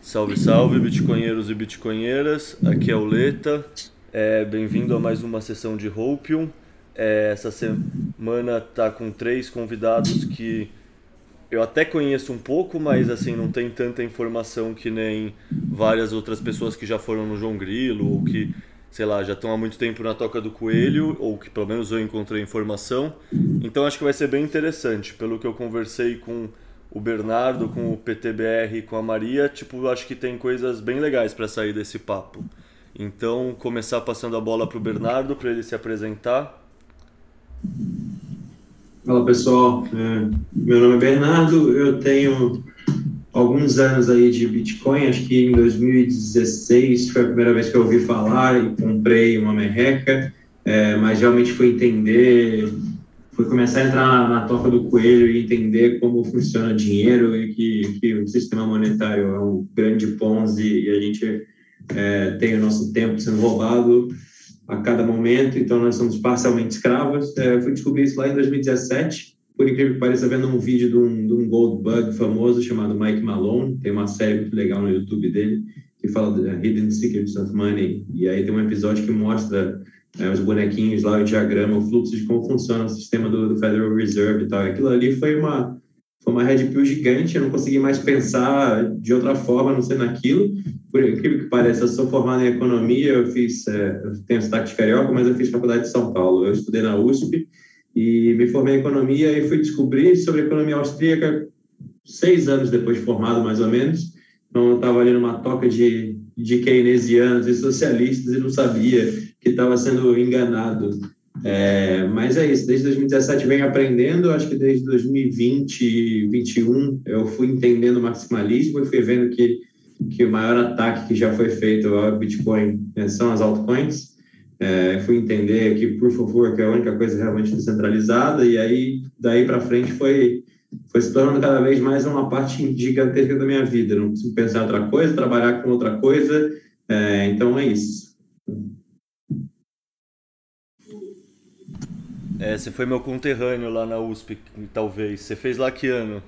Salve, salve, bitcoinheiros e bitcoinheiras. Aqui é o Leta. É, Bem-vindo a mais uma sessão de Hopium. É, essa semana tá com três convidados que eu até conheço um pouco, mas assim não tem tanta informação que nem várias outras pessoas que já foram no João Grilo ou que, sei lá, já estão há muito tempo na Toca do Coelho ou que pelo menos eu encontrei informação. Então acho que vai ser bem interessante. Pelo que eu conversei com o Bernardo, com o PTBR, com a Maria, tipo, acho que tem coisas bem legais para sair desse papo. Então, começar passando a bola para o Bernardo para ele se apresentar. Fala pessoal, é, meu nome é Bernardo, eu tenho alguns anos aí de Bitcoin, acho que em 2016 foi a primeira vez que eu ouvi falar e comprei uma merreca, é, mas realmente fui entender, fui começar a entrar na, na toca do coelho e entender como funciona dinheiro e que, que o sistema monetário é um grande ponzi e a gente é, tem o nosso tempo sendo roubado a cada momento, então nós somos parcialmente escravos. É, fui descobrir isso lá em 2017, por incrível que pareça, vendo um vídeo de um, de um gold bug famoso chamado Mike Malone, tem uma série muito legal no YouTube dele, que fala de Hidden Secrets of Money, e aí tem um episódio que mostra é, os bonequinhos lá, o diagrama, o fluxo de como funciona o sistema do, do Federal Reserve e tal. Aquilo ali foi uma, foi uma red pill gigante, eu não consegui mais pensar de outra forma, não ser naquilo. Por incrível que pareça, eu sou formado em economia, eu fiz, é, eu tenho sotaque carioca, mas eu fiz faculdade de São Paulo. Eu estudei na USP e me formei em economia e fui descobrir sobre economia austríaca seis anos depois de formado, mais ou menos. Então, eu estava ali numa toca de, de keynesianos e socialistas e não sabia que estava sendo enganado é, mas é isso, desde 2017 venho aprendendo, acho que desde 2020, 2021 eu fui entendendo o maximalismo e fui vendo que, que o maior ataque que já foi feito ao Bitcoin né, são as altcoins. É, fui entender que por favor que é a única coisa realmente descentralizada e aí daí para frente foi foi se tornando cada vez mais uma parte gigantesca da minha vida. Não consigo pensar em outra coisa, trabalhar com outra coisa. É, então é isso. É, você foi meu conterrâneo lá na USP, talvez. Você fez lá que ano?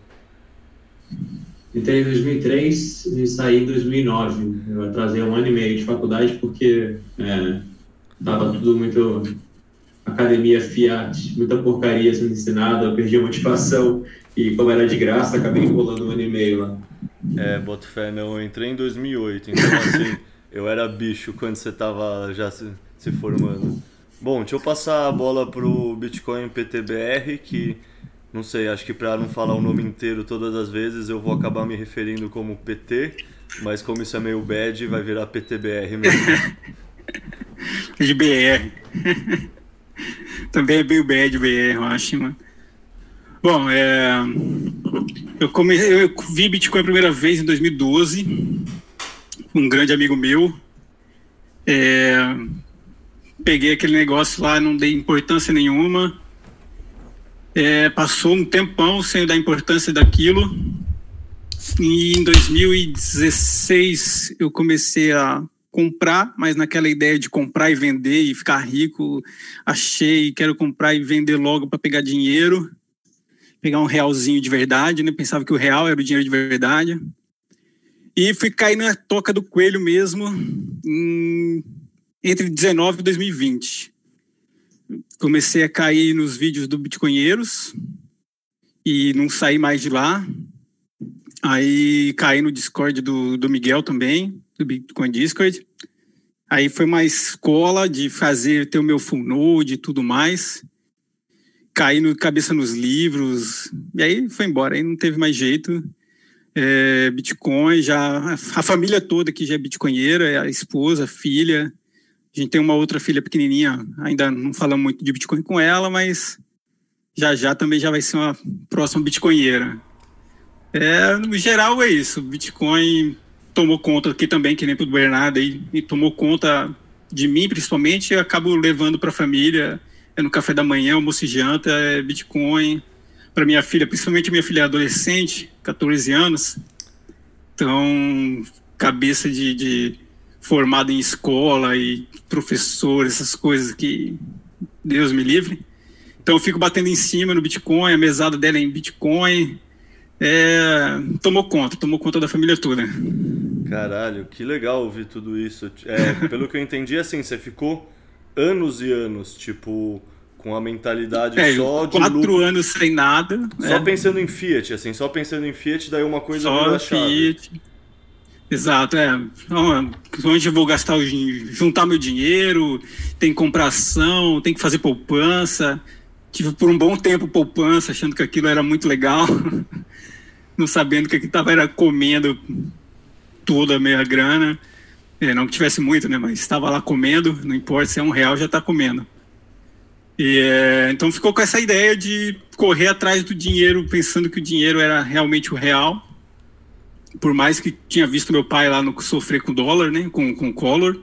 Entrei em 2003 e saí em 2009. Eu atrasei um ano e meio de faculdade porque é, tava tudo muito academia fiat, muita porcaria sendo ensinada, eu perdi a motivação e como era de graça, acabei enrolando um ano e meio lá. É, boto fé, não, eu entrei em 2008, então assim, eu era bicho quando você tava já se, se formando. Bom, deixa eu passar a bola pro Bitcoin PTBR, que não sei, acho que para não falar o nome inteiro todas as vezes eu vou acabar me referindo como PT, mas como isso é meio bad, vai virar PTBR mesmo. De BR. Também é meio bad BR, eu acho, mano. Bom, é... eu, comecei, eu vi Bitcoin a primeira vez em 2012, um grande amigo meu. É peguei aquele negócio lá, não dei importância nenhuma. É, passou um tempão sem dar importância daquilo. E em 2016 eu comecei a comprar, mas naquela ideia de comprar e vender e ficar rico, achei, quero comprar e vender logo para pegar dinheiro, pegar um realzinho de verdade, né? Pensava que o real era o dinheiro de verdade. E fui cair na toca do coelho mesmo, em entre 19 e 2020. Comecei a cair nos vídeos do Bitcoinheiros e não saí mais de lá. Aí caí no Discord do, do Miguel também, do Bitcoin Discord. Aí foi uma escola de fazer, ter o meu full node e tudo mais. Caí no cabeça nos livros, e aí foi embora, aí não teve mais jeito. É, Bitcoin, já a família toda aqui já é bitcoinheira, a esposa, a filha, a gente tem uma outra filha pequenininha, ainda não falamos muito de Bitcoin com ela, mas já já também já vai ser uma próxima Bitcoinheira. É, no geral é isso. Bitcoin tomou conta aqui também, que nem pro Bernardo aí, e tomou conta de mim principalmente, eu acabo levando para a família, é no café da manhã, almoço e janta, é Bitcoin. Para minha filha, principalmente minha filha adolescente, 14 anos. Então, cabeça de, de formado em escola e professor, essas coisas que Deus me livre. Então eu fico batendo em cima no Bitcoin, a mesada dela é em Bitcoin. É, tomou conta, tomou conta da família toda. Caralho, que legal ouvir tudo isso. É, pelo que eu entendi, assim, você ficou anos e anos, tipo, com a mentalidade é, só de quatro lucro. anos sem nada. Só é. pensando em Fiat, assim, só pensando em Fiat, daí uma coisa só Fiat. Exato, é. Então, onde eu vou gastar o juntar meu dinheiro, tem que comprar ação, tem que fazer poupança. Tive por um bom tempo poupança, achando que aquilo era muito legal, não sabendo que aquilo estava era comendo toda a minha grana. É, não que tivesse muito, né? Mas estava lá comendo, não importa se é um real, já está comendo. E, é, então ficou com essa ideia de correr atrás do dinheiro, pensando que o dinheiro era realmente o real. Por mais que tinha visto meu pai lá no sofrer com dólar, né? Com, com color.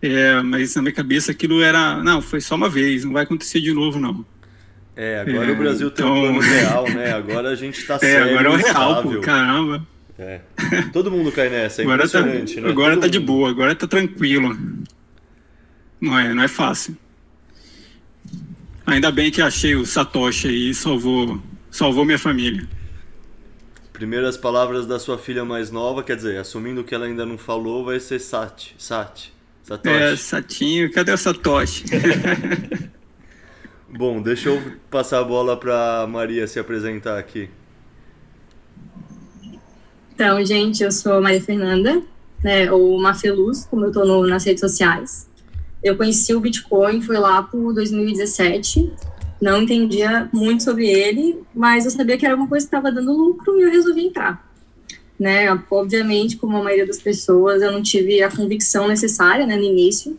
É, mas na minha cabeça aquilo era, não, foi só uma vez, não vai acontecer de novo, não. É, agora é, o Brasil tem então... um plano real, né? Agora a gente tá sério. É, agora é o real, pô, caramba. É. Todo mundo cai nessa, é agora tá- impressionante, tá, né? Agora Todo tá mundo. de boa, agora tá tranquilo. Não é, não é fácil. Ainda bem que achei o Satoshi aí e salvou, salvou minha família. Primeiras palavras da sua filha mais nova, quer dizer, assumindo que ela ainda não falou, vai ser Sat. Sat. Satoshi. É, Satinho, cadê o Satoshi? Bom, deixa eu passar a bola para Maria se apresentar aqui. Então, gente, eu sou Maria Fernanda, né, ou Mafeluz, como eu tô no, nas redes sociais. Eu conheci o Bitcoin, foi lá por 2017, não entendia muito sobre ele, mas eu sabia que era uma coisa que estava dando lucro e eu resolvi entrar. Né? Obviamente, como a maioria das pessoas, eu não tive a convicção necessária né, no início.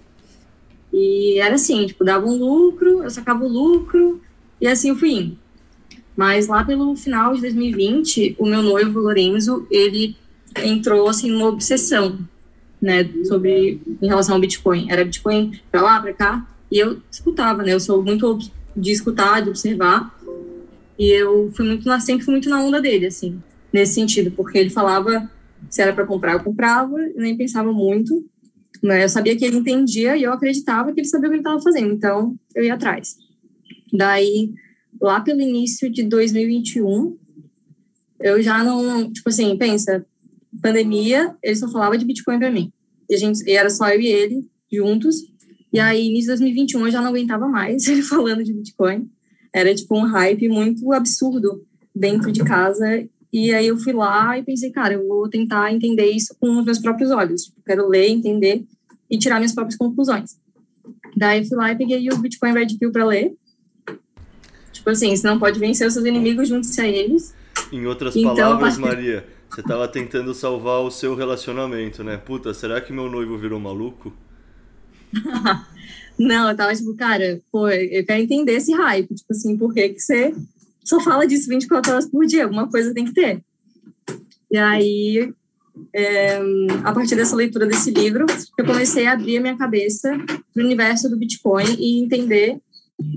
E era assim, tipo, dava um lucro, eu sacava o lucro, e assim eu fui indo. Mas lá pelo final de 2020, o meu noivo, Lorenzo, ele entrou, assim, numa obsessão, né, sobre, em relação ao Bitcoin. Era Bitcoin para lá, para cá, e eu escutava, né, eu sou muito de escutar, de observar, e eu fui muito, na, sempre fui muito na onda dele, assim, nesse sentido, porque ele falava se era para comprar, eu comprava, eu nem pensava muito, né, eu sabia que ele entendia e eu acreditava que ele sabia o que ele estava fazendo, então eu ia atrás. Daí, lá pelo início de 2021, eu já não, tipo assim, pensa, pandemia, ele só falava de Bitcoin para mim. E a gente, e era só eu e ele juntos. E aí, início de 2021, eu já não aguentava mais ele falando de Bitcoin. Era tipo um hype muito absurdo dentro de casa. E aí eu fui lá e pensei, cara, eu vou tentar entender isso com os meus próprios olhos. Quero ler, entender e tirar minhas próprias conclusões. Daí eu fui lá e peguei o Bitcoin Red Pill para ler. Tipo assim, você não pode vencer os seus inimigos, juntos a eles. Em outras então, palavras, Maria, você estava tentando salvar o seu relacionamento, né? Puta, será que meu noivo virou maluco? não, eu tava tipo, cara, pô, eu quero entender esse hype. Tipo assim, por que, que você só fala disso 24 horas por dia? Alguma coisa tem que ter. E aí, é, a partir dessa leitura desse livro, eu comecei a abrir a minha cabeça para o universo do Bitcoin e entender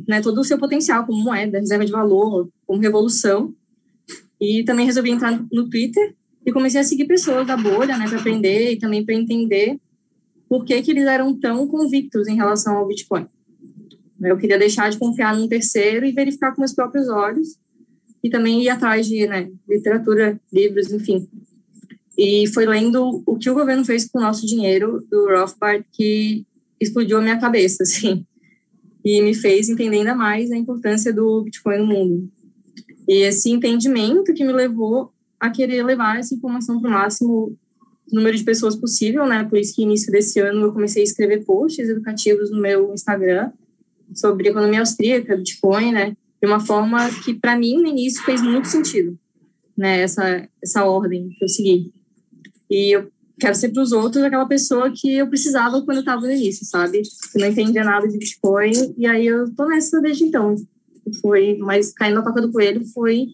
né, todo o seu potencial como moeda, reserva de valor, como revolução. E também resolvi entrar no Twitter e comecei a seguir pessoas da bolha, né, para aprender e também para entender por que, que eles eram tão convictos em relação ao Bitcoin. Eu queria deixar de confiar num terceiro e verificar com meus próprios olhos e também ir atrás de né, literatura, livros, enfim. E foi lendo o que o governo fez com o nosso dinheiro do Rothbard que explodiu a minha cabeça, assim e me fez entender ainda mais a importância do Bitcoin no mundo. E esse entendimento que me levou a querer levar essa informação para o máximo número de pessoas possível, né? Por isso que início desse ano eu comecei a escrever posts educativos no meu Instagram sobre economia austríaca, Bitcoin, né? De uma forma que para mim no início fez muito sentido, né? Essa essa ordem que eu segui. E eu quero ser para os outros aquela pessoa que eu precisava quando eu estava no início, sabe? Que não entendia nada de Bitcoin, e aí eu tô nessa desde então. Foi, mas caindo na toca do coelho foi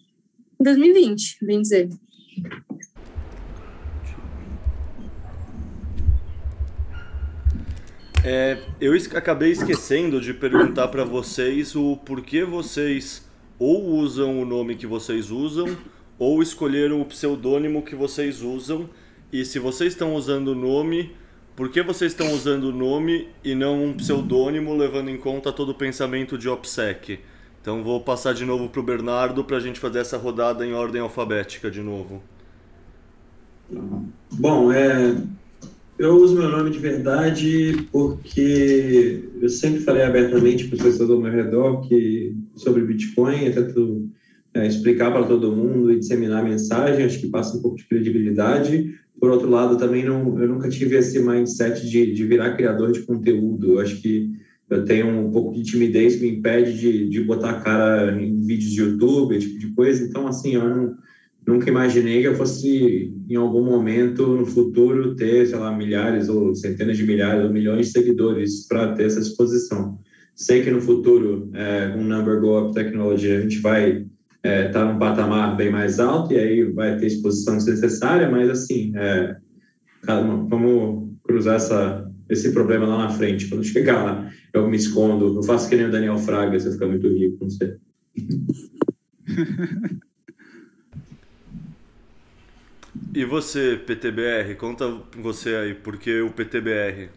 em 2020, bem dizer. É, eu acabei esquecendo de perguntar para vocês o porquê vocês ou usam o nome que vocês usam ou escolheram o pseudônimo que vocês usam E se vocês estão usando o nome, por que vocês estão usando o nome e não um pseudônimo, levando em conta todo o pensamento de OPSEC? Então vou passar de novo para o Bernardo para a gente fazer essa rodada em ordem alfabética de novo. Bom, é, eu uso meu nome de verdade porque eu sempre falei abertamente para as pessoas ao meu redor que sobre Bitcoin, eu tento é, explicar para todo mundo e disseminar a mensagem, acho que passa um pouco de credibilidade. Por outro lado, também não, eu nunca tive esse mindset de, de virar criador de conteúdo. Eu acho que eu tenho um pouco de timidez que me impede de, de botar a cara em vídeos de YouTube, esse tipo de coisa. Então, assim, eu não, nunca imaginei que eu fosse, em algum momento no futuro, ter, sei lá, milhares ou centenas de milhares ou milhões de seguidores para ter essa exposição. Sei que no futuro, é, com Number Go Up Technology, a gente vai está é, tá num patamar bem mais alto e aí vai ter exposição desnecessária, mas assim, é, vamos cruzar essa, esse problema lá na frente. Quando chegar lá, eu me escondo, eu faço que nem o Daniel Fraga, você fica muito rico, não sei. E você, PTBR, conta você aí, por que o PTBR?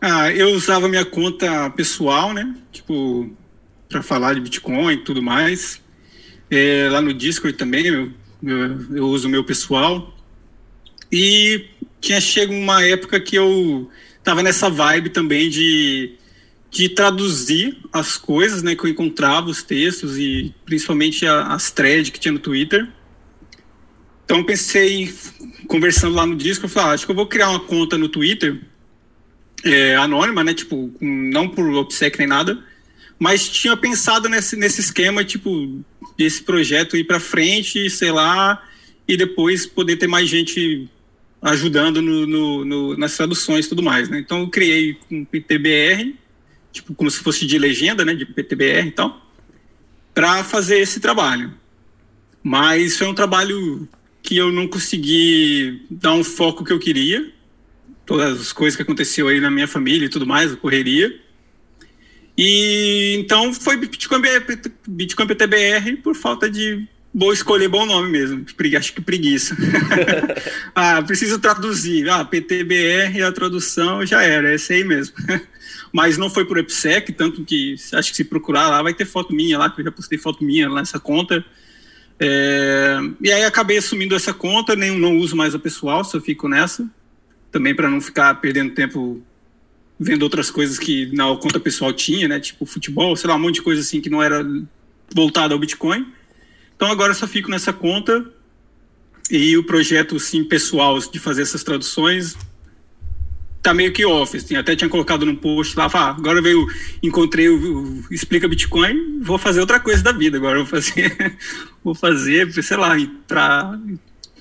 Ah, eu usava minha conta pessoal, né? Tipo, para falar de Bitcoin e tudo mais. É, lá no Discord também, eu, eu, eu uso o meu pessoal. E tinha chego uma época que eu tava nessa vibe também de, de traduzir as coisas, né, que eu encontrava, os textos e principalmente as threads que tinha no Twitter. Então pensei, conversando lá no Discord, eu falei, ah, acho que eu vou criar uma conta no Twitter é, anônima, né, tipo, não por OPSEC nem nada, mas tinha pensado nesse, nesse esquema, tipo, desse projeto ir para frente, sei lá, e depois poder ter mais gente ajudando no, no, no, nas traduções e tudo mais, né? Então eu criei um PTBR, tipo, como se fosse de legenda, né, de PTBR e tal, para fazer esse trabalho. Mas foi um trabalho que eu não consegui dar um foco que eu queria, todas as coisas que aconteceu aí na minha família e tudo mais, a correria. E então foi Bitcoin, Bitcoin PTBR por falta de vou escolher bom nome mesmo. Acho que preguiça. ah, preciso traduzir. Ah, PTBR, a tradução já era, é esse aí mesmo. Mas não foi por EPSEC, tanto que acho que se procurar lá vai ter foto minha lá, que eu já postei foto minha nessa conta. É, e aí acabei assumindo essa conta, nem não uso mais a pessoal, só fico nessa. Também para não ficar perdendo tempo vendo outras coisas que na conta pessoal tinha, né? Tipo futebol, sei lá, um monte de coisa assim que não era voltada ao Bitcoin. Então agora só fico nessa conta e o projeto sim pessoal de fazer essas traduções tá meio que off, assim, até tinha colocado num post lá, ah, agora veio, encontrei o, o, Explica Bitcoin, vou fazer outra coisa da vida, agora vou fazer, vou fazer, sei lá, para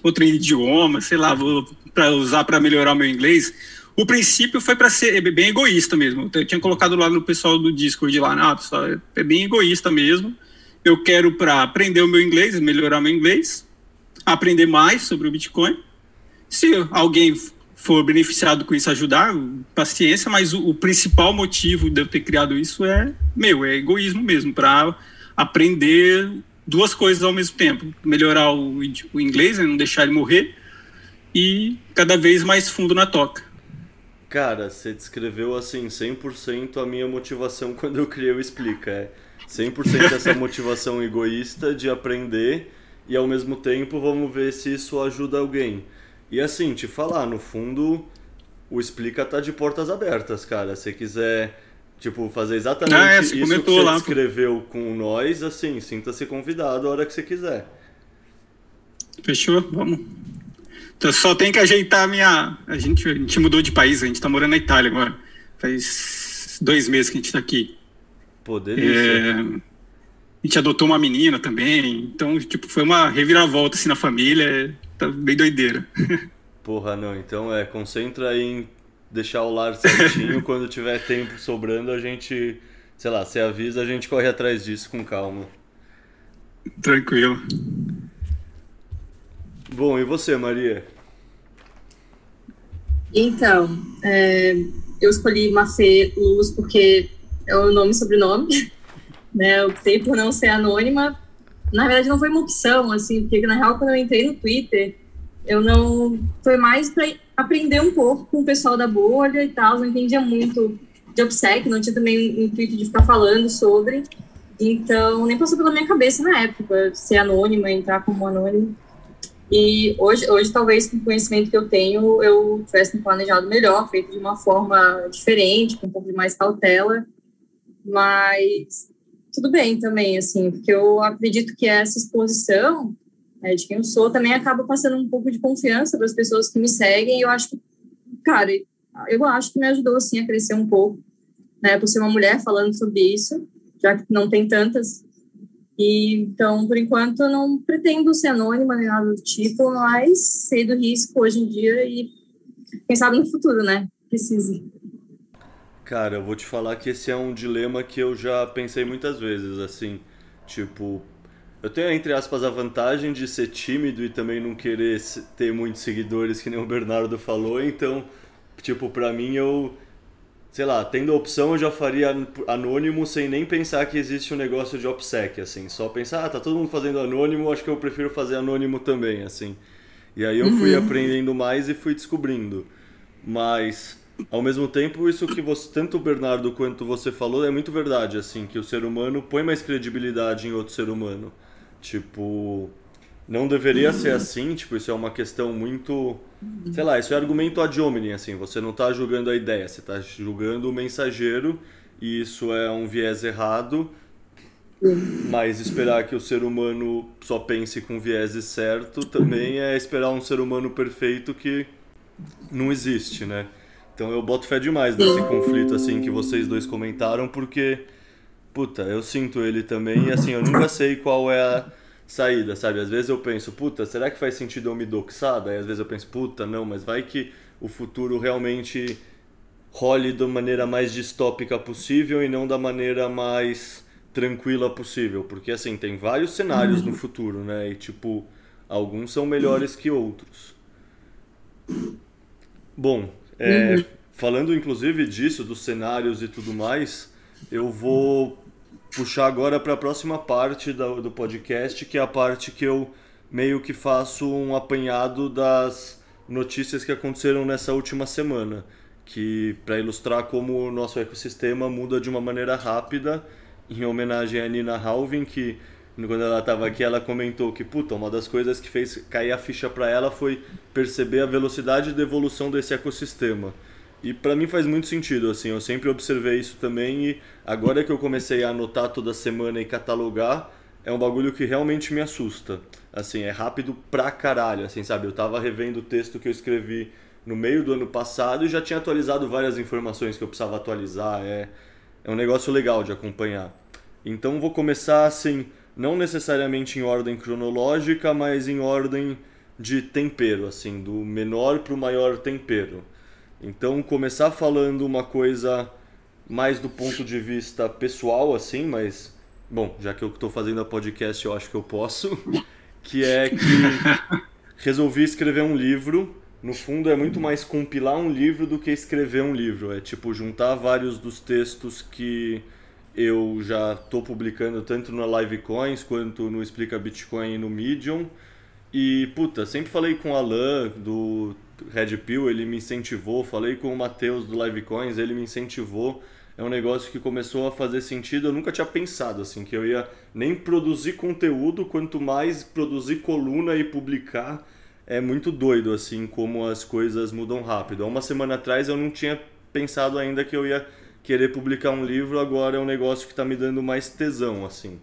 outro idioma, sei lá, vou para usar para melhorar meu inglês, o princípio foi para ser é bem egoísta mesmo. Eu tinha colocado lá no pessoal do Discord lá, ah, pessoal, é bem egoísta mesmo. Eu quero para aprender o meu inglês, melhorar meu inglês, aprender mais sobre o Bitcoin. Se alguém for beneficiado com isso, ajudar, paciência, mas o, o principal motivo de eu ter criado isso é meu, é egoísmo mesmo, para aprender duas coisas ao mesmo tempo: melhorar o, o inglês, né, não deixar ele morrer, e cada vez mais fundo na toca. Cara, você descreveu assim 100% a minha motivação quando eu criei o Explica. É 100% essa motivação egoísta de aprender e ao mesmo tempo vamos ver se isso ajuda alguém. E assim, te falar, no fundo, o Explica tá de portas abertas, cara. Se quiser, tipo, fazer exatamente ah, é, isso que você lá, descreveu pô. com nós, assim, sinta-se convidado a hora que você quiser. Fechou? Vamos. Então, só tem que ajeitar a minha. A gente, a gente mudou de país, a gente tá morando na Itália agora. Faz dois meses que a gente tá aqui. Pô, delícia. É... A gente adotou uma menina também, então, tipo, foi uma reviravolta assim na família, tá bem doideira. Porra, não, então é, concentra aí em deixar o lar certinho, quando tiver tempo sobrando a gente, sei lá, você avisa, a gente corre atrás disso com calma. Tranquilo. Bom, e você, Maria? Então, é, eu escolhi Mafê Luz porque é o nome e sobrenome, né? Eu optei por não ser anônima. Na verdade, não foi uma opção, assim, porque na real, quando eu entrei no Twitter, Eu não. Foi mais para aprender um pouco com o pessoal da bolha e tal. Não entendia muito de OPSEC, não tinha também o intuito de ficar falando sobre. Então, nem passou pela minha cabeça na época ser anônima, entrar como anônimo. E hoje, hoje, talvez, com o conhecimento que eu tenho, eu tivesse planejado melhor, feito de uma forma diferente, com um pouco de mais cautela. Mas tudo bem também, assim, porque eu acredito que essa exposição né, de quem eu sou também acaba passando um pouco de confiança para as pessoas que me seguem. E eu acho que, cara, eu acho que me ajudou, assim, a crescer um pouco, né, por ser uma mulher falando sobre isso já que não tem tantas. E, então, por enquanto, eu não pretendo ser anônima nem nada do tipo, mas sei do risco hoje em dia e quem sabe no futuro, né? Precise. Cara, eu vou te falar que esse é um dilema que eu já pensei muitas vezes, assim, tipo, eu tenho, entre aspas, a vantagem de ser tímido e também não querer ter muitos seguidores, que nem o Bernardo falou, então, tipo, pra mim eu sei lá, tendo a opção eu já faria anônimo sem nem pensar que existe um negócio de OPSEC, assim. Só pensar, ah, tá todo mundo fazendo anônimo, acho que eu prefiro fazer anônimo também, assim. E aí eu fui uhum. aprendendo mais e fui descobrindo. Mas, ao mesmo tempo, isso que você, tanto o Bernardo quanto você falou é muito verdade, assim, que o ser humano põe mais credibilidade em outro ser humano. Tipo, não deveria ser assim, tipo, isso é uma questão muito. Sei lá, isso é argumento ad hominem, assim. Você não está julgando a ideia, você está julgando o mensageiro, e isso é um viés errado. Mas esperar que o ser humano só pense com viés certo também é esperar um ser humano perfeito que não existe, né? Então eu boto fé demais nesse conflito assim que vocês dois comentaram, porque puta, eu sinto ele também e assim, eu nunca sei qual é a saída, sabe? Às vezes eu penso, puta, será que faz sentido eu me doxar? Daí às vezes eu penso, puta, não, mas vai que o futuro realmente role da maneira mais distópica possível e não da maneira mais tranquila possível, porque assim, tem vários cenários no futuro, né? E tipo, alguns são melhores que outros. Bom, é, uhum. falando inclusive disso, dos cenários e tudo mais, eu vou puxar agora para a próxima parte do, do podcast, que é a parte que eu meio que faço um apanhado das notícias que aconteceram nessa última semana, que para ilustrar como o nosso ecossistema muda de uma maneira rápida, em homenagem a Nina Halvin, que quando ela estava aqui ela comentou que puta, uma das coisas que fez cair a ficha para ela foi perceber a velocidade de evolução desse ecossistema. E para mim faz muito sentido, assim, eu sempre observei isso também e agora que eu comecei a anotar toda semana e catalogar, é um bagulho que realmente me assusta. Assim, é rápido pra caralho, assim, sabe? Eu tava revendo o texto que eu escrevi no meio do ano passado e já tinha atualizado várias informações que eu precisava atualizar, é, é um negócio legal de acompanhar. Então vou começar assim, não necessariamente em ordem cronológica, mas em ordem de tempero, assim, do menor pro maior tempero. Então, começar falando uma coisa mais do ponto de vista pessoal, assim, mas, bom, já que eu estou fazendo a podcast, eu acho que eu posso, que é que resolvi escrever um livro. No fundo, é muito mais compilar um livro do que escrever um livro. É tipo juntar vários dos textos que eu já estou publicando tanto no Livecoins quanto no Explica Bitcoin e no Medium. E, puta, sempre falei com o Alan do Red Pill, ele me incentivou. Falei com o Matheus do Livecoins, ele me incentivou. É um negócio que começou a fazer sentido. Eu nunca tinha pensado assim que eu ia nem produzir conteúdo, quanto mais produzir coluna e publicar. É muito doido assim como as coisas mudam rápido. Há uma semana atrás eu não tinha pensado ainda que eu ia querer publicar um livro, agora é um negócio que está me dando mais tesão assim.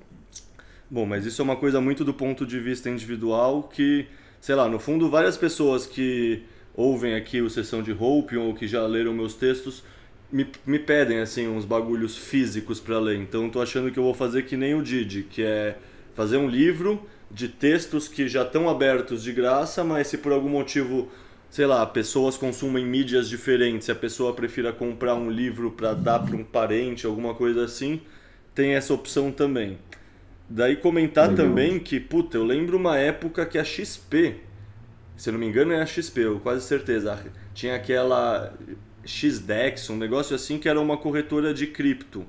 Bom, mas isso é uma coisa muito do ponto de vista individual que, sei lá, no fundo várias pessoas que ouvem aqui o Sessão de Hope ou que já leram meus textos me, me pedem assim uns bagulhos físicos para ler. Então tô achando que eu vou fazer que nem o Didi, que é fazer um livro de textos que já estão abertos de graça, mas se por algum motivo, sei lá, pessoas consumem mídias diferentes, se a pessoa prefira comprar um livro para dar para um parente, alguma coisa assim, tem essa opção também. Daí comentar Legal. também que, puta, eu lembro uma época que a XP se não me engano é a XP, eu quase certeza. Tinha aquela XDEX, um negócio assim que era uma corretora de cripto.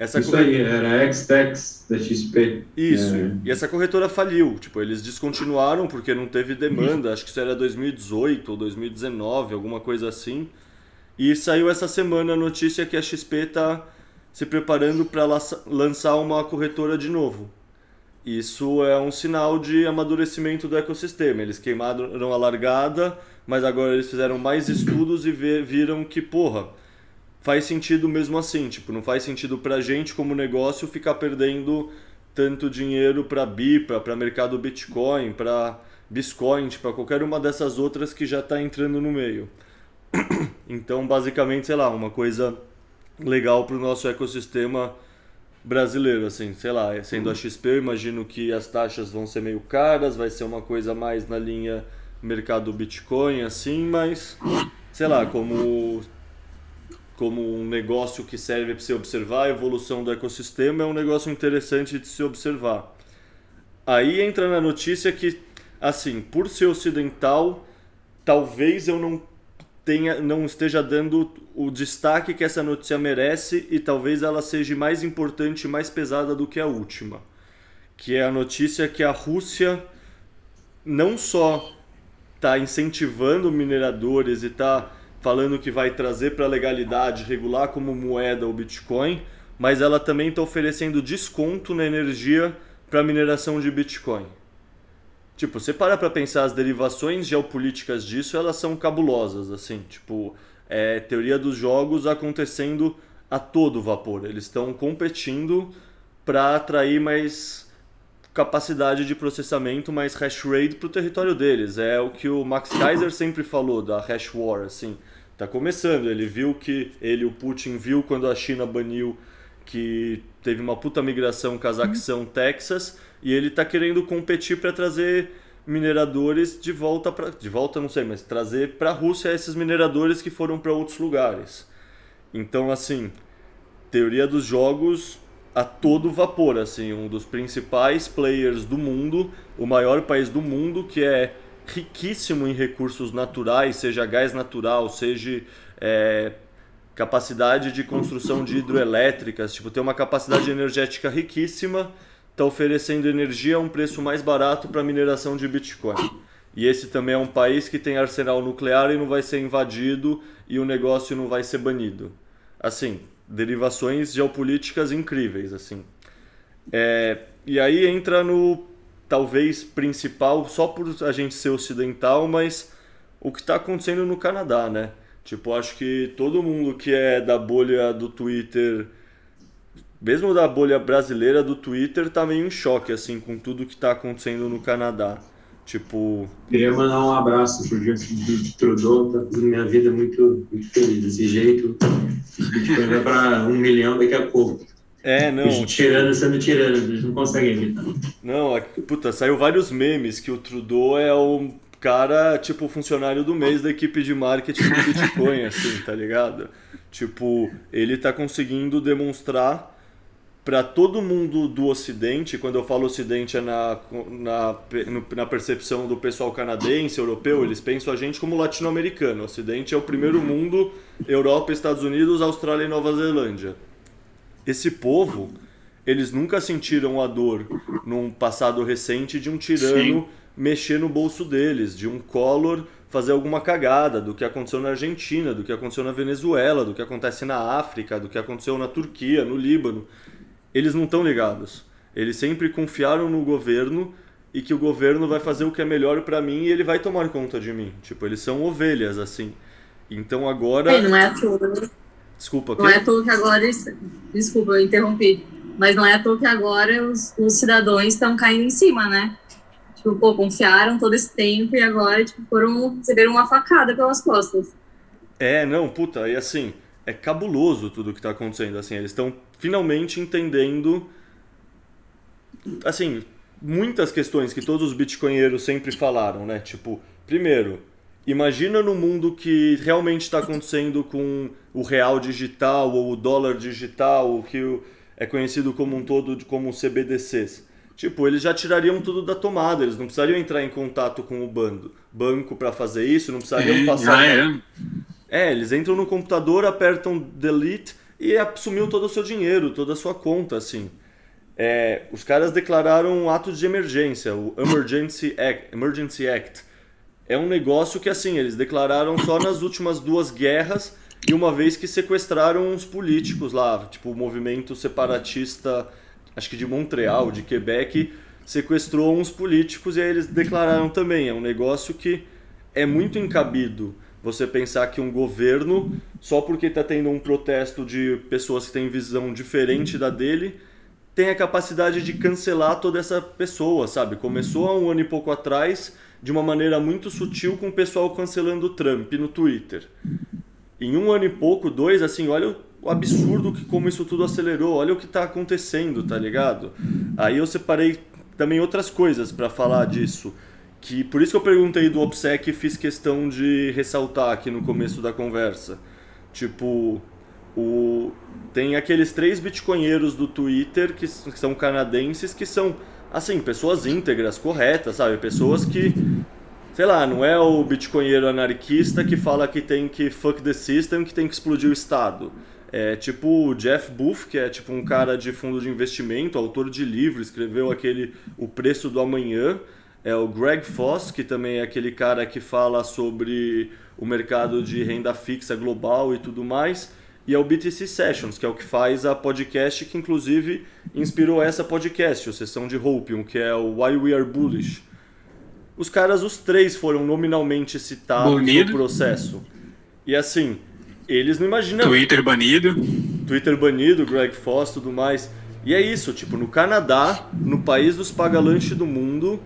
Essa Isso corretora... aí, era Xtex da XP. Isso, é. e essa corretora faliu. Tipo, eles descontinuaram porque não teve demanda. Acho que isso era 2018 ou 2019, alguma coisa assim. E saiu essa semana a notícia que a XP está se preparando para lançar uma corretora de novo. Isso é um sinal de amadurecimento do ecossistema. Eles queimaram a largada, mas agora eles fizeram mais estudos e viram que, porra, faz sentido mesmo assim. Tipo, não faz sentido pra gente como negócio ficar perdendo tanto dinheiro para BIPA, para mercado Bitcoin, para Bitcoin, para qualquer uma dessas outras que já está entrando no meio. Então, basicamente, sei lá, uma coisa legal para o nosso ecossistema brasileiro, assim, sei lá, sendo a XP, eu imagino que as taxas vão ser meio caras, vai ser uma coisa mais na linha mercado Bitcoin, assim, mas sei lá, como como um negócio que serve para você observar a evolução do ecossistema, é um negócio interessante de se observar. Aí entra na notícia que, assim, por ser ocidental, talvez eu não tenha, não esteja dando o destaque que essa notícia merece e talvez ela seja mais importante mais pesada do que a última, que é a notícia que a Rússia não só está incentivando mineradores e está falando que vai trazer para a legalidade, regular como moeda o Bitcoin, mas ela também está oferecendo desconto na energia para mineração de Bitcoin. Tipo, você para para pensar as derivações geopolíticas disso, elas são cabulosas, assim, tipo, é teoria dos jogos acontecendo a todo vapor. Eles estão competindo para atrair mais capacidade de processamento, mais hash rate para o território deles. É o que o Max Kaiser sempre falou da hash war, assim. Tá começando, ele viu que ele, o Putin viu quando a China baniu que teve uma puta migração Cazaquistão, Texas, e ele tá querendo competir para trazer mineradores de volta para de volta não sei, mas trazer para a Rússia esses mineradores que foram para outros lugares. Então, assim, teoria dos jogos a todo vapor, assim, um dos principais players do mundo, o maior país do mundo que é riquíssimo em recursos naturais, seja gás natural, seja é, capacidade de construção de hidroelétricas, tipo, tem uma capacidade energética riquíssima, está oferecendo energia a um preço mais barato para mineração de Bitcoin. E esse também é um país que tem arsenal nuclear e não vai ser invadido e o negócio não vai ser banido. Assim, derivações geopolíticas incríveis, assim. É, e aí entra no talvez principal só por a gente ser ocidental, mas o que está acontecendo no Canadá, né? Tipo, acho que todo mundo que é da bolha do Twitter, mesmo da bolha brasileira do Twitter, tá meio em choque, assim, com tudo que está acontecendo no Canadá. Tipo. Queria mandar um abraço pro Justin Trudeau, tá fazendo minha vida muito, muito feliz. Desse jeito, Bitcoin vai para um milhão daqui a pouco. É, não. tirando sendo tirando, eles não conseguem evitar. Não, puta, saiu vários memes que o Trudeau é o cara, tipo, funcionário do mês da equipe de marketing do Bitcoin, assim, tá ligado? Tipo, ele tá conseguindo demonstrar para todo mundo do Ocidente, quando eu falo Ocidente é na, na, na percepção do pessoal canadense, europeu, eles pensam a gente como latino-americano. Ocidente é o primeiro mundo, Europa, Estados Unidos, Austrália e Nova Zelândia esse povo, eles nunca sentiram a dor num passado recente de um tirano Sim. mexer no bolso deles, de um Collor fazer alguma cagada, do que aconteceu na Argentina, do que aconteceu na Venezuela, do que acontece na África, do que aconteceu na Turquia, no Líbano. Eles não estão ligados. Eles sempre confiaram no governo e que o governo vai fazer o que é melhor para mim e ele vai tomar conta de mim. Tipo, eles são ovelhas assim. Então agora. É, não é tudo. Desculpa. Não é à toa que agora. Desculpa, eu interrompi. Mas não é à toa que agora os, os cidadãos estão caindo em cima, né? Tipo, pô, confiaram todo esse tempo e agora tipo, foram receberam uma facada pelas costas. É, não, puta, e assim, é cabuloso tudo que tá acontecendo. Assim, eles estão finalmente entendendo. Assim, muitas questões que todos os bitcoinheiros sempre falaram, né? Tipo, primeiro, Imagina no mundo que realmente está acontecendo com o real digital ou o dólar digital, o que é conhecido como um todo como CBDCs. Tipo, eles já tirariam tudo da tomada, eles não precisariam entrar em contato com o bando, banco para fazer isso, não precisariam é, passar. Ah, é. é, eles entram no computador, apertam delete e sumiu todo o seu dinheiro, toda a sua conta, assim. É, os caras declararam um ato de emergência, o Emergency Act, Emergency Act. É um negócio que, assim, eles declararam só nas últimas duas guerras e uma vez que sequestraram uns políticos lá, tipo o movimento separatista, acho que de Montreal, de Quebec, sequestrou uns políticos e aí eles declararam também. É um negócio que é muito encabido você pensar que um governo, só porque está tendo um protesto de pessoas que têm visão diferente da dele, tem a capacidade de cancelar toda essa pessoa, sabe? Começou há um ano e pouco atrás, de uma maneira muito sutil, com o pessoal cancelando o Trump no Twitter. Em um ano e pouco, dois, assim, olha o absurdo que como isso tudo acelerou, olha o que está acontecendo, tá ligado? Aí eu separei também outras coisas para falar disso que por isso que eu perguntei do OPSEC e fiz questão de ressaltar aqui no começo da conversa. Tipo, o tem aqueles três bitcoinheiros do Twitter que são canadenses que são assim, pessoas íntegras, corretas, sabe? Pessoas que sei lá, não é o bitcoinheiro anarquista que fala que tem que fuck the system, que tem que explodir o estado. É tipo o Jeff Booth, que é tipo um cara de fundo de investimento, autor de livro, escreveu aquele O Preço do Amanhã é o Greg Foss, que também é aquele cara que fala sobre o mercado de renda fixa global e tudo mais, e é o BTC Sessions, que é o que faz a podcast que inclusive inspirou essa podcast, a sessão de Hopium, que é o Why We Are Bullish. Os caras, os três, foram nominalmente citados Bonido. no processo. E assim, eles não imaginam. Twitter banido. Twitter banido, Greg Foss, tudo mais. E é isso, tipo, no Canadá, no país dos pagalanches do mundo,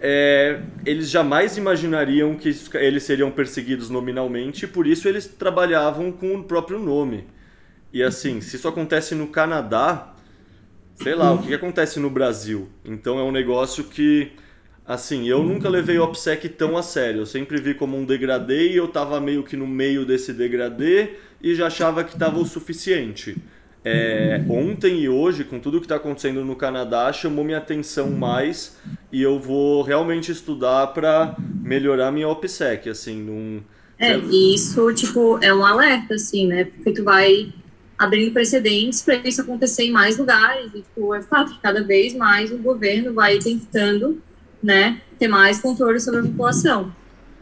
é, eles jamais imaginariam que eles seriam perseguidos nominalmente, por isso eles trabalhavam com o próprio nome. E assim, se isso acontece no Canadá, sei lá, o que, que acontece no Brasil? Então é um negócio que, assim, eu nunca levei o OPSEC tão a sério. Eu sempre vi como um degradê e eu tava meio que no meio desse degradê e já achava que tava o suficiente. É, ontem e hoje, com tudo que está acontecendo no Canadá, chamou minha atenção mais e eu vou realmente estudar para melhorar minha OPSEC, assim, num... É, e isso, tipo, é um alerta, assim, né? Porque tu vai abrindo precedentes para isso acontecer em mais lugares. E, tipo, é fato que cada vez mais o governo vai tentando, né, ter mais controle sobre a população.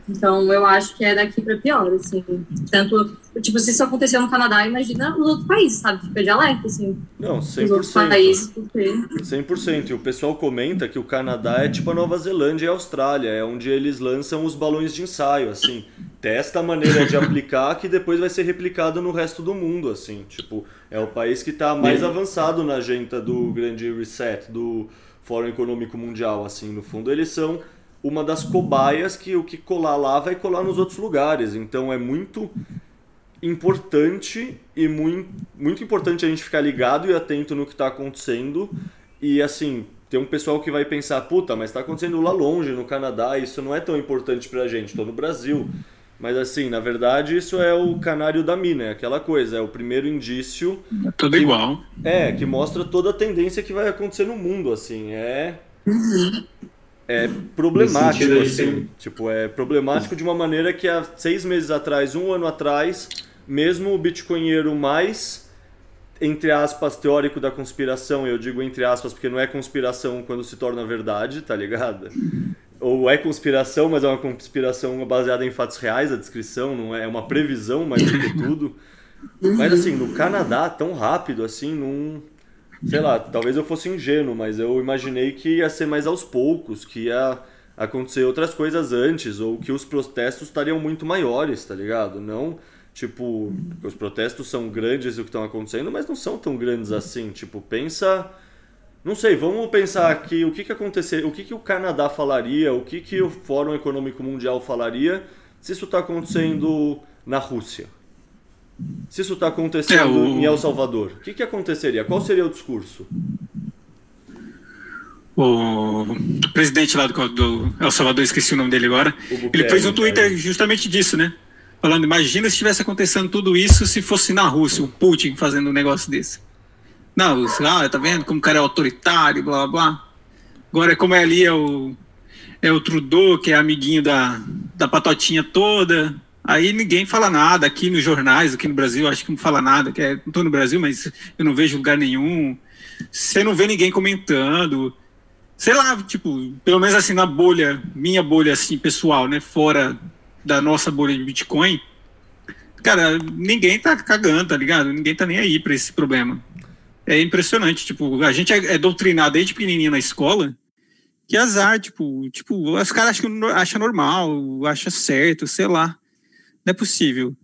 Então, eu acho que é daqui para pior, assim. Tanto, tipo, se isso aconteceu no Canadá, imagina os outros países, sabe? Fica de alerta, assim. Não, 100%. Os outros países, porque... 100%. E o pessoal comenta que o Canadá é tipo a Nova Zelândia e a Austrália, é onde eles lançam os balões de ensaio, assim. Testa a maneira de aplicar que depois vai ser replicado no resto do mundo, assim. Tipo, é o país que está mais avançado na agenda do grande reset, do Fórum Econômico Mundial, assim. No fundo, eles são uma das cobaias que o que colar lá vai colar nos outros lugares. Então é muito importante e muito, muito importante a gente ficar ligado e atento no que está acontecendo. E assim, tem um pessoal que vai pensar, puta, mas está acontecendo lá longe, no Canadá, isso não é tão importante pra gente, estou no Brasil. Mas assim, na verdade, isso é o canário da mina, é aquela coisa, é o primeiro indício. É tudo que, igual. É, que mostra toda a tendência que vai acontecer no mundo, assim. É. É problemático, assim. Tipo, é problemático de uma maneira que há seis meses atrás, um ano atrás, mesmo o bitcoinheiro mais, entre aspas, teórico da conspiração, eu digo entre aspas porque não é conspiração quando se torna verdade, tá ligado? Ou é conspiração, mas é uma conspiração baseada em fatos reais, a descrição, não é, é uma previsão mais do que tudo. Mas assim, no Canadá, tão rápido assim, não sei lá, talvez eu fosse ingênuo, mas eu imaginei que ia ser mais aos poucos, que ia acontecer outras coisas antes, ou que os protestos estariam muito maiores, tá ligado? Não, tipo, os protestos são grandes o que estão acontecendo, mas não são tão grandes assim. Tipo, pensa. Não sei, vamos pensar aqui o que, que acontecer, o que, que o Canadá falaria, o que, que o Fórum Econômico Mundial falaria se isso está acontecendo na Rússia. Se isso está acontecendo é, o... em El Salvador, o que, que aconteceria? Qual seria o discurso? O presidente lá do, do El Salvador, esqueci o nome dele agora, ele fez um Twitter justamente disso, né? Falando, imagina se estivesse acontecendo tudo isso se fosse na Rússia, o Putin fazendo um negócio desse. Não, ah, tá vendo como o cara é autoritário, blá blá blá. Agora, como é ali, é o, é o Trudeau, que é amiguinho da, da patotinha toda, Aí ninguém fala nada aqui nos jornais, aqui no Brasil, acho que não fala nada, que é, não estou no Brasil, mas eu não vejo lugar nenhum. Você não vê ninguém comentando. Sei lá, tipo, pelo menos assim na bolha, minha bolha assim pessoal, né, fora da nossa bolha de Bitcoin, cara, ninguém tá cagando, tá ligado? Ninguém tá nem aí para esse problema. É impressionante, tipo, a gente é, é doutrinado desde pequenininho na escola, que azar, tipo, tipo, os caras acham, acham normal, acham certo, sei lá. Não é possível.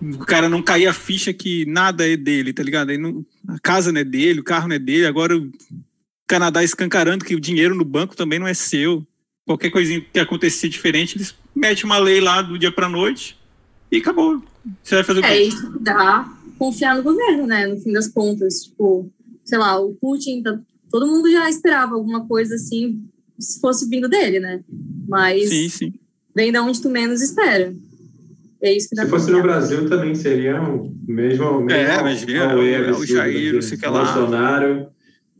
O cara não cair a ficha que nada é dele, tá ligado? Não, a casa não é dele, o carro não é dele, agora o Canadá escancarando que o dinheiro no banco também não é seu. Qualquer coisinha que acontecer diferente, eles metem uma lei lá do dia pra noite e acabou. Você vai fazer o quê? É isso dá confiar no governo, né? No fim das contas. Tipo, sei lá, o Putin, tá, todo mundo já esperava alguma coisa assim, se fosse vindo dele, né? Mas Sim, sim. Vem da onde tu menos espera. É isso que dá Se fosse no. Brasil também seria o mesmo, mesmo É, imagina, auê o- o Jair, do não sei o que lá. Bolsonaro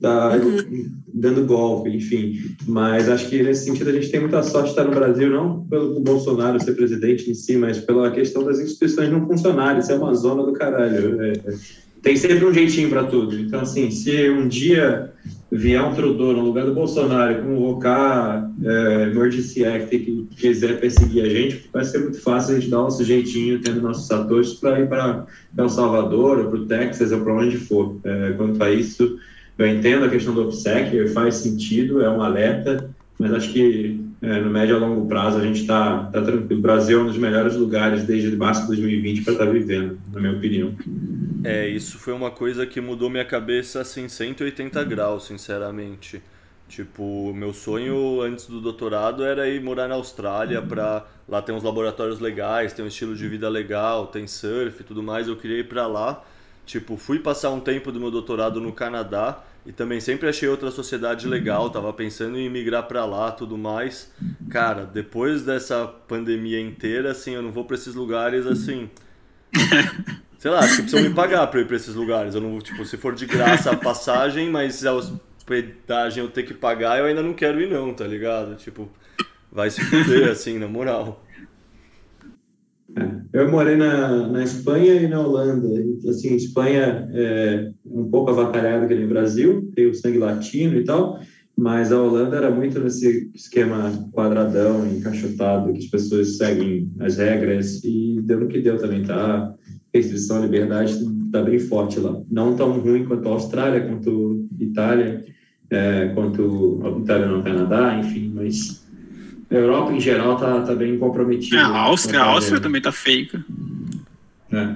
tá Uhum. dando golpe, enfim. Mas acho que nesse sentido a gente tem muita sorte de estar no Brasil, não pelo Bolsonaro ser presidente em si, mas pela questão das instituições não funcionarem. Isso é uma zona do caralho. É, é, tem sempre um jeitinho para tudo. Então, assim, se um dia vier um Trudeau no lugar do Bolsonaro convocar é, Emergency Act e quiser perseguir a gente, vai ser muito fácil a gente dar nosso jeitinho, tendo nossos satoshis para ir para El Salvador, ou para o Texas, ou para onde for. É, quanto a isso, eu entendo a questão do OPSEC, faz sentido, é um alerta, mas acho que é, no médio a longo prazo a gente está tá tranquilo. O Brasil é um dos melhores lugares desde março de 2020 para estar vivendo, na minha opinião. É, isso foi uma coisa que mudou minha cabeça assim 180 graus, sinceramente. Tipo, meu sonho antes do doutorado era ir morar na Austrália pra lá tem uns laboratórios legais, tem um estilo de vida legal, tem surf e tudo mais. Eu queria ir pra lá. Tipo, fui passar um tempo do meu doutorado no Canadá e também sempre achei outra sociedade legal, tava pensando em migrar pra lá, tudo mais. Cara, depois dessa pandemia inteira, assim, eu não vou pra esses lugares assim. Sei lá, acho que precisam me pagar pra ir pra esses lugares. Eu não, tipo, se for de graça a passagem, mas a hospedagem eu ter que pagar, eu ainda não quero ir não, tá ligado? Tipo, vai se fuder, assim, na moral. Eu morei na, na Espanha e na Holanda. Assim, Espanha é um pouco avacalhada que nem o Brasil, tem o sangue latino e tal, mas a Holanda era muito nesse esquema quadradão, encaixotado, que as pessoas seguem as regras e deu no que deu também, tá? Restrição à liberdade tá bem forte lá. Não tão ruim quanto a Austrália, quanto a Itália, é, quanto a Itália no Canadá, enfim, mas a Europa em geral tá, tá bem comprometida. É, a Áustria, a Áustria também tá feia. É.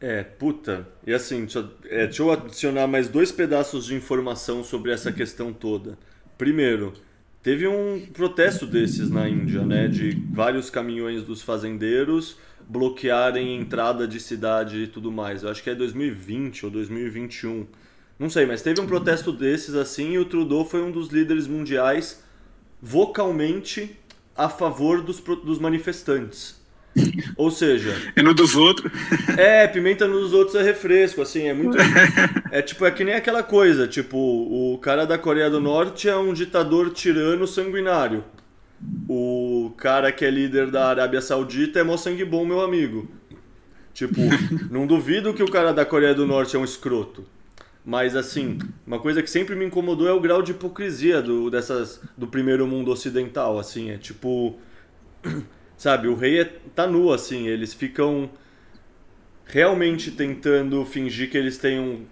É, puta. E assim, deixa, eu- é, deixa eu adicionar mais dois pedaços de informação sobre essa questão toda. Primeiro, teve um protesto desses na Índia, né? De vários caminhões dos fazendeiros bloquearem entrada de cidade e tudo mais. Eu acho que é 2020 ou 2021. Não sei, mas teve um protesto desses assim e o Trudeau foi um dos líderes mundiais vocalmente a favor dos, dos manifestantes. Ou seja, É no dos outros. é, pimenta nos outros é refresco, assim, é muito. É tipo, é que nem aquela coisa, tipo, o cara da Coreia do Norte é um ditador tirano sanguinário. O cara que é líder da Arábia Saudita é mó sangue bom, meu amigo. Tipo, não duvido que o cara da Coreia do Norte é um escroto. Mas assim, uma coisa que sempre me incomodou é o grau de hipocrisia do, dessas, do primeiro mundo ocidental, assim, é tipo. Sabe, o rei é, tá nu, assim, eles ficam realmente tentando fingir que eles têm um,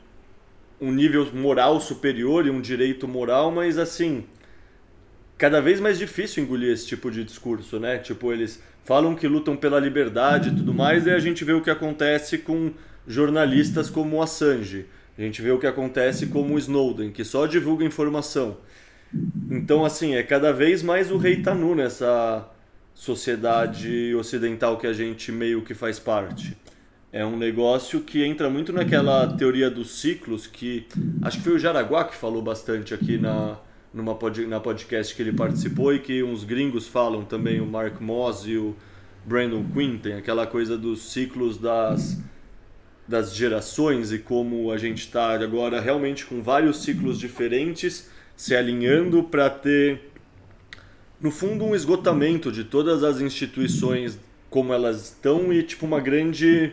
um nível moral superior e um direito moral, mas assim, cada vez mais difícil engolir esse tipo de discurso, né? Tipo, eles falam que lutam pela liberdade e tudo mais, e a gente vê o que acontece com jornalistas como o Assange. A gente vê o que acontece com o Snowden, que só divulga informação. Então, assim, é cada vez mais o rei tá nu nessa sociedade ocidental que a gente meio que faz parte. É um negócio que entra muito naquela teoria dos ciclos que acho que foi o Jaraguá que falou bastante aqui na numa pod, na podcast que ele participou e que uns gringos falam também, o Mark Moss e o Brandon Quinn, tem aquela coisa dos ciclos das das gerações e como a gente está agora realmente com vários ciclos diferentes se alinhando para ter no fundo, um esgotamento de todas as instituições como elas estão e, tipo, uma grande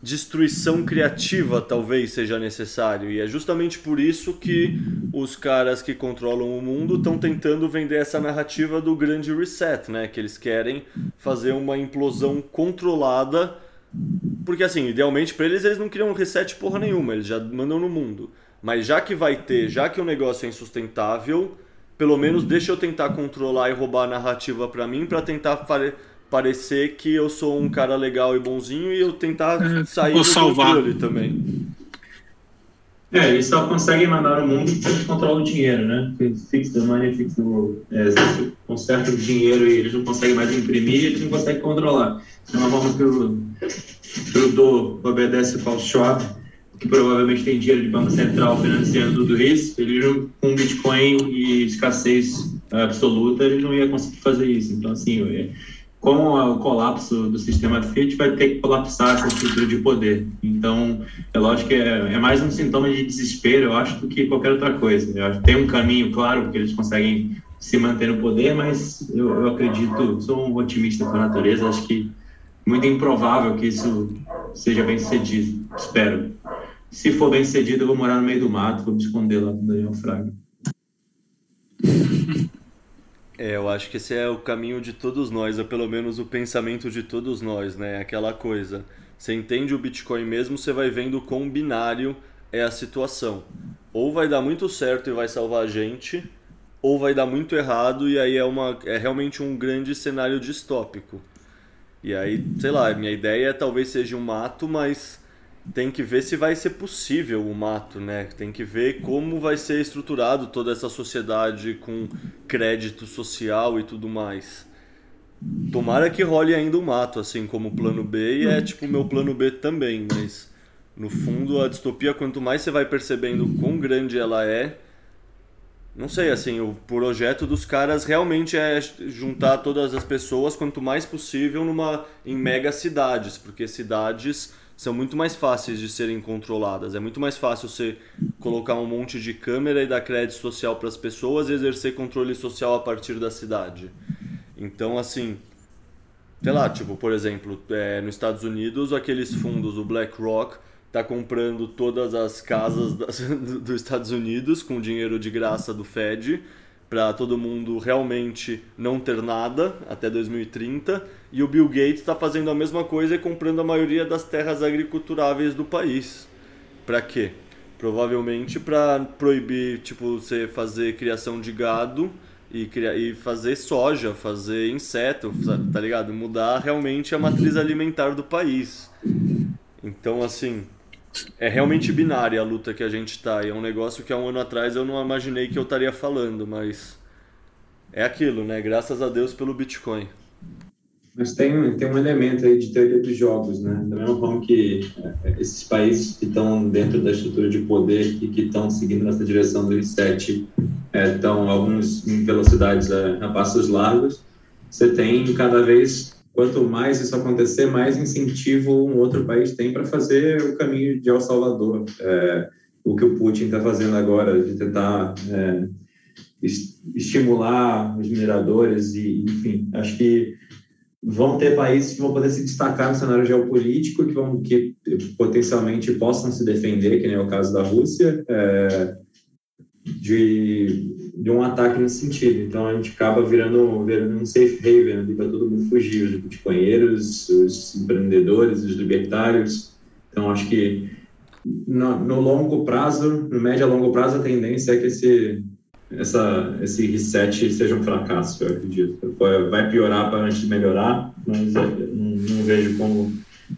destruição criativa talvez seja necessário. E é justamente por isso que os caras que controlam o mundo estão tentando vender essa narrativa do grande reset, né? Que eles querem fazer uma implosão controlada. Porque assim, idealmente para eles eles não queriam reset porra nenhuma, eles já mandam no mundo. Mas já que vai ter, já que o negócio é insustentável, pelo menos deixa eu tentar controlar e roubar a narrativa para mim para tentar parecer que eu sou um cara legal e bonzinho e eu tentar é, sair do salvar. controle também. É, eles só conseguem mandar o mundo porque controlam o dinheiro, né? Fix the money, fix the world. É, eles consertam o dinheiro e eles não conseguem mais imprimir e eles não conseguem controlar. É uma forma que o Trudeau obedece o Klaus Schwab, que provavelmente tem dinheiro de Banco Central financiando tudo isso. Ele, com Bitcoin e escassez absoluta, ele não ia conseguir fazer isso. Então, assim, com o colapso do sistema Fiat, vai ter que colapsar essa estrutura de poder. Então, é lógico que é, é, mais um sintoma de desespero, eu acho, do que qualquer outra coisa. Eu acho tem um caminho, claro, que eles conseguem se manter no poder, mas eu, eu acredito, sou um otimista a natureza, acho que muito improvável que isso seja bem sucedido, espero. Se for bem sucedido, eu vou morar no meio do mato, vou me esconder lá com o Daniel Fraga. É, eu acho que esse é o caminho de todos nós, é pelo menos o pensamento de todos nós, né? Aquela coisa. Você entende o Bitcoin mesmo, você vai vendo quão binário é a situação. Ou vai dar muito certo e vai salvar a gente, ou vai dar muito errado e aí é, uma, é realmente um grande cenário distópico. E aí, sei lá, minha ideia talvez seja um mato, mas tem que ver se vai ser possível o mato, né? Tem que ver como vai ser estruturado toda essa sociedade com crédito social e tudo mais. Tomara que role ainda o mato, assim como o plano B, e é tipo o meu plano B também, mas no fundo a distopia, quanto mais você vai percebendo quão grande ela é, não sei, assim, o projeto dos caras realmente é juntar todas as pessoas quanto mais possível numa em mega cidades, porque cidades são muito mais fáceis de serem controladas. É muito mais fácil você colocar um monte de câmera e dar crédito social para as pessoas e exercer controle social a partir da cidade. Então, assim, sei lá, tipo, por exemplo, é, nos Estados Unidos, aqueles fundos, o BlackRock, tá comprando todas as casas das, dos Estados Unidos com dinheiro de graça do Fed para todo mundo realmente não ter nada até 2030 e o Bill Gates está fazendo a mesma coisa e comprando a maioria das terras agriculturáveis do país. Para quê? Provavelmente para proibir, tipo, você fazer criação de gado e, criar, e fazer soja, fazer inseto, tá ligado? Mudar realmente a matriz alimentar do país. Então, assim, é realmente binária a luta que a gente está. E é um negócio que há um ano atrás eu não imaginei que eu estaria falando, mas é aquilo, né? Graças a Deus pelo Bitcoin. Mas tem, tem um elemento aí de teoria dos jogos, né? Da mesma forma que é, esses países que estão dentro da estrutura de poder e que estão seguindo nessa direção do reset estão é, alguns em velocidades a, a passos largos, você tem cada vez quanto mais isso acontecer, mais incentivo um outro país tem para fazer o caminho de El Salvador. É, o que o Putin está fazendo agora, de tentar é, estimular os mineradores e, enfim, acho que vão ter países que vão poder se destacar no cenário geopolítico, que vão que potencialmente possam se defender, que nem é o caso da Rússia, é, de de um ataque nesse sentido. Então a gente acaba virando, virando um safe haven para todo mundo fugir, os bitcoinheiros, os empreendedores, os libertários. Então acho que no, no, longo prazo, no médio a longo prazo, a tendência é que esse, essa, esse reset seja um fracasso, eu acredito. Vai piorar para antes de melhorar, mas não, não, vejo como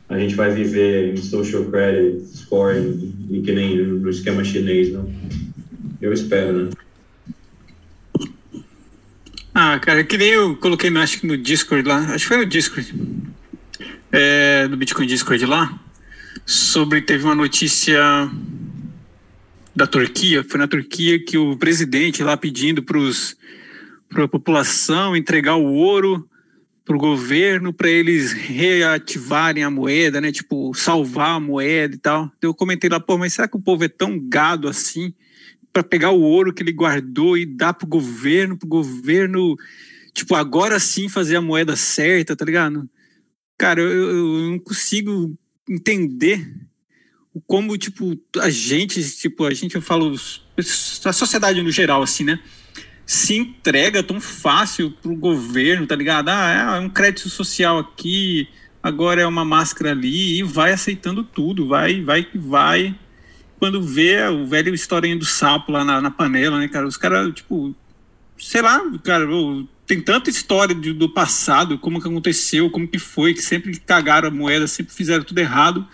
a gente vai viver em social credit scoring e que nem no esquema chinês, não. Eu espero, né? Ah, cara, que nem eu coloquei, acho que no Discord lá, acho que foi no Discord, é, do Bitcoin Discord lá, sobre, teve uma notícia da Turquia, foi na Turquia que o presidente lá pedindo para a população entregar o ouro para o governo para eles reativarem a moeda, né? Tipo, salvar a moeda e tal. Eu comentei lá, pô, mas será que o povo é tão gado assim para pegar o ouro que ele guardou e dar pro governo, pro governo, tipo, agora sim fazer a moeda certa, tá ligado? Cara, eu, eu não consigo entender como, tipo, a gente, tipo, a gente, eu falo, a sociedade no geral, assim, né? Se entrega tão fácil pro governo, tá ligado? Ah, é um crédito social aqui, agora é uma máscara ali, e vai aceitando tudo, vai, vai vai. Quando vê o velho historinha do sapo lá na, na panela, né, cara? Os caras, tipo, sei lá, cara, tem tanta história do passado, como que aconteceu, como que foi, que sempre cagaram a moeda, sempre fizeram tudo errado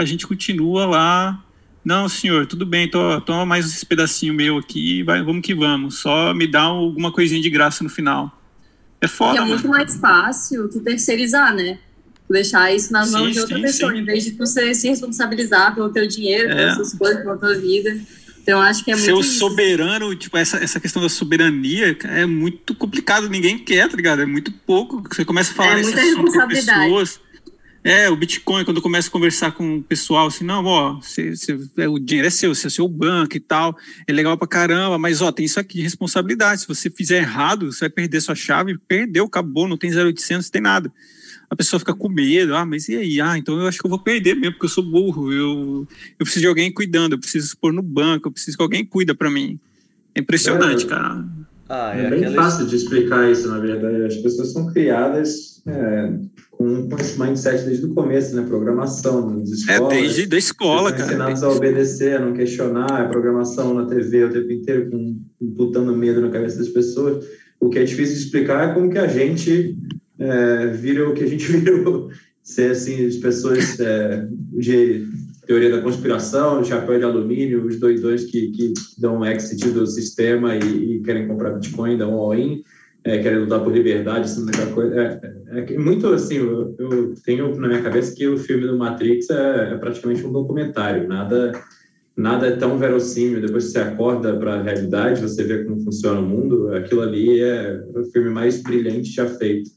a gente continua lá. Não, senhor, tudo bem, tô, toma mais esse pedacinho meu aqui, vai, vamos que vamos. Só me dá alguma coisinha de graça no final. É foda. E é muito mais fácil tu terceirizar, né? Deixar isso nas mãos sim, de outra sim, pessoa, sim. em vez de tu se, se responsabilizar pelo teu dinheiro, é. pelas suas coisas, pela tua vida. Então, acho que é Ser muito. Ser soberano, tipo, essa, essa questão da soberania é muito complicado, ninguém quer, tá ligado? É muito pouco. Você começa a falar é muita responsabilidade. pessoas é, o Bitcoin, quando começa a conversar com o pessoal, assim, não, ó, cê, cê, é, o dinheiro é seu, você é seu banco e tal, é legal pra caramba, mas ó, tem isso aqui de responsabilidade. Se você fizer errado, você vai perder sua chave, perdeu, acabou, não tem 0800, não tem nada. A pessoa fica com medo, ah, mas e aí? Ah, então eu acho que eu vou perder mesmo, porque eu sou burro, eu, eu preciso de alguém cuidando, eu preciso pôr no banco, eu preciso que alguém cuida para mim. É impressionante, é, cara. Ah, é, é bem fácil de explicar isso, na verdade. As pessoas são criadas é, com, com esse mindset desde o começo, né? Programação nas escolas. É, desde a escola, cara. ensinados a obedecer, a não questionar, a programação na TV o tempo inteiro, com, botando medo na cabeça das pessoas. O que é difícil de explicar é como que a gente é, vira o que a gente virou. Ser, assim, as pessoas é, de teoria da conspiração, chapéu de alumínio, os doidões que, que dão exit do sistema e, e querem comprar Bitcoin, dão all-in é, querendo lutar por liberdade, assim, daquela coisa. É, é, é, muito assim, eu, eu, tenho na minha cabeça que o filme do Matrix é, é, praticamente um documentário, nada nada é tão verossímil. Depois que você acorda para a realidade, você vê como funciona o mundo, aquilo ali é o filme mais brilhante já feito.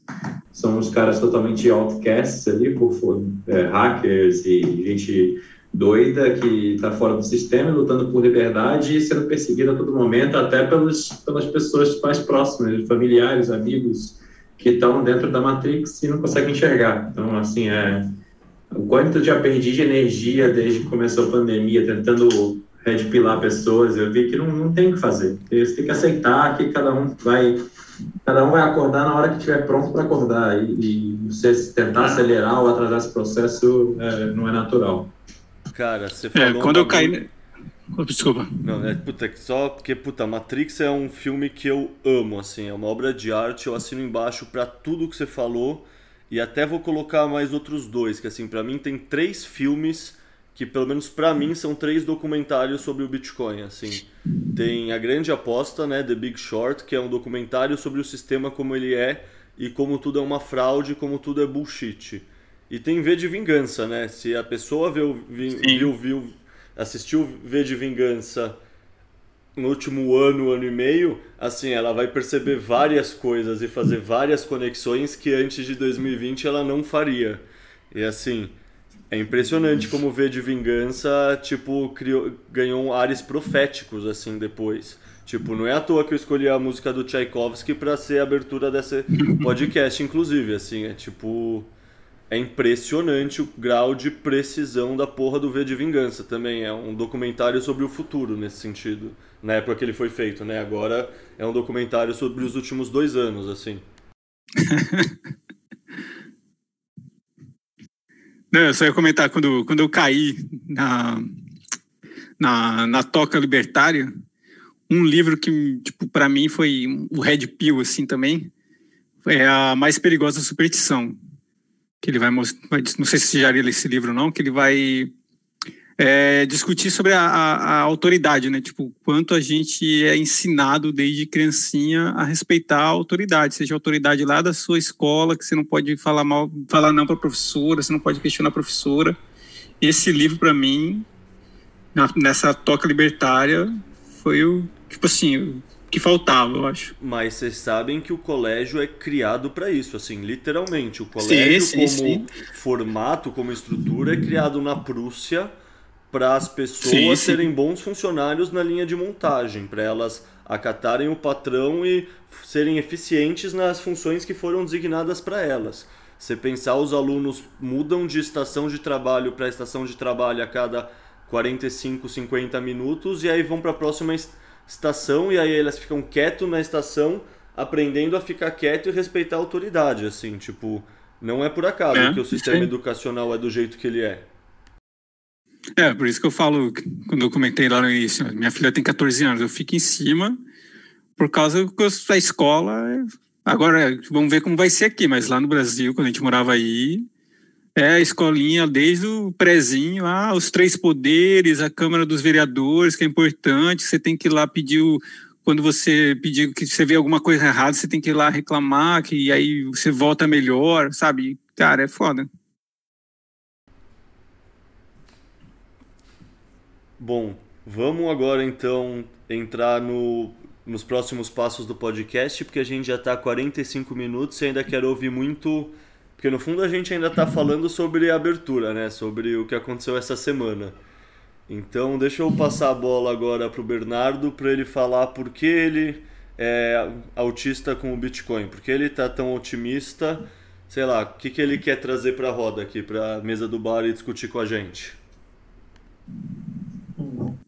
São os caras totalmente outcasts ali, por é, hackers e gente doida que está fora do sistema, lutando por liberdade e sendo perseguida a todo momento, até pelos, pelas pessoas mais próximas, familiares, amigos, que estão dentro da Matrix e não conseguem enxergar. Então, assim, é, o quanto eu já perdi de energia desde que começou a pandemia, tentando redpilar pessoas, eu vi que não, não tem o que fazer. Você tem que aceitar que cada um vai cada um vai acordar na hora que estiver pronto para acordar e, e, você tentar acelerar ou atrasar esse processo é, não é natural. Cara, você é, falou. É, quando eu caí. Desculpa. Não, é puta, só porque, puta, Matrix é um filme que eu amo, assim, é uma obra de arte, eu assino embaixo para tudo que você falou e até vou colocar mais outros dois, que assim, para mim tem três filmes que pelo menos para mim são três documentários sobre o Bitcoin, assim. Tem A Grande Aposta, né, The Big Short, que é um documentário sobre o sistema como ele é e como tudo é uma fraude, como tudo é bullshit. E tem V de Vingança, né? Se a pessoa viu, viu, viu, assistiu V de Vingança no último ano, ano e meio, assim, ela vai perceber várias coisas e fazer várias conexões que antes de 2020 ela não faria. E assim, é impressionante como V de Vingança, tipo, criou, ganhou ares proféticos, assim, depois. Tipo, não é à toa que eu escolhi a música do Tchaikovsky para ser a abertura desse podcast, inclusive, assim, é tipo é impressionante o grau de precisão da porra do V de Vingança também. É um documentário sobre o futuro nesse sentido. Na época que ele foi feito, né? Agora é um documentário sobre os últimos dois anos, assim. Não, eu só ia comentar, quando, quando eu caí na, na, na toca libertária, um livro que, tipo, para mim foi o Red Pill, assim, também, é a mais perigosa superstição que ele vai mostrar, não sei se já leu esse livro ou não, que ele vai é, discutir sobre a, a, a, autoridade, né? Tipo, quanto a gente é ensinado desde criancinha a respeitar a autoridade, seja a autoridade lá da sua escola, que você não pode falar mal, falar não para a professora, você não pode questionar a professora. Esse livro, para mim, na, nessa toca libertária, foi o, tipo assim, que faltava, eu acho. Mas vocês sabem que o colégio é criado para isso, assim, literalmente. O colégio, sim, como sim. formato, como estrutura, é criado na Prússia para as pessoas serem bons funcionários na linha de montagem, para elas acatarem o patrão e serem eficientes nas funções que foram designadas para elas. Você pensar, os alunos mudam de estação de trabalho para estação de trabalho a cada 45, 50 minutos e aí vão para a próxima estação e aí elas ficam quietos na estação, aprendendo a ficar quieto e respeitar a autoridade, assim, tipo, não é por acaso é, que o sistema sim. educacional é do jeito que ele é. É, por isso que eu falo, quando eu comentei lá no início, minha filha tem 14 anos, eu fico em cima por causa da escola. Agora, vamos ver como vai ser aqui, mas lá no Brasil, quando a gente morava aí, é a escolinha desde o prezinho, ah, os três poderes, a Câmara dos Vereadores, que é importante, você tem que ir lá pedir o, quando você pedir que você vê alguma coisa errada, você tem que ir lá reclamar, que aí você volta melhor, sabe? Cara, é foda. Bom, vamos agora então entrar no, nos próximos passos do podcast, porque a gente já está 45 minutos e ainda quero ouvir muito. Porque no fundo a gente ainda está falando sobre a abertura, né? Sobre o que aconteceu essa semana. Então deixa eu passar a bola agora para o Bernardo para ele falar por que ele é autista com o Bitcoin, por que ele está tão otimista, sei lá, o que, que ele quer trazer para a roda aqui, para a mesa do bar e discutir com a gente.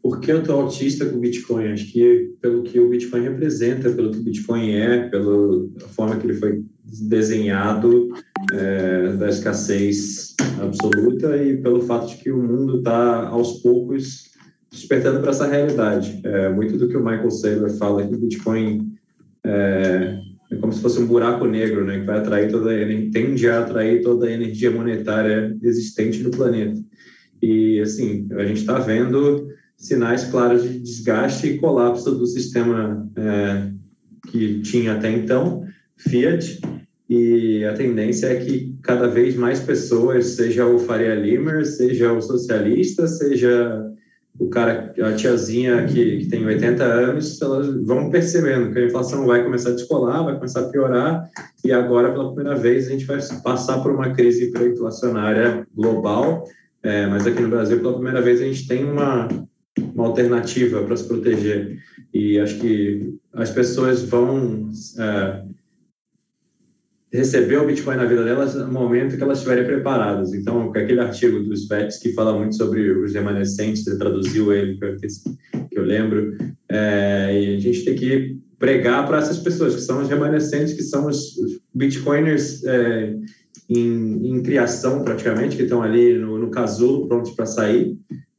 Por que eu estou autista com o Bitcoin? Acho que pelo que o Bitcoin representa, pelo que o Bitcoin é, pela forma que ele foi desenhado, é, da escassez absoluta e pelo fato de que o mundo está, aos poucos, despertando para essa realidade. É, muito do que o Michael Saylor fala que o Bitcoin é, é, como se fosse um buraco negro, né, que vai atrair toda, tende a atrair toda a energia monetária existente no planeta. E, assim, a gente está vendo sinais claros de desgaste e colapso do sistema é, que tinha até então, Fiat, e a tendência é que cada vez mais pessoas, seja o Faria Limer, seja o socialista, seja o cara, a tiazinha que, que, tem 80 anos, elas vão percebendo que a inflação vai começar a descolar, vai começar a piorar, e agora, pela primeira vez, a gente vai passar por uma crise pré-inflacionária global, é, mas aqui no Brasil, pela primeira vez, a gente tem uma, uma alternativa para se proteger. E acho que as pessoas vão é, receber o Bitcoin na vida delas no momento que elas estiverem preparadas. Então, aquele artigo dos VETs que fala muito sobre os remanescentes, ele traduziu ele, que eu lembro, é, e a gente tem que pregar para essas pessoas, que são os remanescentes, que são os, os bitcoiners é, em, em, criação, praticamente, que estão ali no, no casulo, prontos para sair,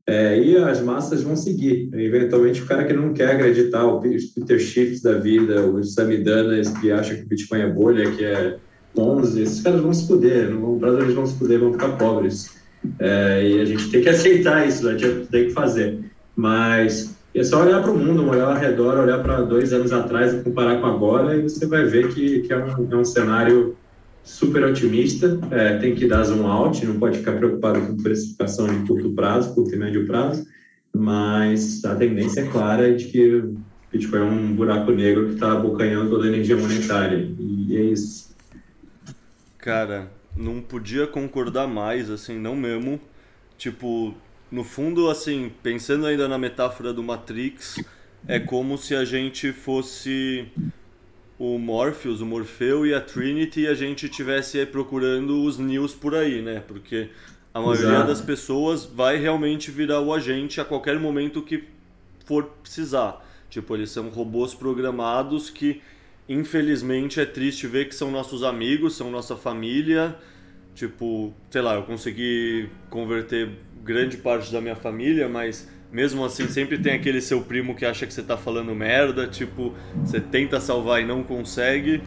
é, e as massas vão seguir. Eventualmente, o cara que não quer acreditar, o Peter Schiff da vida, o Samidanas, que acha que o Bitcoin é bolha, que é 11, esses caras vão se no Brasil eles vão se fuder, vão ficar pobres. É, e a gente tem que aceitar isso, gente tem que fazer. Mas é só olhar para o mundo, olhar ao redor, olhar para dois anos atrás e comparar com agora, e você vai ver que, que é, um, é um cenário super otimista, é, tem que dar zoom out, não pode ficar preocupado com precificação de curto prazo, curto e médio prazo, mas a tendência é clara de que Bitcoin é um buraco negro que está abocanhando toda a energia monetária, e é isso. Cara, não podia concordar mais, assim, não mesmo. Tipo, no fundo, assim, pensando ainda na metáfora do Matrix, é como se a gente fosse o Morpheus, o Morfeu e a Trinity e a gente tivesse procurando os News por aí, né? Porque a maioria Exato. das pessoas vai realmente virar o agente a qualquer momento que for precisar. Tipo, eles são robôs programados que, infelizmente, é triste ver que são nossos amigos, são nossa família. Tipo, sei lá, eu consegui converter grande parte da minha família, mas mesmo assim, sempre tem aquele seu primo que acha que você tá falando merda, tipo, você tenta salvar e não consegue.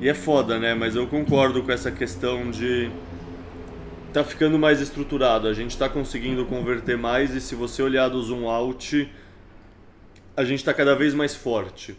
E é foda, né? Mas eu concordo com essa questão de tá ficando mais estruturado, a gente tá conseguindo converter mais e se você olhar do zoom out, a gente tá cada vez mais forte.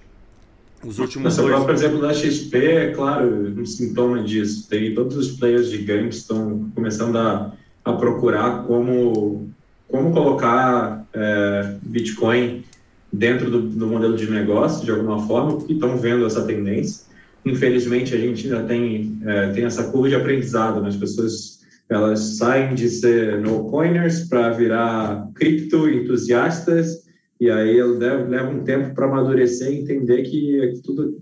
Os últimos Essa dois... por exemplo, da XP é claro, um sintoma disso. Tem todos os players gigantes estão começando a, a procurar como como colocar é, Bitcoin dentro do, do, modelo de negócio de alguma forma, porque estão vendo essa tendência. Infelizmente, a gente ainda tem, é, tem essa curva de aprendizado, né? as pessoas Elas saem de ser no-coiners para virar cripto-entusiastas, e aí leva um tempo para amadurecer e entender que é tudo,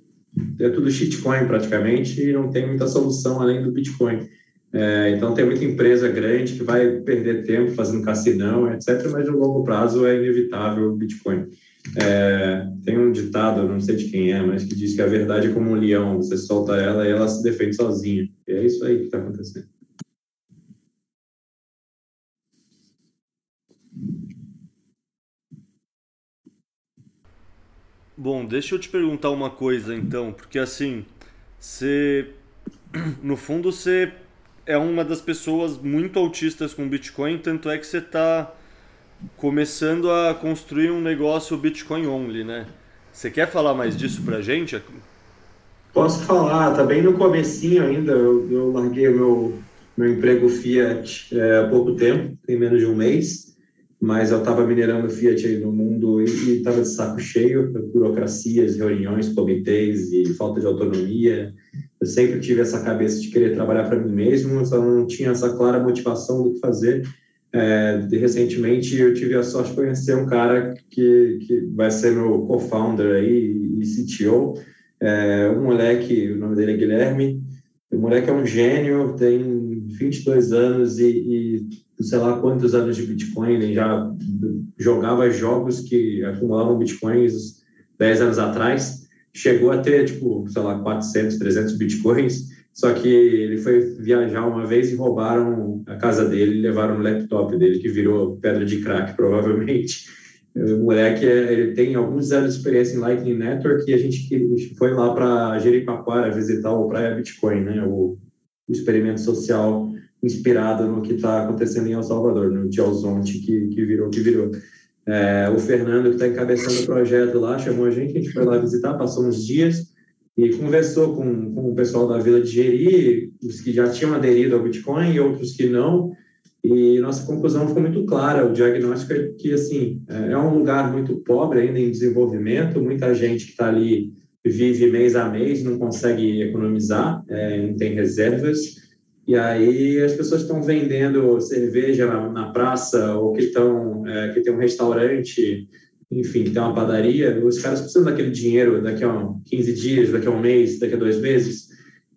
é tudo shitcoin praticamente, e não tem muita solução além do Bitcoin. É, então, tem muita empresa grande que vai perder tempo fazendo cassinão, etc., mas no longo prazo é inevitável o Bitcoin. É, tem um ditado, não sei de quem é, mas que diz que a verdade é como um leão, você solta ela e ela se defende sozinha. E é isso aí que está acontecendo. Bom, deixa eu te perguntar uma coisa então, porque assim, você no fundo você é uma das pessoas muito autistas com Bitcoin, tanto é que você está começando a construir um negócio Bitcoin only, né? Você quer falar mais disso pra gente? Posso falar, tá bem no comecinho ainda, eu, eu larguei meu, meu emprego Fiat é, há pouco tempo, tem menos de um mês, mas eu estava minerando Fiat aí no mundo e estava de saco cheio, burocracias, reuniões, comitês e falta de autonomia. Eu sempre tive essa cabeça de querer trabalhar para mim mesmo, só não tinha essa clara motivação do que fazer. É, recentemente eu tive a sorte de conhecer um cara que, que vai ser meu co-founder aí e CTO, é, um moleque, o nome dele é Guilherme, o moleque é um gênio, tem 22 anos e, e sei lá quantos anos de Bitcoin, ele já jogava jogos que acumulavam Bitcoins 10 anos atrás, chegou a ter, tipo, sei lá, 400, 300 Bitcoins, só que ele foi viajar uma vez e roubaram a casa dele, levaram o laptop dele, que virou pedra de crack, provavelmente. O moleque ele tem alguns anos de experiência em Lightning Network e a gente foi lá para Jericoacoara visitar o Praia Bitcoin, né? O, o experimento social inspirado no que está acontecendo em El Salvador, no Tialzonte, que, que virou que virou. É, o Fernando, que está encabeçando o projeto lá, chamou a gente, a gente foi lá visitar, passou uns dias, e conversou com, com o pessoal da Vila de Geri, os que já tinham aderido ao Bitcoin e outros que não, e nossa conclusão ficou muito clara, o diagnóstico é que, assim, é, é um lugar muito pobre ainda em desenvolvimento, muita gente que está ali vive mês a mês, não consegue economizar, é, não tem reservas, e aí as pessoas estão vendendo cerveja na, na praça ou que estão é, que tem um restaurante enfim, tem uma padaria, os caras precisam daquele dinheiro daqui a 15 dias, daqui a um mês, daqui a dois meses.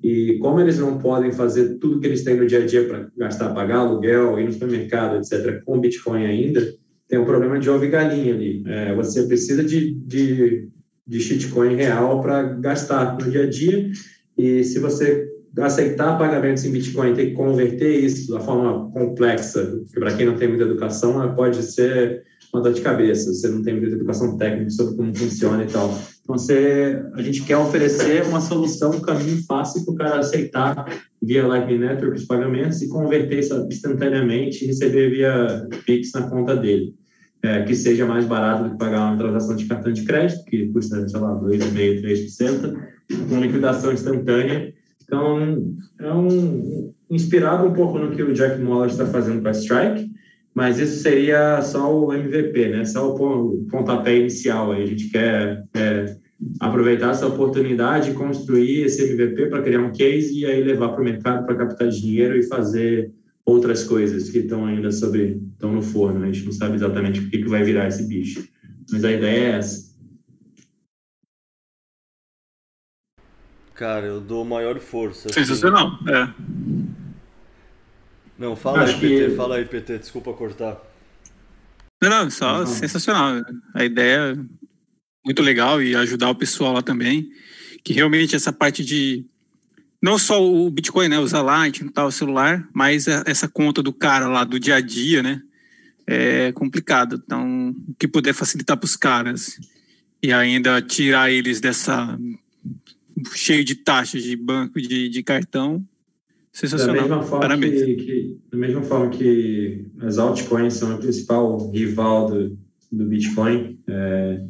E como eles não podem fazer tudo que eles têm no dia a dia para gastar, pagar aluguel, ir no supermercado, etc., com Bitcoin ainda, tem um problema de ovo e galinha ali. É, você precisa de, de, de shitcoin real para gastar no dia a dia. E se você aceitar pagamentos em Bitcoin, ter que converter isso da forma complexa, que para quem não tem muita educação, pode ser uma dor de cabeça, você não tem muita educação técnica sobre como funciona e tal. Então, você, a gente quer oferecer uma solução, um caminho fácil para o cara aceitar via Lightning Network os pagamentos e converter isso instantaneamente e receber via Pix na conta dele. É, que seja mais barato do que pagar uma transação de cartão de crédito, que custa, sei lá, 2,5%, 3%, com liquidação instantânea. Então, é um, inspirado um pouco no que o Jack Moller está fazendo com a Strike, mas isso seria só o MVP, né? Só o pontapé inicial. Aí a gente quer é, aproveitar essa oportunidade, construir esse MVP para criar um case e aí levar para o mercado para captar dinheiro e fazer outras coisas que estão ainda sobre estão no forno. A gente não sabe exatamente o que, que vai virar esse bicho, mas a ideia é essa. Cara, eu dou maior força. Sensacional, assim. é. Não, fala Acho aí, PT, que... fala aí, PT, desculpa cortar. Não, não, só uhum. sensacional. A ideia é muito legal e ajudar o pessoal lá também. Que realmente essa parte de. Não só o Bitcoin, né? Usar Lightning, tal, o celular, mas essa conta do cara lá do dia a dia, né? É complicado. Então, o que puder facilitar para os caras e ainda tirar eles dessa cheio de taxas de banco de, de cartão Sensacional. Da mesma, forma que, que, da mesma forma que as altcoins são o principal rival do, do Bitcoin, é,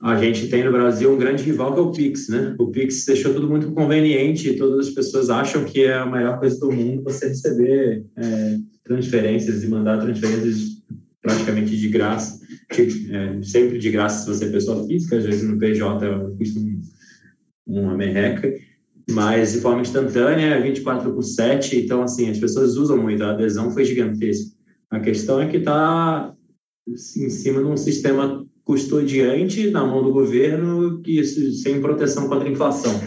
a gente tem no Brasil um grande rival que é o Pix, né? O Pix deixou tudo muito conveniente e todas as pessoas acham que é a melhor coisa do mundo você receber é, transferências e mandar transferências praticamente de graça, é, sempre de graça se você é pessoa física, às vezes no PJ custa uma merreca, mas de forma instantânea, 24 por 7, então, assim, as pessoas usam muito, a adesão foi gigantesca. A questão é que está em cima de um sistema custodiante na mão do governo, que isso, sem proteção contra a inflação.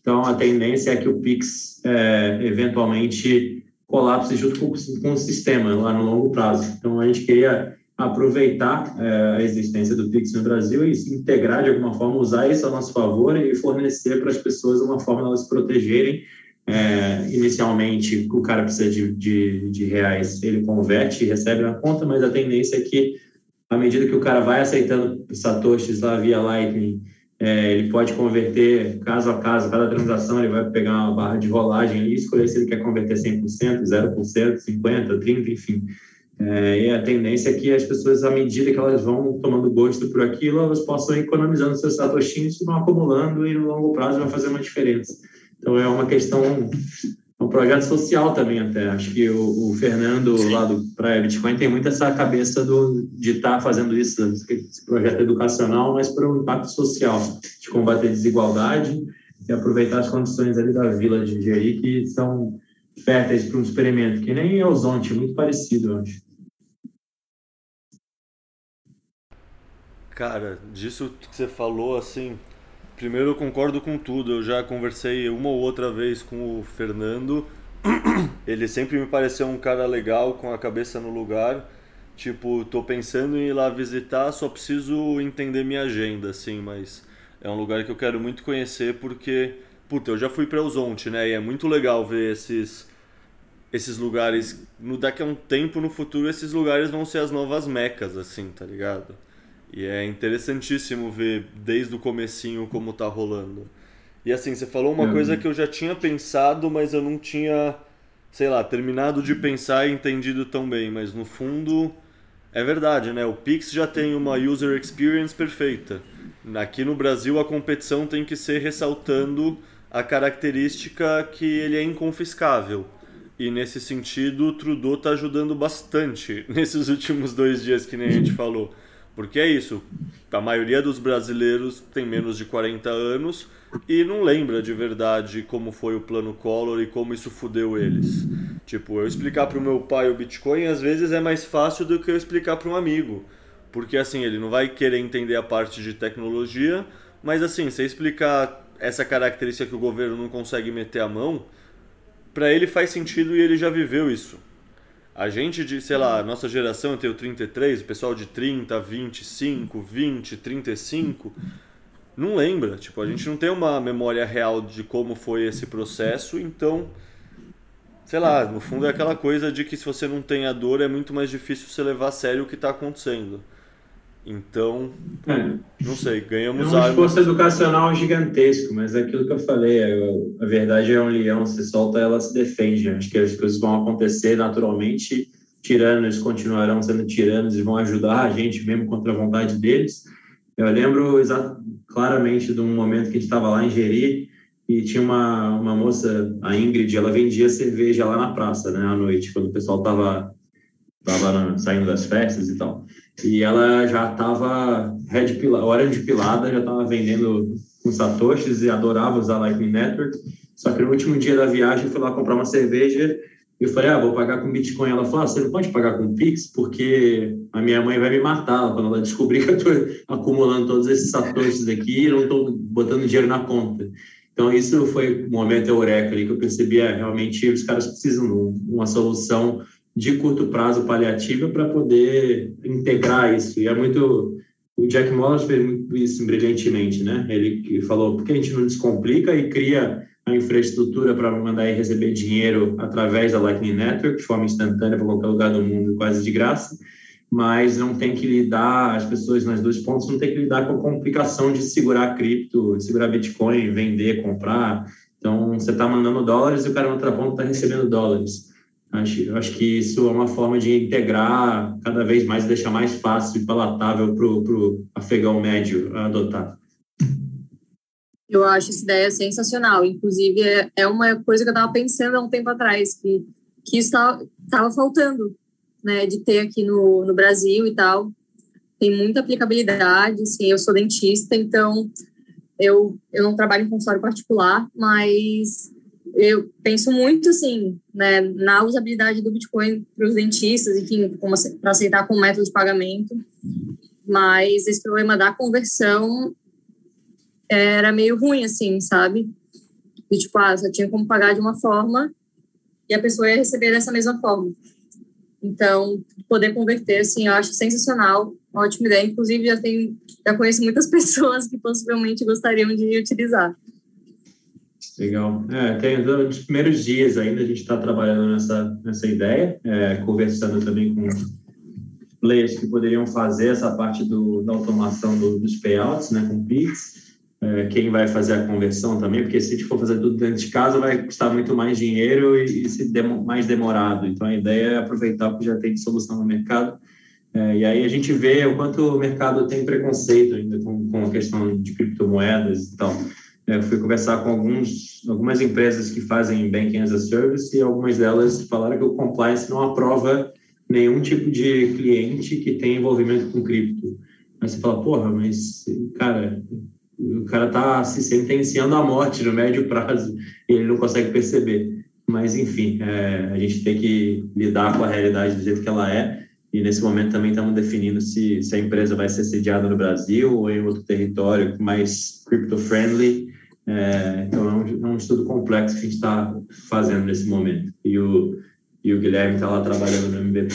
Então, a tendência é que o PIX, é, eventualmente, colapse junto com, com, o sistema, lá no longo prazo. Então, a gente queria aproveitar é, a existência do Pix no Brasil e se integrar de alguma forma, usar isso a nosso favor e fornecer para as pessoas uma forma de elas se protegerem. É, inicialmente, o cara precisa de, de, de, reais, ele converte e recebe na conta, mas a tendência é que, à medida que o cara vai aceitando satoshis lá via Lightning, é, ele pode converter caso a caso, cada transação ele vai pegar uma barra de rolagem e escolher se ele quer converter 100%, 0%, 50%, 30%, enfim. É, e a tendência é que as pessoas, à medida que elas vão tomando gosto por aquilo, elas possam ir economizando seus satoshinhos, vão acumulando e no longo prazo vai fazer uma diferença. Então é uma questão, é um projeto social também até. Acho que o, o Fernando lá do Praia Bitcoin tem muito essa cabeça do, de estar tá fazendo isso, esse projeto educacional, mas para um impacto social, de combater desigualdade e aproveitar as condições ali da vila de Jeri que são férteis para um experimento, que nem Elzonte, muito parecido, eu acho. Cara, disso que você falou, assim, primeiro eu concordo com tudo. Eu já conversei uma ou outra vez com o Fernando. Ele sempre me pareceu um cara legal, com a cabeça no lugar. Tipo, tô pensando em ir lá visitar, só preciso entender minha agenda, assim, mas é um lugar que eu quero muito conhecer porque, puta, eu já fui para Elzonte, né? E é muito legal ver esses esses lugares, no daqui a um tempo no futuro esses lugares vão ser as novas mecas assim, tá ligado? E é interessantíssimo ver desde o comecinho como tá rolando. E assim, você falou uma é. coisa que eu já tinha pensado, mas eu não tinha, sei lá, terminado de pensar e entendido tão bem, mas no fundo é verdade, né? O Pix já tem uma user experience perfeita. Aqui no Brasil a competição tem que ser ressaltando a característica que ele é inconfiscável. E nesse sentido, o Trudeau está ajudando bastante nesses últimos dois dias que nem a gente falou. Porque é isso, a maioria dos brasileiros tem menos de 40 anos e não lembra de verdade como foi o plano Collor e como isso fudeu eles. Tipo, eu explicar para o meu pai o Bitcoin às vezes é mais fácil do que eu explicar para um amigo. Porque assim, ele não vai querer entender a parte de tecnologia, mas assim, se explicar essa característica que o governo não consegue meter a mão, para ele faz sentido e ele já viveu isso. A gente de, sei lá, nossa geração, eu tenho 33, o pessoal de 30, 25, 20, 35, não lembra. Tipo, a gente não tem uma memória real de como foi esse processo, então, sei lá, no fundo é aquela coisa de que se você não tem a dor é muito mais difícil você levar a sério o que está acontecendo. Então, é. não sei, ganhamos é um esforço educacional gigantesco, mas é aquilo que eu falei, é, a verdade é um leão, se solta, ela se defende. Acho que as coisas vão acontecer naturalmente, tiranos continuarão sendo tiranos e vão ajudar a gente mesmo contra a vontade deles. Eu lembro claramente de um momento que a gente estava lá em Jeri e tinha uma, uma moça, a Ingrid, ela vendia cerveja lá na praça, né, à noite, quando o pessoal estava tava saindo das festas e tal. E ela já estava red pila, orange pilada, já estava vendendo com satoshis e adorava usar Lightning Network. Só que no último dia da viagem fui lá comprar uma cerveja e eu falei, ah, vou pagar com Bitcoin. Ela falou, ah, você não pode pagar com Pix porque a minha mãe vai me matar quando ela descobrir que eu estou acumulando todos esses satoshis aqui e não estou botando dinheiro na conta. Então, isso foi um momento eureka ali que eu percebi, é, realmente os caras precisam de uma solução de curto prazo paliativa para poder integrar isso. E é muito. O Jack Mollers fez isso brilhantemente, né? Ele falou: por que a gente não descomplica e cria a infraestrutura para mandar e receber dinheiro através da Lightning Network, de forma instantânea para qualquer lugar do mundo, quase de graça, mas não tem que lidar, as pessoas nas dois pontos não tem que lidar com a complicação de segurar cripto, segurar Bitcoin, vender, comprar. Então, você está mandando dólares e o cara na outra ponta está recebendo dólares. Acho, acho que isso é uma forma de integrar cada vez mais deixar mais fácil e palatável para o afegão médio adotar. Eu acho essa ideia sensacional. Inclusive, é, é uma coisa que eu estava pensando há um tempo atrás, que, que isso estava faltando, né, de ter aqui no, no Brasil e tal. Tem muita aplicabilidade, assim, eu sou dentista, então eu, eu não trabalho em consultório particular, mas eu penso muito, assim, né, na usabilidade do Bitcoin para os dentistas, enfim, para aceitar como método de pagamento, mas esse problema da conversão era meio ruim, assim, sabe? E, tipo, ah, só tinha como pagar de uma forma e a pessoa ia receber dessa mesma forma. Então, poder converter, assim, eu acho sensacional, ótima ideia. Inclusive, já tenho, já conheço muitas pessoas que possivelmente gostariam de utilizar. Legal. É, tem, nos primeiros dias ainda a gente está trabalhando nessa, nessa ideia, é, conversando também com players que poderiam fazer essa parte do, da automação do, dos payouts, né, com Pix é, quem vai fazer a conversão também, porque se a gente for fazer tudo dentro de casa, vai custar muito mais dinheiro e, e se demo, mais demorado. Então, a ideia é aproveitar o que já tem de solução no mercado. É, e aí a gente vê o quanto o mercado tem preconceito ainda com, com a questão de criptomoedas e tal. É, eu fui conversar com alguns, algumas empresas que fazem Banking as a Service e algumas delas falaram que o compliance não aprova nenhum tipo de cliente que tem envolvimento com cripto. Aí você fala, porra, mas, cara, o cara está se sentenciando à morte no médio prazo e ele não consegue perceber. Mas, enfim, é, a gente tem que lidar com a realidade do jeito que ela é. E nesse momento também estamos definindo se, se a empresa vai ser sediada no Brasil ou em outro território mais crypto-friendly. É, então, é um, é um, estudo complexo que a gente está fazendo nesse momento. E o, e o Guilherme está lá trabalhando no MVP.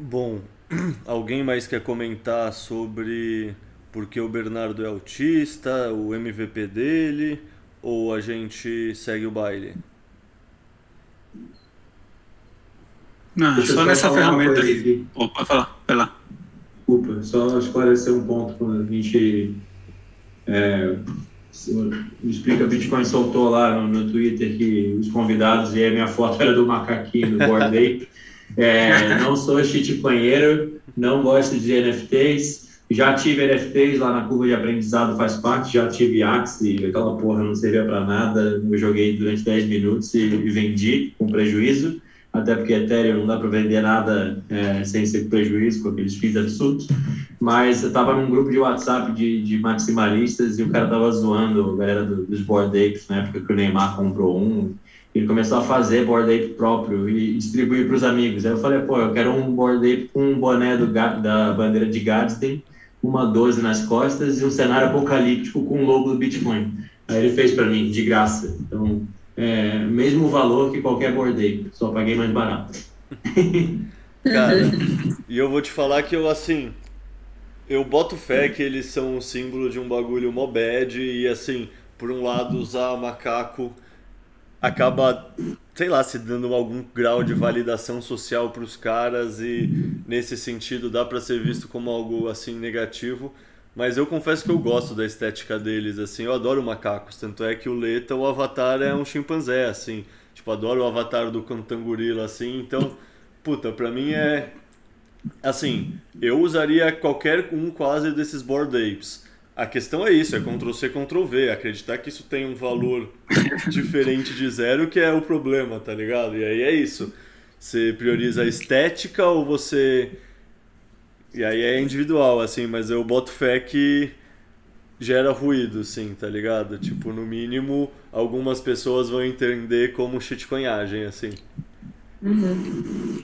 Bom, alguém mais quer comentar sobre por que o Bernardo é autista, o MVP dele, ou a gente segue o baile? Não, só nessa ferramenta aí. Opa, falar, vai lá. Desculpa, só esclarecer um ponto quando a gente é, explica Bitcoin soltou lá no, no, Twitter que os convidados e a minha foto era do macaquinho do Board Ape. É, não sou chitipanheiro, não gosto de NFTs. Já tive NFTs lá na curva de aprendizado, faz parte. Já tive Axie, aquela porra não servia para nada. Eu joguei durante 10 minutos e, e, vendi com prejuízo. Até porque Ethereum não dá para vender nada é, sem ser prejuízo, com aqueles FIIs absurdos. Mas eu estava num grupo de WhatsApp de, de, maximalistas e o cara tava zoando a galera do, dos Board Apes, na época que o Neymar comprou um ele começou a fazer board ape próprio e distribuir para os amigos. Aí eu falei, pô, eu quero um board ape com um boné do, da bandeira de Gadsden, uma 12 nas costas e um cenário apocalíptico com o logo do Bitcoin. Aí ele fez para mim, de graça. Então, é, mesmo valor que qualquer board ape, só paguei mais barato. Cara, e eu vou te falar que eu, assim, eu boto fé que eles são um símbolo de um bagulho mó bad e, assim, por um lado, usar macaco acaba, sei lá, se dando algum grau de validação social para os caras e nesse sentido dá para ser visto como algo assim negativo. Mas eu confesso que eu gosto da estética deles, assim, eu adoro macacos, tanto é que o Leta, o avatar é um chimpanzé, assim, tipo, adoro o avatar do Cantangorila, assim, então, puta, pra mim é, assim, eu usaria qualquer um quase desses Bored Apes, a questão é isso, é Ctrl-C, Ctrl-V. Acreditar que isso tem um valor diferente de zero que é o problema, tá ligado? E aí é isso. Você prioriza a estética ou você... E aí é individual, assim, mas eu boto fé que gera ruído, sim, tá ligado? Tipo, no mínimo, algumas pessoas vão entender como shitcoinhagem, assim. Uhum.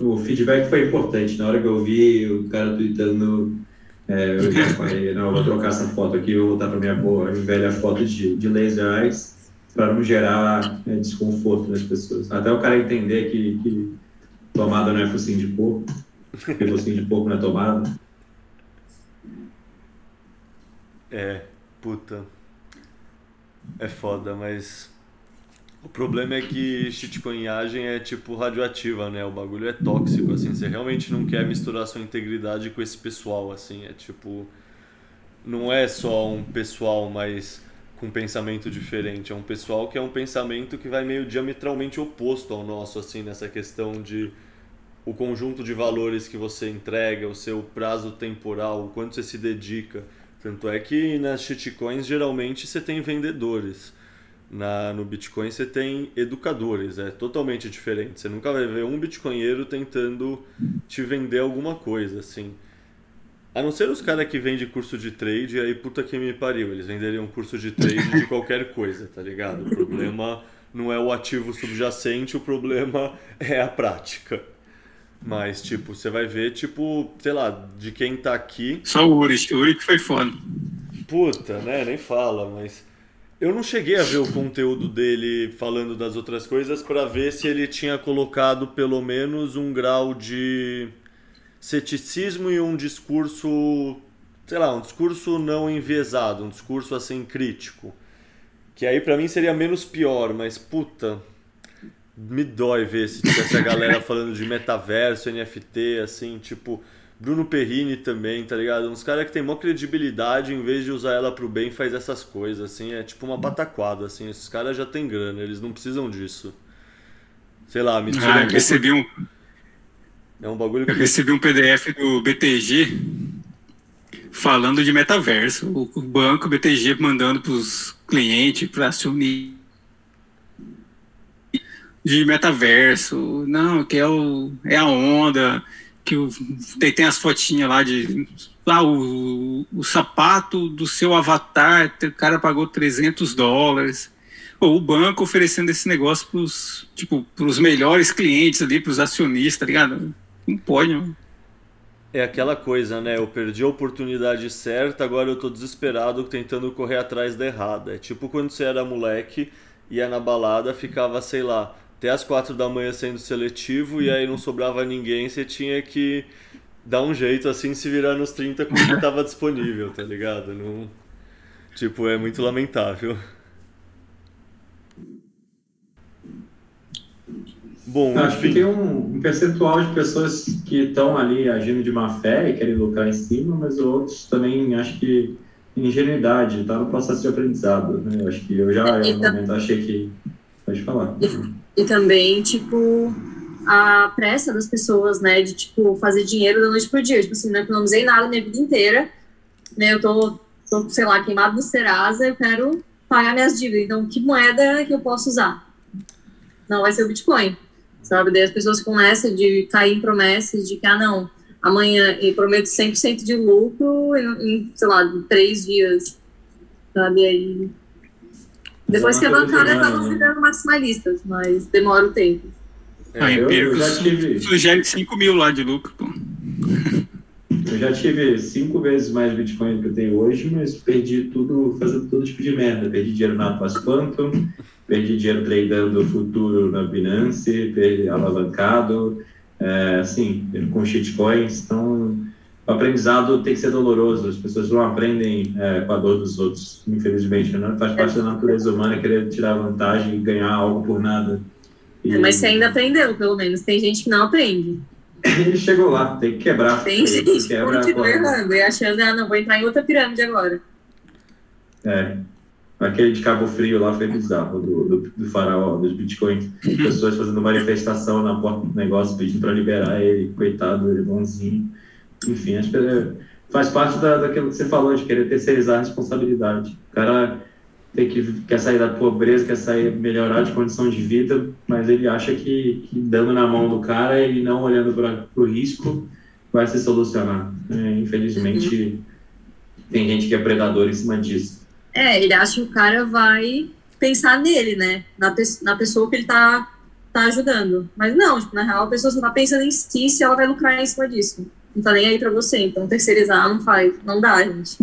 O feedback foi importante. Na hora que eu vi o cara tweetando é, eu falei, não, eu vou trocar essa foto aqui, vou voltar para minha boa velha foto de, de laser eyes, para não gerar é, desconforto nas pessoas. Até o cara entender que, que tomada não é focinho de porco, que focinho de porco não é tomada. É, puta. É foda, mas o problema é que shitcoinhagem é tipo radioativa, né? O bagulho é tóxico, assim. Você realmente não quer misturar sua integridade com esse pessoal, assim. É tipo. Não é só um pessoal mais com pensamento diferente. É um pessoal que é um pensamento que vai meio diametralmente oposto ao nosso, assim, nessa questão de o conjunto de valores que você entrega, o seu prazo temporal, o quanto você se dedica. Tanto é que nas shitcoins geralmente você tem vendedores Na, no Bitcoin você tem educadores, é totalmente diferente. Você nunca vai ver um bitcoinheiro tentando te vender alguma coisa, assim. A não ser os caras que vendem curso de trade, aí puta que me pariu, eles venderiam curso de trade de qualquer coisa, tá ligado? O problema não é o ativo subjacente, o problema é a prática. Mas, tipo, você vai ver, tipo, sei lá, de quem tá aqui. Só o Uri, o Uri que foi foda. Puta, né? Nem fala, mas. Eu não cheguei a ver o conteúdo dele falando das outras coisas para ver se ele tinha colocado pelo menos um grau de ceticismo e um discurso, sei lá, um discurso não enviesado, um discurso assim crítico. Que aí para mim seria menos pior, mas puta, me dói ver esse, tipo, essa galera falando de metaverso, NFT, assim, tipo, Bruno Perrini também, tá ligado? Uns caras que tem maior credibilidade, em vez de usar ela pro bem, faz essas coisas, assim, é tipo uma pataquada, assim, esses caras já têm grana, eles não precisam disso. Sei lá, me tira Ah, um eu recebi um, É um bagulho que eu recebi um PDF do BTG falando de metaverso. O banco BTG mandando pros clientes se unir de metaverso. Não, que é, o, é a onda, que o, tem, tem as fotinhas lá de. Lá, o, o sapato do seu avatar, o cara pagou 300 dólares. Pô, o banco oferecendo esse negócio pros, tipo, melhores clientes ali, pros acionistas, tá ligado? Não pode, mano. É aquela coisa, né? Eu perdi a oportunidade certa, agora eu tô desesperado tentando correr atrás da errada. É tipo quando você era moleque, ia na balada, ficava, sei lá, até as quatro da manhã sendo seletivo e aí não sobrava ninguém, você tinha que dar um jeito assim, se virar nos 30 com o que tava disponível, tá ligado? Não... Tipo, é muito lamentável. Bom, Acho que tem um, um percentual de pessoas que estão ali agindo de má fé e querem lucrar em cima, mas outros também acho que ingenuidade, está no processo de aprendizado. Né? Eu acho que eu já em momento achei que. Pode falar. E também, tipo, a pressa das pessoas, né, de, tipo, fazer dinheiro da noite pro dia. Tipo assim, não economizei nada minha vida inteira, né, eu tô, tô sei lá, queimado no Serasa, eu quero pagar minhas dívidas. Então, que moeda que eu posso usar? Não vai ser o Bitcoin, sabe? Daí as pessoas começam de cair em promessas de que, ah, não, amanhã eu prometo 100% de lucro em, em, sei lá, três dias, sabe? Aí... Depois que a bancada acabam virando maximalistas, mas demora o tempo. É, eu- eu Empíricos já tive- sugere 5 mil lá de lucro, pô. Eu já tive cinco vezes mais Bitcoin do que eu tenho hoje, mas perdi tudo fazendo todo tipo de merda. Perdi dinheiro na Atlas Quantum, perdi dinheiro tradando futuro na Binance, perdi alavancado, é, assim, com shitcoins. Então, o aprendizado tem que ser doloroso. As pessoas não aprendem é, com a dor dos outros, infelizmente. Né? Faz parte da natureza humana querer tirar vantagem e ganhar algo por nada. E É, mas você ainda aprendeu, pelo menos. Tem gente que não aprende. ele chegou lá, tem que quebrar. Tem gente que quebra continua errando e achando, ah, não, vou entrar em outra pirâmide agora. É. Aquele de Cabo Frio lá foi bizarro, do, do, do faraó, dos bitcoins. Pessoas fazendo manifestação na porta do negócio, pedindo para liberar ele, coitado, ele é bonzinho. Enfim, acho que é- faz parte da, daquilo que você falou, de querer terceirizar a responsabilidade. O cara tem que, quer sair da pobreza, quer sair, melhorar de condição de vida, mas ele acha que, que dando na mão do cara e não olhando para o risco, vai se solucionar. É, infelizmente, tem gente que é predador em cima disso. É, ele acha que o cara vai pensar nele, né? Na, pe- na pessoa que ele tá, tá ajudando. Mas não, tipo, na real, a pessoa só tá pensando em si se ela vai lucrar em cima disso. Não tá nem aí pra você. Então, terceirizar não faz. Não dá, gente.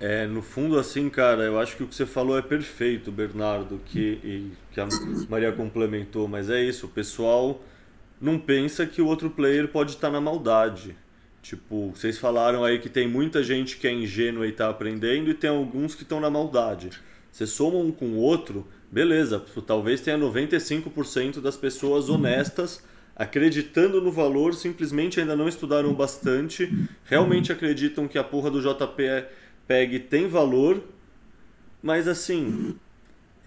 É, no fundo, assim, cara, eu acho que o que você falou é perfeito, Bernardo, que, e, que a Maria complementou, mas é isso, o pessoal não pensa que o outro player pode estar na maldade. Tipo, vocês falaram aí que tem muita gente que é ingênua e tá aprendendo, e tem alguns que estão na maldade. Você soma um com o outro, beleza, talvez tenha 95% das pessoas honestas acreditando no valor, simplesmente ainda não estudaram bastante, realmente acreditam que a porra do JPEG tem valor, mas assim,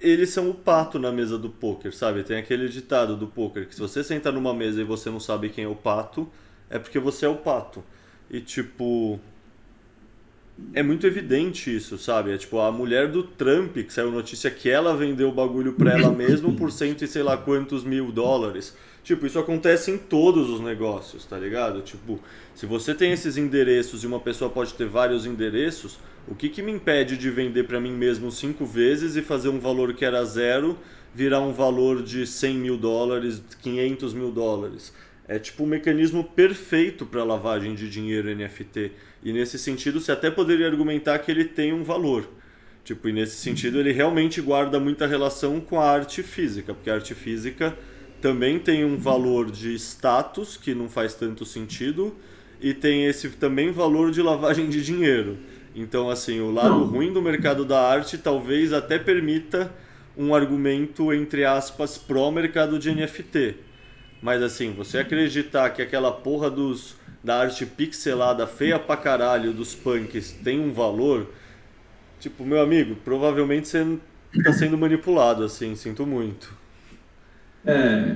eles são o pato na mesa do poker, sabe? Tem aquele ditado do poker que se você sentar numa mesa e você não sabe quem é o pato, é porque você é o pato. E tipo, é muito evidente isso, sabe? É tipo a mulher do Trump, que saiu notícia que ela vendeu o bagulho pra ela mesma por cento e sei lá quantos mil dólares. Tipo, isso acontece em todos os negócios, tá ligado? Tipo, se você tem esses endereços e uma pessoa pode ter vários endereços, o que, que me impede de vender para mim mesmo cinco vezes e fazer um valor que era zero virar um valor de 100 mil dólares, 500 mil dólares? É tipo um mecanismo perfeito para lavagem de dinheiro NFT. E nesse sentido, você até poderia argumentar que ele tem um valor. Tipo, e nesse sentido, ele realmente guarda muita relação com a arte física, porque a arte física também tem um valor de status que não faz tanto sentido e tem esse também valor de lavagem de dinheiro. Então, assim, o lado ruim do mercado da arte talvez até permita um argumento, entre aspas, pró-mercado de NFT. Mas, assim, você acreditar que aquela porra dos da arte pixelada feia pra caralho dos punks tem um valor, tipo, meu amigo, provavelmente você tá sendo manipulado, assim, sinto muito. É,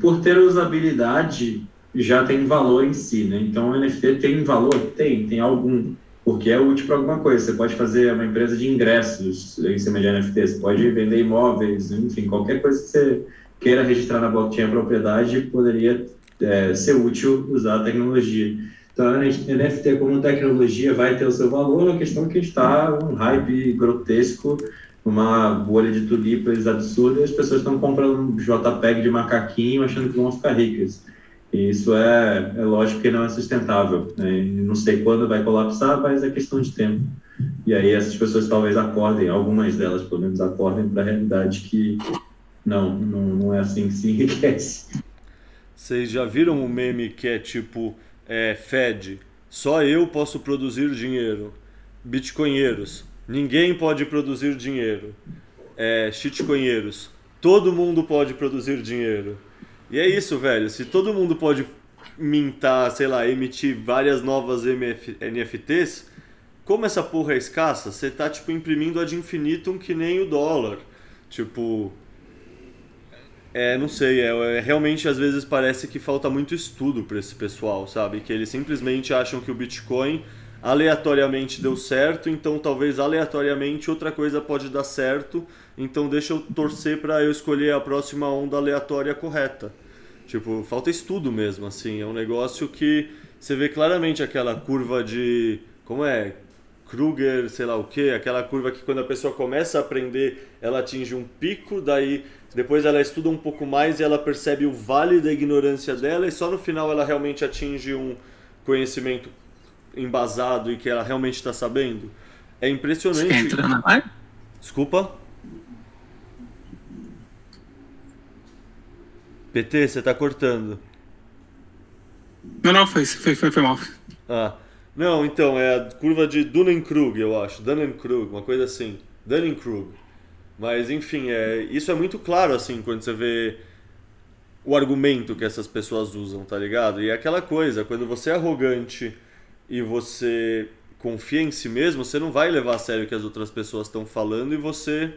por ter usabilidade, já tem valor em si, né? Então, o NFT tem valor? Tem, tem algum. Porque é útil para alguma coisa. Você pode fazer uma empresa de ingressos em cima de NFT, você pode vender imóveis, enfim, qualquer coisa que você queira registrar na blockchain a propriedade poderia é, ser útil usar a tecnologia. Então, a NFT como tecnologia vai ter o seu valor, a questão é que está um hype grotesco, uma bolha de tulipas absurda, e as pessoas estão comprando um JPEG de macaquinho achando que vão ficar ricas. E isso é, é lógico que não é sustentável. Né? Não sei quando vai colapsar, mas é questão de tempo. E aí essas pessoas talvez acordem, algumas delas pelo menos acordem para a realidade que não, não, não é assim que se enriquece. Vocês já viram um meme que é tipo é, Fed, só eu posso produzir dinheiro. Bitcoinheiros, ninguém pode produzir dinheiro. É, shitcoinheiros, todo mundo pode produzir dinheiro. E é isso, velho. Se todo mundo pode mintar, sei lá, emitir várias novas MF, NFTs, como essa porra é escassa, você tá tipo imprimindo ad infinitum que nem o dólar. Tipo, é, não sei, é, é, realmente às vezes parece que falta muito estudo para esse pessoal, sabe? Que eles simplesmente acham que o Bitcoin aleatoriamente deu certo, então talvez aleatoriamente outra coisa pode dar certo, então deixa eu torcer para eu escolher a próxima onda aleatória correta. Tipo, falta estudo mesmo, assim, é um negócio que você vê claramente aquela curva de. Como é? Kruger, sei lá o que, aquela curva que quando a pessoa começa a aprender, ela atinge um pico, daí depois ela estuda um pouco mais e ela percebe o vale da ignorância dela, e só no final ela realmente atinge um conhecimento embasado e que ela realmente está sabendo. É impressionante. Entra na live? Desculpa? PT, você está cortando. Não, não, foi, foi, foi, foi mal. Ah, não, então, é a curva de Dunning-Krug, eu acho. Dunning-Krug, uma coisa assim. Dunning-Krug. Mas, enfim, é, isso é muito claro, assim, quando você vê o argumento que essas pessoas usam, tá ligado? E é aquela coisa, quando você é arrogante e você confia em si mesmo, você não vai levar a sério o que as outras pessoas estão falando e você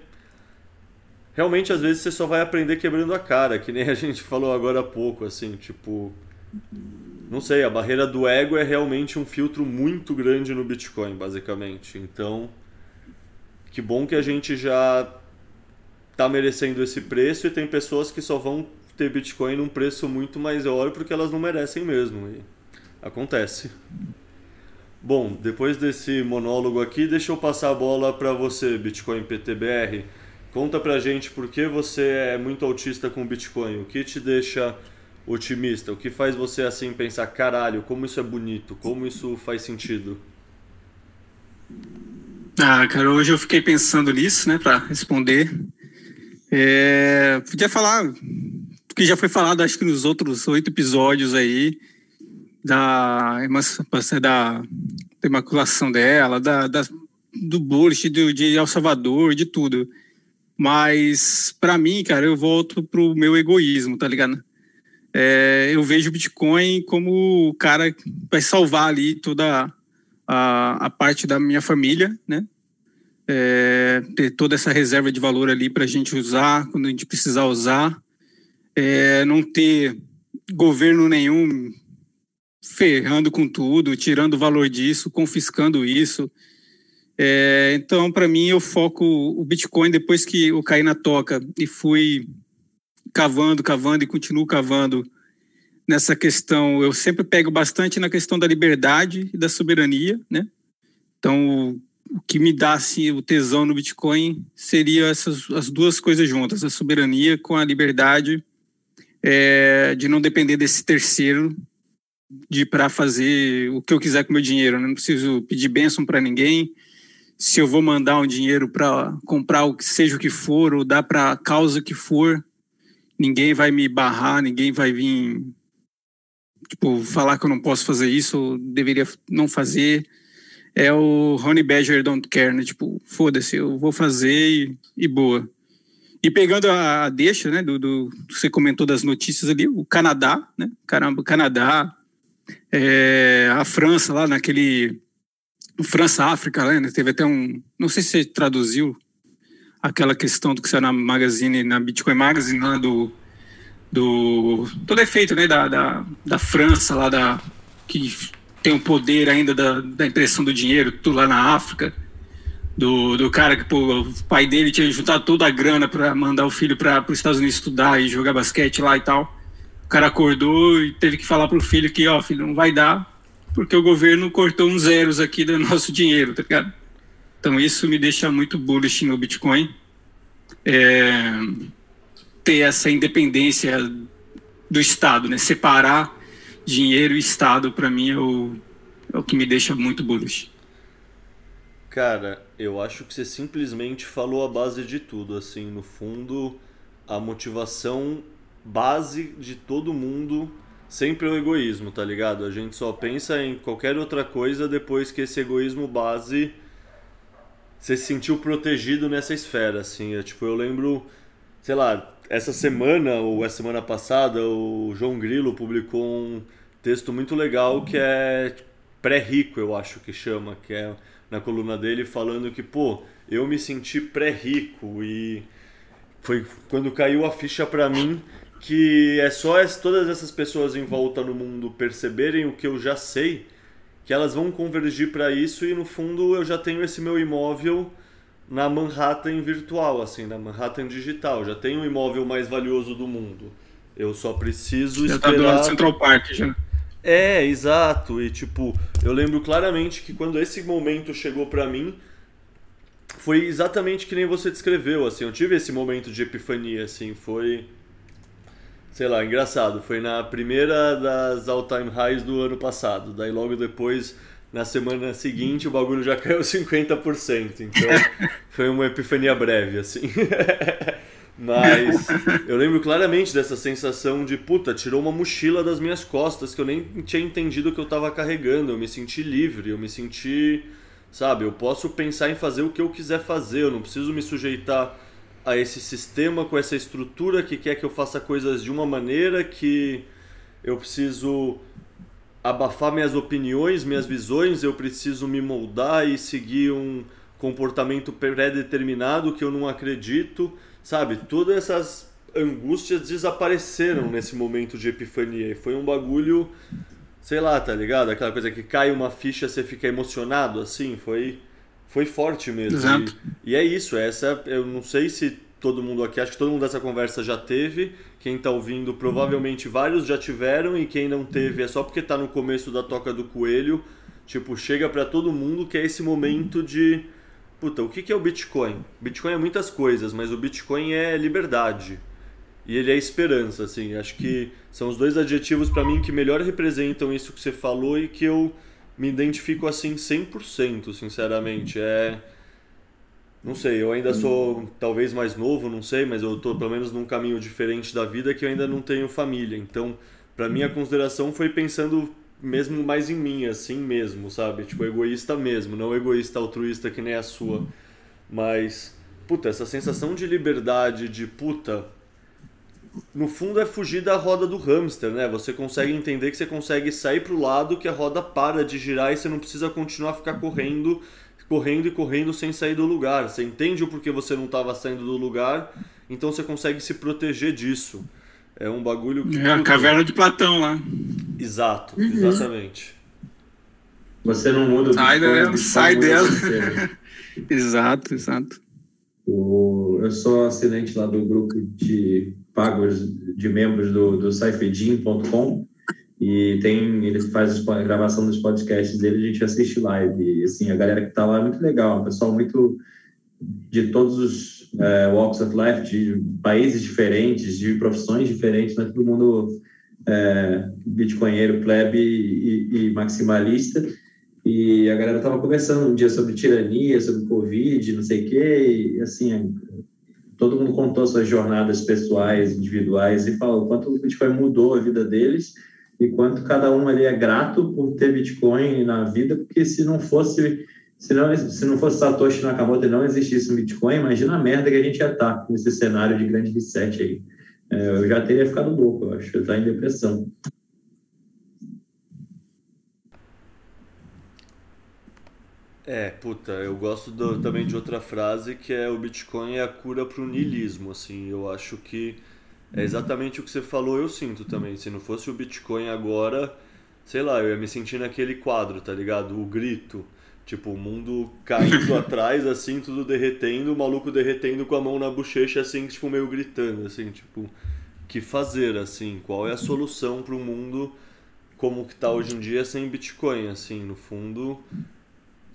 realmente às vezes você só vai aprender quebrando a cara, que nem a gente falou agora há pouco, assim, tipo, não sei, a barreira do ego é realmente um filtro muito grande no Bitcoin, basicamente. Então, que bom que a gente já tá merecendo esse preço e tem pessoas que só vão ter Bitcoin num preço muito maior porque elas não merecem mesmo. E acontece. Bom, depois desse monólogo aqui, deixa eu passar a bola para você, Bitcoin PTBR. Conta pra gente por que você é muito autista com Bitcoin, o que te deixa otimista, o que faz você assim pensar, caralho, como isso é bonito, como isso faz sentido? Ah, cara, hoje eu fiquei pensando nisso, né, para responder. É, podia falar que já foi falado, acho que nos outros oito episódios aí, da, da, da imaculação dela, da, da do bullish de, de El Salvador, de tudo. Mas, para mim, cara, eu volto pro meu egoísmo, tá ligado? É, eu vejo o Bitcoin como o cara que vai salvar ali toda a, a parte da minha família, né? É, ter toda essa reserva de valor ali para a gente usar quando a gente precisar usar. É, não ter governo nenhum ferrando com tudo, tirando o valor disso, confiscando isso. É, então, para mim, eu foco o Bitcoin depois que eu caí na toca e fui cavando, cavando e continuo cavando nessa questão. Eu sempre pego bastante na questão da liberdade e da soberania, né? Então, o que me dá assim, o tesão no Bitcoin seria essas as duas coisas juntas, a soberania com a liberdade é, de não depender desse terceiro de para fazer o que eu quiser com meu dinheiro. Né? Não preciso pedir bênção para ninguém. Se eu vou mandar um dinheiro para comprar o que seja o que for ou dar para a causa que for, ninguém vai me barrar, ninguém vai vir tipo falar que eu não posso fazer isso, ou deveria não fazer. É o Honey Badger don't care, né? Tipo, foda-se, eu vou fazer e, e boa. E pegando a, deixa, né, do, do, você comentou das notícias ali, o Canadá, né? Caramba, o Canadá, é, a França lá naquele França-África, né? Teve até um, não sei se você traduziu aquela questão do que saiu na Magazine, na Bitcoin Magazine lá do do todo efeito, né, da, da, da França lá da que tem o poder ainda da, da impressão do dinheiro, tudo lá na África do, do cara que pô, o pai dele tinha juntado toda a grana para mandar o filho para os Estados Unidos estudar e jogar basquete lá e tal. Cara acordou e teve que falar pro filho que, ó, filho, não vai dar, porque o governo cortou uns zeros aqui do nosso dinheiro, tá ligado? Então isso me deixa muito bullish no Bitcoin. É, ter essa independência do Estado, né? Separar dinheiro e Estado, para mim, é o, é o que me deixa muito bullish. Cara, eu acho que você simplesmente falou a base de tudo. Assim, no fundo, a motivação base de todo mundo sempre é o egoísmo, tá ligado? A gente só pensa em qualquer outra coisa depois que esse egoísmo base você se sentiu protegido nessa esfera, assim. É, tipo, eu lembro, sei lá, essa semana ou essa semana passada, o João Grilo publicou um texto muito legal que é pré-rico, eu acho que chama, que é na coluna dele falando que, pô, eu me senti pré-rico e foi quando caiu a ficha para mim que é só as, todas essas pessoas em volta no mundo perceberem o que eu já sei, que elas vão convergir para isso e no fundo eu já tenho esse meu imóvel na Manhattan virtual, assim, na Manhattan digital. Já tenho o imóvel mais valioso do mundo. Eu só preciso já esperar. Já tá do Central Park já. É, exato. E tipo, eu lembro claramente que quando esse momento chegou para mim, foi exatamente que nem você descreveu, assim, eu tive esse momento de epifania, assim, foi sei lá, engraçado, foi na primeira das all-time highs do ano passado, daí logo depois, na semana seguinte, o bagulho já caiu 50%, então foi uma epifania breve, assim. Mas eu lembro claramente dessa sensação de puta, tirou uma mochila das minhas costas que eu nem tinha entendido que eu estava carregando. Eu me senti livre, eu me senti, sabe, eu posso pensar em fazer o que eu quiser fazer, eu não preciso me sujeitar a esse sistema com essa estrutura que quer que eu faça coisas de uma maneira que eu preciso abafar minhas opiniões, minhas visões, eu preciso me moldar e seguir um comportamento pré-determinado que eu não acredito sabe? Todas essas angústias desapareceram nesse momento de epifania. E foi um bagulho, sei lá, tá ligado? Aquela coisa que cai uma ficha, você fica emocionado, assim. Foi, foi forte mesmo. Exato. E, e é isso, essa, eu não sei se todo mundo aqui, acho que todo mundo dessa conversa já teve. Quem tá ouvindo, provavelmente vários já tiveram. E quem não teve é só porque tá no começo da toca do coelho. Tipo, chega para todo mundo que é esse momento de Puta, o que é o Bitcoin? Bitcoin é muitas coisas, mas o Bitcoin é liberdade. E ele é esperança, assim. Acho que são os dois adjetivos para mim que melhor representam isso que você falou e que eu me identifico assim 100%, sinceramente. É não sei, eu ainda sou talvez mais novo, não sei, mas eu tô pelo menos num caminho diferente da vida que eu ainda não tenho família. Então, para mim a consideração foi pensando mesmo mais em mim, assim mesmo, sabe? Tipo, egoísta mesmo, não egoísta altruísta que nem a sua. Mas, puta, essa sensação de liberdade, de puta. No fundo é fugir da roda do hamster, né? Você consegue entender que você consegue sair pro lado que a roda para de girar e você não precisa continuar a ficar correndo, correndo e correndo sem sair do lugar. Você entende o porquê você não estava saindo do lugar, então você consegue se proteger disso. É um bagulho que. É a caverna de Platão lá. Exato, uhum. exatamente. Você não muda Sai dela, sai dela. Exato, exato. O, eu sou assinante lá do grupo de pagos de membros do, do Saifedin.com e tem ele faz a gravação dos podcasts dele a gente assiste live. E assim a galera que está lá é muito legal um pessoal muito de todos os é, walks of life de países diferentes de profissões diferentes mas todo mundo é, bitcoinheiro plebe e, e, maximalista. E a galera estava conversando um dia sobre tirania sobre covid não sei o quê e assim todo mundo contou suas jornadas pessoais individuais e falou quanto o bitcoin mudou a vida deles e quanto cada um ali é grato por ter Bitcoin na vida, porque se não fosse se não, se não fosse Satoshi Nakamoto e não existisse um Bitcoin, imagina a merda que a gente ia estar tá nesse cenário de grande reset aí. É, eu já teria ficado louco, eu acho, eu estar em depressão. É, puta, eu gosto do, também de outra frase que é o Bitcoin é a cura para o niilismo, assim, eu acho que é exatamente o que você falou, eu sinto também. Se não fosse o Bitcoin agora, sei lá, eu ia me sentir naquele quadro, tá ligado? O grito. Tipo, o mundo caindo atrás, assim, tudo derretendo, o maluco derretendo com a mão na bochecha, assim, tipo, meio gritando, assim, tipo, que fazer, assim? Qual é a solução para o mundo como que tá hoje em dia sem Bitcoin, assim, no fundo,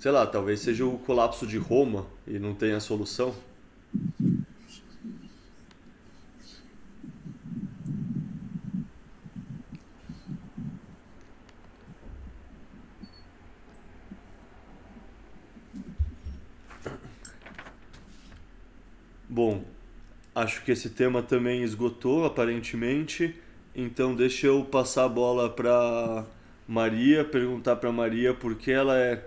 sei lá, talvez seja o colapso de Roma e não tenha solução. Bom, acho que esse tema também esgotou, aparentemente. Então, deixa eu passar a bola para Maria, perguntar para Maria por que ela é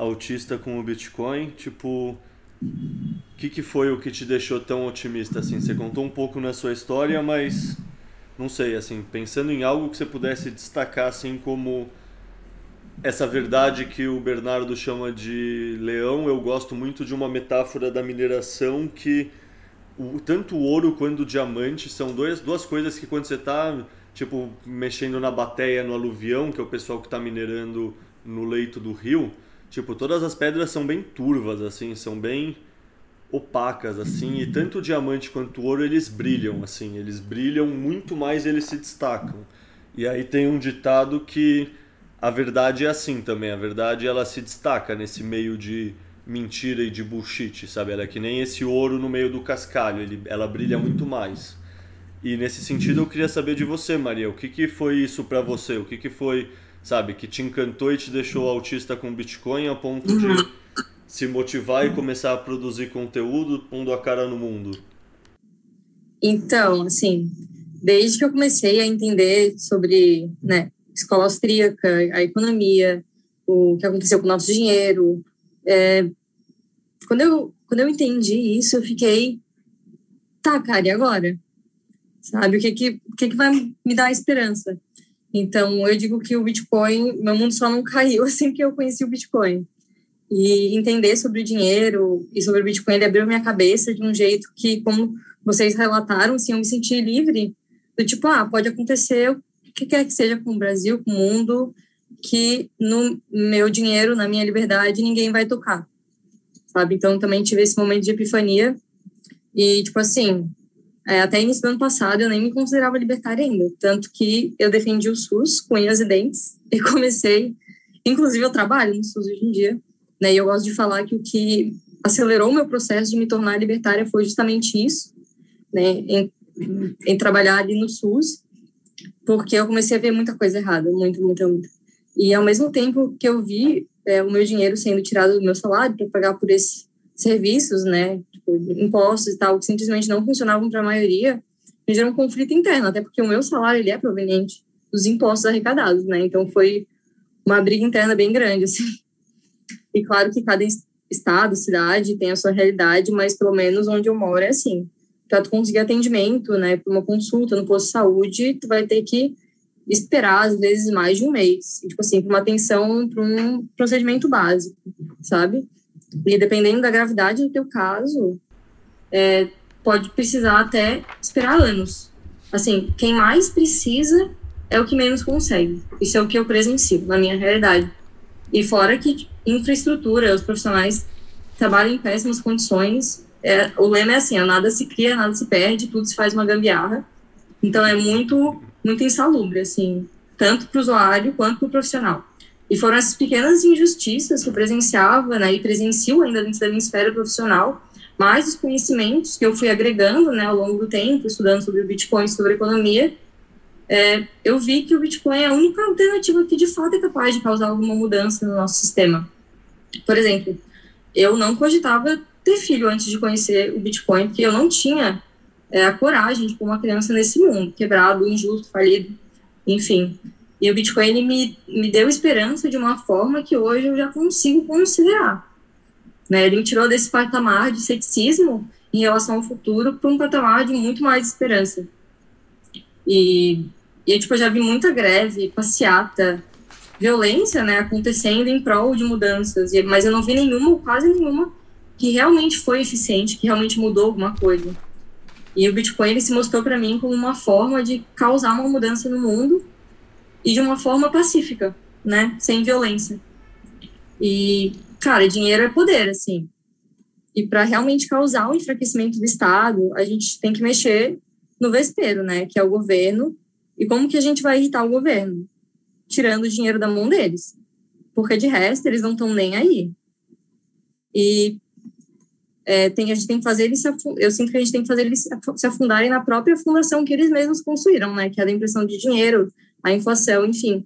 autista com o Bitcoin. Tipo, o que, que foi o que te deixou tão otimista assim? Você contou um pouco na sua história, mas não sei, assim, pensando em algo que você pudesse destacar assim como essa verdade que o Bernardo chama de leão, eu gosto muito de uma metáfora da mineração que o, tanto o ouro quanto o diamante são dois, duas coisas que quando você está tipo mexendo na bateia no aluvião, que é o pessoal que está minerando no leito do rio, tipo todas as pedras são bem turvas assim, são bem opacas assim, e tanto o diamante quanto o ouro eles brilham assim, eles brilham muito mais, eles se destacam. E aí tem um ditado que a verdade é assim também. A verdade ela se destaca nesse meio de mentira e de bullshit, sabe? Ela é que nem esse ouro no meio do cascalho, ele, ela brilha muito mais. E nesse sentido eu queria saber de você, Maria, o que, que foi isso para você? O que, que foi, sabe, que te encantou e te deixou autista com Bitcoin a ponto de se motivar e começar a produzir conteúdo pondo a cara no mundo? Então, assim, desde que eu comecei a entender sobre, né, escola austríaca, a economia, o que aconteceu com o nosso dinheiro. É, quando, eu, quando eu entendi isso, eu fiquei, tá, cara, e agora? Sabe, o que que, o que, que vai me dar esperança? Então, eu digo que o Bitcoin, meu mundo só não caiu assim que eu conheci o Bitcoin. E entender sobre o dinheiro e sobre o Bitcoin, ele abriu minha cabeça de um jeito que, como vocês relataram, assim, eu me senti livre do tipo, ah, pode acontecer que quer que seja com o Brasil, com o mundo, que no meu dinheiro, na minha liberdade, ninguém vai tocar, sabe? Então, também tive esse momento de epifania e, tipo assim, é, até início do ano passado eu nem me considerava libertária ainda, tanto que eu defendi o SUS com unhas e dentes e comecei, inclusive eu trabalho no SUS hoje em dia, né? E eu gosto de falar que o que acelerou o meu processo de me tornar libertária foi justamente isso, né? Em, em trabalhar ali no SUS porque eu comecei a ver muita coisa errada, muito, muito, muito. E ao mesmo tempo que eu vi é, o meu dinheiro sendo tirado do meu salário para pagar por esses serviços, né, tipo, impostos e tal, que simplesmente não funcionavam para a maioria, me gerou um conflito interno, até porque o meu salário ele é proveniente dos impostos arrecadados, né? Então foi uma briga interna bem grande, assim. E claro que cada estado, cidade tem a sua realidade, mas pelo menos onde eu moro é assim para tu conseguir atendimento, né, para uma consulta no posto de saúde, tu vai ter que esperar às vezes mais de um mês, tipo assim, para uma atenção para um procedimento básico, sabe? E dependendo da gravidade do teu caso, é, pode precisar até esperar anos. Assim, quem mais precisa é o que menos consegue. Isso é o que eu presencio na minha realidade. E fora que infraestrutura, os profissionais trabalham em péssimas condições. É, o lema é assim: nada se cria, nada se perde, tudo se faz uma gambiarra. Então é muito, muito insalubre, assim, tanto para o usuário quanto para o profissional. E foram essas pequenas injustiças que eu presenciava, né, e presencio ainda dentro da minha esfera profissional, mais os conhecimentos que eu fui agregando, né, ao longo do tempo, estudando sobre o Bitcoin, sobre economia, é, eu vi que o Bitcoin é a única alternativa que de fato é capaz de causar alguma mudança no nosso sistema. Por exemplo, eu não cogitava ter filho antes de conhecer o Bitcoin, porque eu não tinha é, a coragem de pôr uma criança nesse mundo, quebrado, injusto, falido, enfim. E o Bitcoin me, me deu esperança de uma forma que hoje eu já consigo considerar. Né? Ele me tirou desse patamar de ceticismo em relação ao futuro para um patamar de muito mais esperança. E, e tipo, eu já vi muita greve, passeata, violência né, acontecendo em prol de mudanças, mas eu não vi nenhuma, quase nenhuma, que realmente foi eficiente, que realmente mudou alguma coisa. E o Bitcoin ele se mostrou para mim como uma forma de causar uma mudança no mundo e de uma forma pacífica, né, sem violência. E, cara, dinheiro é poder, assim. E para realmente causar o enfraquecimento do Estado, a gente tem que mexer no vespeiro, né, que é o governo. E como que a gente vai irritar o governo? Tirando o dinheiro da mão deles. Porque de resto, eles não estão nem aí. E é, tem, a gente tem que fazer eles, eu sinto que a gente tem que fazer eles se afundarem na própria fundação que eles mesmos construíram, né, que é a da impressão de dinheiro, a inflação, enfim.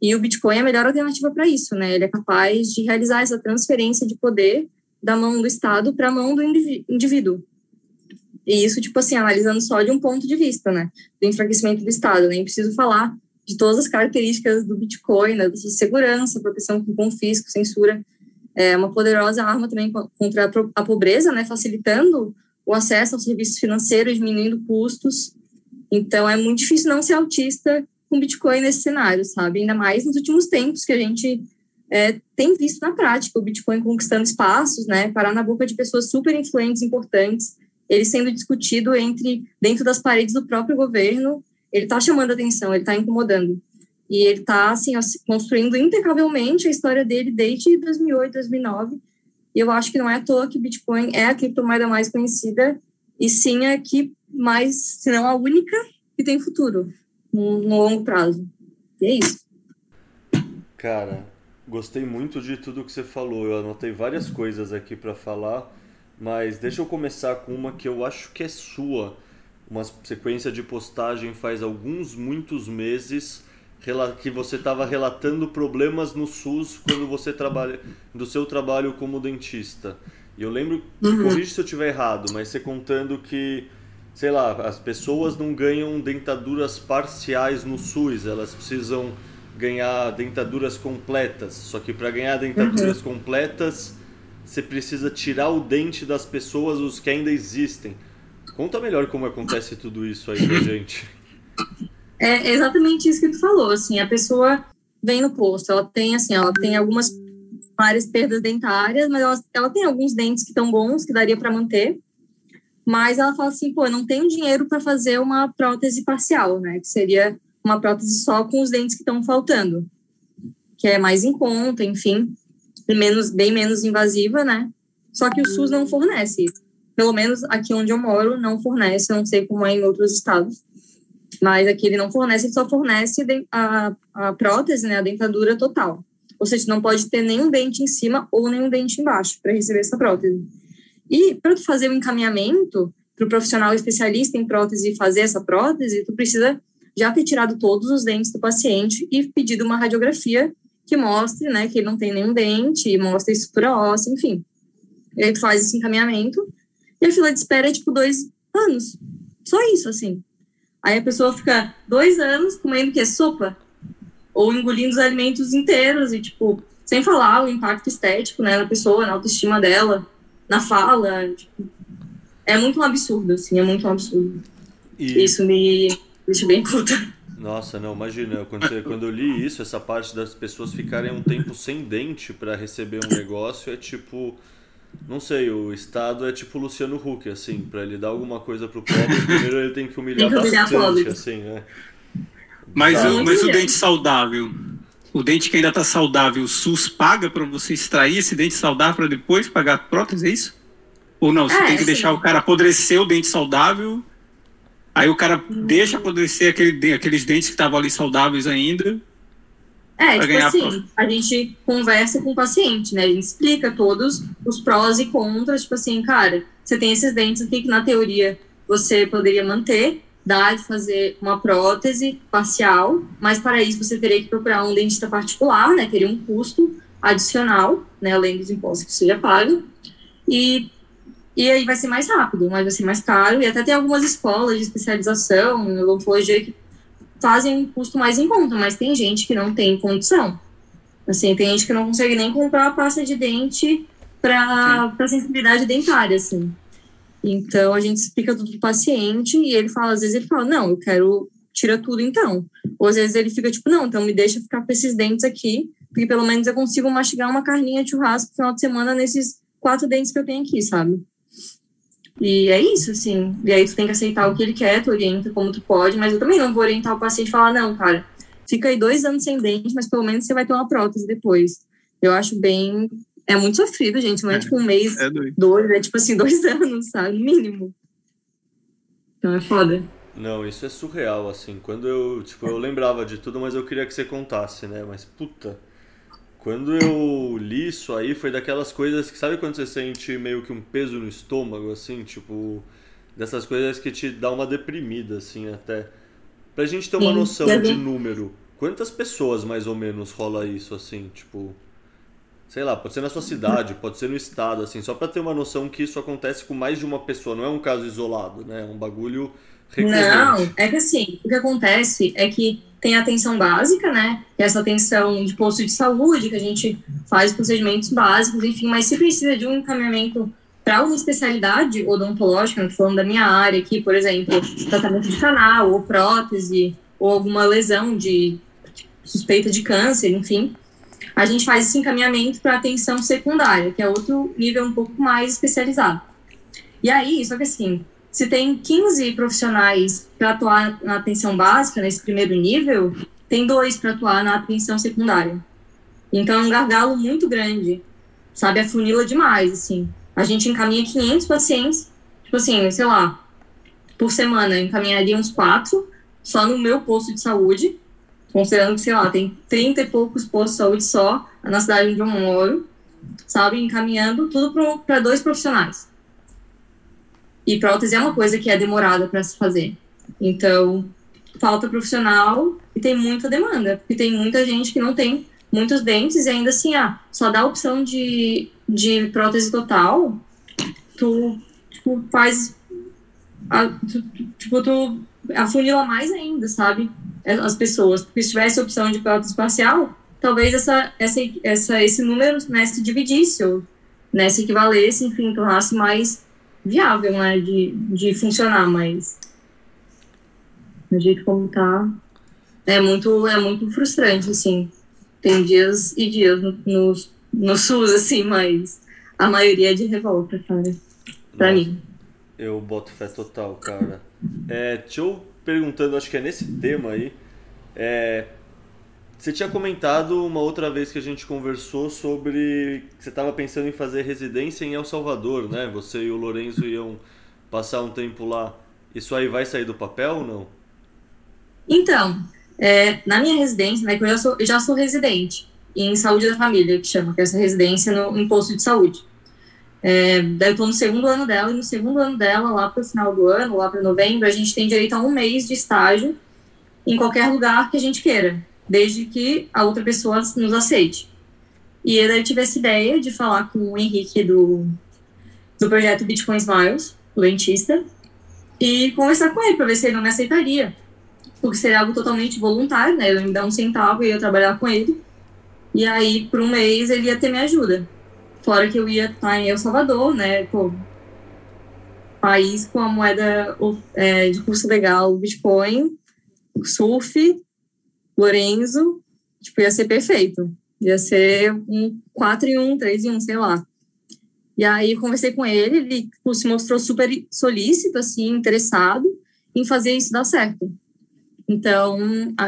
E o Bitcoin é a melhor alternativa para isso, né? Ele é capaz de realizar essa transferência de poder da mão do Estado para a mão do indivíduo. E isso, tipo assim, analisando só de um ponto de vista, né? Do enfraquecimento do Estado. Nem preciso falar de todas as características do Bitcoin, né? da sua segurança, proteção com confisco, censura é uma poderosa arma também contra a pobreza, né, facilitando o acesso aos serviços financeiros, diminuindo custos. Então, é muito difícil não ser autista com Bitcoin nesse cenário, sabe? Ainda mais nos últimos tempos que a gente é, tem visto na prática o Bitcoin conquistando espaços, né, parar na boca de pessoas super influentes, importantes, ele sendo discutido entre dentro das paredes do próprio governo, ele está chamando atenção, ele está incomodando. E ele está assim, construindo impecavelmente a história dele desde 2008, 2009. E eu acho que não é à toa que Bitcoin é a criptomoeda mais conhecida e sim a que mais, se não a única, que tem futuro no, longo prazo. E é isso. Cara, gostei muito de tudo que você falou. Eu anotei várias coisas aqui para falar, mas deixa eu começar com uma que eu acho que é sua. Uma sequência de postagem faz alguns, muitos meses que você estava relatando problemas no SUS quando você trabalha do seu trabalho como dentista. E eu lembro, uhum. corrija se eu estiver errado, mas você contando que, sei lá, as pessoas não ganham dentaduras parciais no SUS, elas precisam ganhar dentaduras completas. Só que para ganhar dentaduras uhum. completas, você precisa tirar o dente das pessoas, os que ainda existem. Conta melhor como acontece tudo isso aí pra gente. É exatamente isso que tu falou, assim, a pessoa vem no posto, ela tem, assim, ela tem algumas várias perdas dentárias, mas ela, ela tem alguns dentes que estão bons, que daria para manter, mas ela fala assim, pô, eu não tenho dinheiro para fazer uma prótese parcial, né, que seria uma prótese só com os dentes que estão faltando, que é mais em conta, enfim, menos, bem menos invasiva, né, só que o SUS não fornece isso. Pelo menos aqui onde eu moro, não fornece, não sei como é em outros estados mas aqui ele não fornece, ele só fornece a, a prótese, né, a dentadura total. Ou seja, não pode ter nenhum dente em cima ou nenhum dente embaixo para receber essa prótese. E para tu fazer o encaminhamento para o profissional especialista em prótese fazer essa prótese, tu precisa já ter tirado todos os dentes do paciente e pedido uma radiografia que mostre, né, que ele não tem nenhum dente, mostre estrutura óssea, enfim. E aí tu faz esse encaminhamento e a fila de espera é tipo dois anos. Só isso, assim. Aí a pessoa fica dois anos comendo que é sopa ou engolindo os alimentos inteiros e tipo sem falar o impacto estético né na pessoa na autoestima dela na fala tipo, é muito um absurdo assim é muito um absurdo e... isso me deixa bem puta nossa, não, imagina, quando, você, quando eu li isso, essa parte das pessoas ficarem um tempo sem dente para receber um negócio é tipo, não sei, o Estado é tipo Luciano Huck, assim, para ele dar alguma coisa pro pobre, primeiro ele tem que humilhar, tem que humilhar bastante, assim, né? Mas, o, mas o dente saudável. O dente que ainda está saudável, o SUS paga para você extrair esse dente saudável para depois pagar a prótese, é isso? Ou não, você é, tem que sim. deixar o cara apodrecer o dente saudável, aí o cara hum. deixa apodrecer aquele, aqueles dentes que estavam ali saudáveis ainda. É, tipo assim, a, a gente conversa com o paciente, né? A gente explica todos os prós e contras, tipo assim, cara, você tem esses dentes aqui que na teoria você poderia manter, dá de fazer uma prótese parcial, mas para isso você teria que procurar um dentista particular, né? Teria um custo adicional, né? Além dos impostos que você já paga. E, e aí vai ser mais rápido, mas vai ser mais caro. E até tem algumas escolas de especialização em odontologia que fazem um custo mais em conta, mas tem gente que não tem condição. Assim, tem gente que não consegue nem comprar a pasta de dente para sensibilidade dentária, assim. Então, a gente explica tudo pro paciente e ele fala, às vezes ele fala, não, eu quero, tira tudo então. Ou às vezes ele fica tipo, não, então me deixa ficar com esses dentes aqui, porque pelo menos eu consigo mastigar uma carninha de churrasco no final de semana nesses quatro dentes que eu tenho aqui, sabe? E é isso, assim. E aí tu tem que aceitar o que ele quer, tu orienta como tu pode, mas eu também não vou orientar o paciente e falar, não, cara, fica aí dois anos sem dente, mas pelo menos você vai ter uma prótese depois. Eu acho bem é muito sofrido, gente. Não é, é tipo um mês, é dois, é tipo assim, dois anos, sabe? No mínimo. Então é foda. Não, isso é surreal, assim. Quando eu, tipo, eu lembrava de tudo, mas eu queria que você contasse, né? Mas, puta, quando eu li isso aí, foi daquelas coisas que, sabe quando você sente meio que um peso no estômago, assim? Tipo, dessas coisas que te dá uma deprimida, assim, até. Pra gente ter uma Sim, noção de número, quantas pessoas mais ou menos rola isso, assim? Tipo sei lá, pode ser na sua cidade, pode ser no estado, assim, só para ter uma noção que isso acontece com mais de uma pessoa, não é um caso isolado, né? É um bagulho recorrente. Não, é que assim, o que acontece é que tem a atenção básica, né? Que é essa atenção de posto de saúde, que a gente faz procedimentos básicos, enfim, mas se precisa de um encaminhamento para uma especialidade odontológica, falando da minha área aqui, por exemplo, tratamento de canal, ou prótese, ou alguma lesão de suspeita de câncer, enfim, a gente faz esse encaminhamento para atenção secundária, que é outro nível um pouco mais especializado. E aí, só que assim, se tem 15 profissionais para atuar na atenção básica, nesse primeiro nível, tem dois para atuar na atenção secundária. Então é um gargalo muito grande, sabe? A funila demais, assim. A gente encaminha 500 pacientes, tipo assim, sei lá, por semana, encaminharia uns quatro, só no meu posto de saúde, considerando que, sei lá, tem 30 e poucos postos de saúde só na cidade onde eu moro, sabe, encaminhando tudo para dois profissionais. E prótese é uma coisa que é demorada para se fazer. Então, falta profissional e tem muita demanda, porque tem muita gente que não tem muitos dentes e ainda assim, ah, só dá a opção de, de prótese total, tu, tipo, faz, a, tu, tipo, tu afunila mais ainda, sabe? As pessoas, porque se tivesse a opção de prótese parcial, talvez essa, essa, essa, esse número né, se dividisse ou né, se equivalesse, enfim, tornasse mais viável né, de, de funcionar, mas do jeito como tá, é muito, é muito frustrante, assim. Tem dias e dias no, no, no SUS, assim, mas a maioria é de revolta, cara, pra Nossa, mim. Eu boto fé total, cara. É, deixa eu perguntando, acho que é nesse tema aí. É, você tinha comentado uma outra vez que a gente conversou sobre que você estava pensando em fazer residência em El Salvador, né? Você e o Lourenço iam passar um tempo lá. Isso aí vai sair do papel ou não? Então, é, na minha residência, né, que eu já sou, eu já sou residente em saúde da família, que chama, que é essa residência no, no posto de saúde. É, eu estou no segundo ano dela, e no segundo ano dela, lá para o final do ano, lá para novembro, a gente tem direito a um mês de estágio em qualquer lugar que a gente queira, desde que a outra pessoa nos aceite. E eu tive essa ideia de falar com o Henrique do, do projeto Bitcoin Smiles, o dentista, e conversar com ele para ver se ele não me aceitaria. Porque seria algo totalmente voluntário, né? Ele me dar um centavo e eu trabalhar com ele. E aí, por um mês, ele ia ter minha ajuda. Fora que eu ia estar em El Salvador, né? Pô, país com a moeda é, de curso legal, Bitcoin, surf, Lorenzo, tipo, ia ser perfeito. Ia ser um 4 em 1, 3 em 1, sei lá. E aí conversei com ele, ele tipo, se mostrou super solícito, assim, interessado em fazer isso dar certo. Então,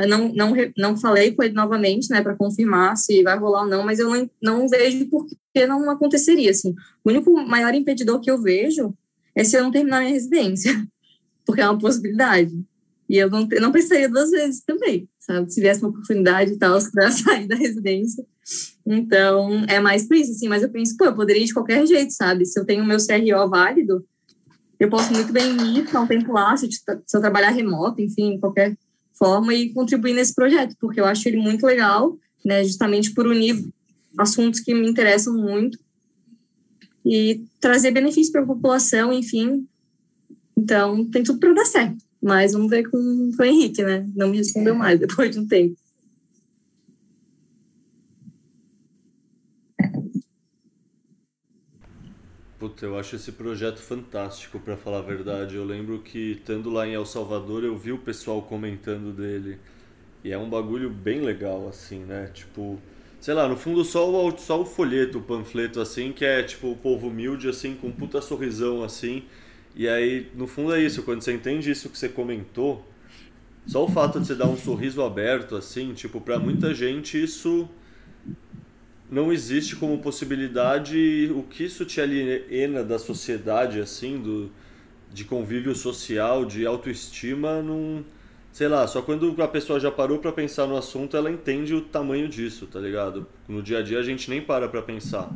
não, não, não falei com ele novamente, né, para confirmar se vai rolar ou não, mas eu não, não vejo por que não aconteceria, assim. O único maior impedidor que eu vejo é se eu não terminar minha residência, porque é uma possibilidade. E eu não, não pensaria duas vezes também, sabe? Se viesse uma oportunidade e tal, para sair da residência. Então, é mais por isso, assim. Mas eu penso, pô, eu poderia ir de qualquer jeito, sabe? Se eu tenho meu CRO válido, eu posso muito bem ir, ficar um tempo lá, se eu trabalhar remoto, enfim, qualquer forma, e contribuir nesse projeto, porque eu acho ele muito legal, né? Justamente por unir assuntos que me interessam muito e trazer benefícios para a população, enfim. Então, tem tudo para dar certo. Mas vamos ver com, com o Henrique, né? Não me respondeu mais depois de um tempo. Puta, eu acho esse projeto fantástico, para falar a verdade. Eu lembro que, estando lá em El Salvador, eu vi o pessoal comentando dele. E é um bagulho bem legal, assim, né? Tipo, sei lá, no fundo só o, só o folheto, o panfleto, assim, que é tipo o povo humilde, assim, com um puta sorrisão, assim. E aí, no fundo é isso, quando você entende isso que você comentou, só o fato de você dar um sorriso aberto, assim, tipo, para muita gente isso não existe como possibilidade. O que isso te aliena da sociedade, assim, do, de convívio social, de autoestima, não. Sei lá, só quando a pessoa já parou para pensar no assunto, ela entende o tamanho disso, tá ligado? No dia a dia a gente nem para pra pensar.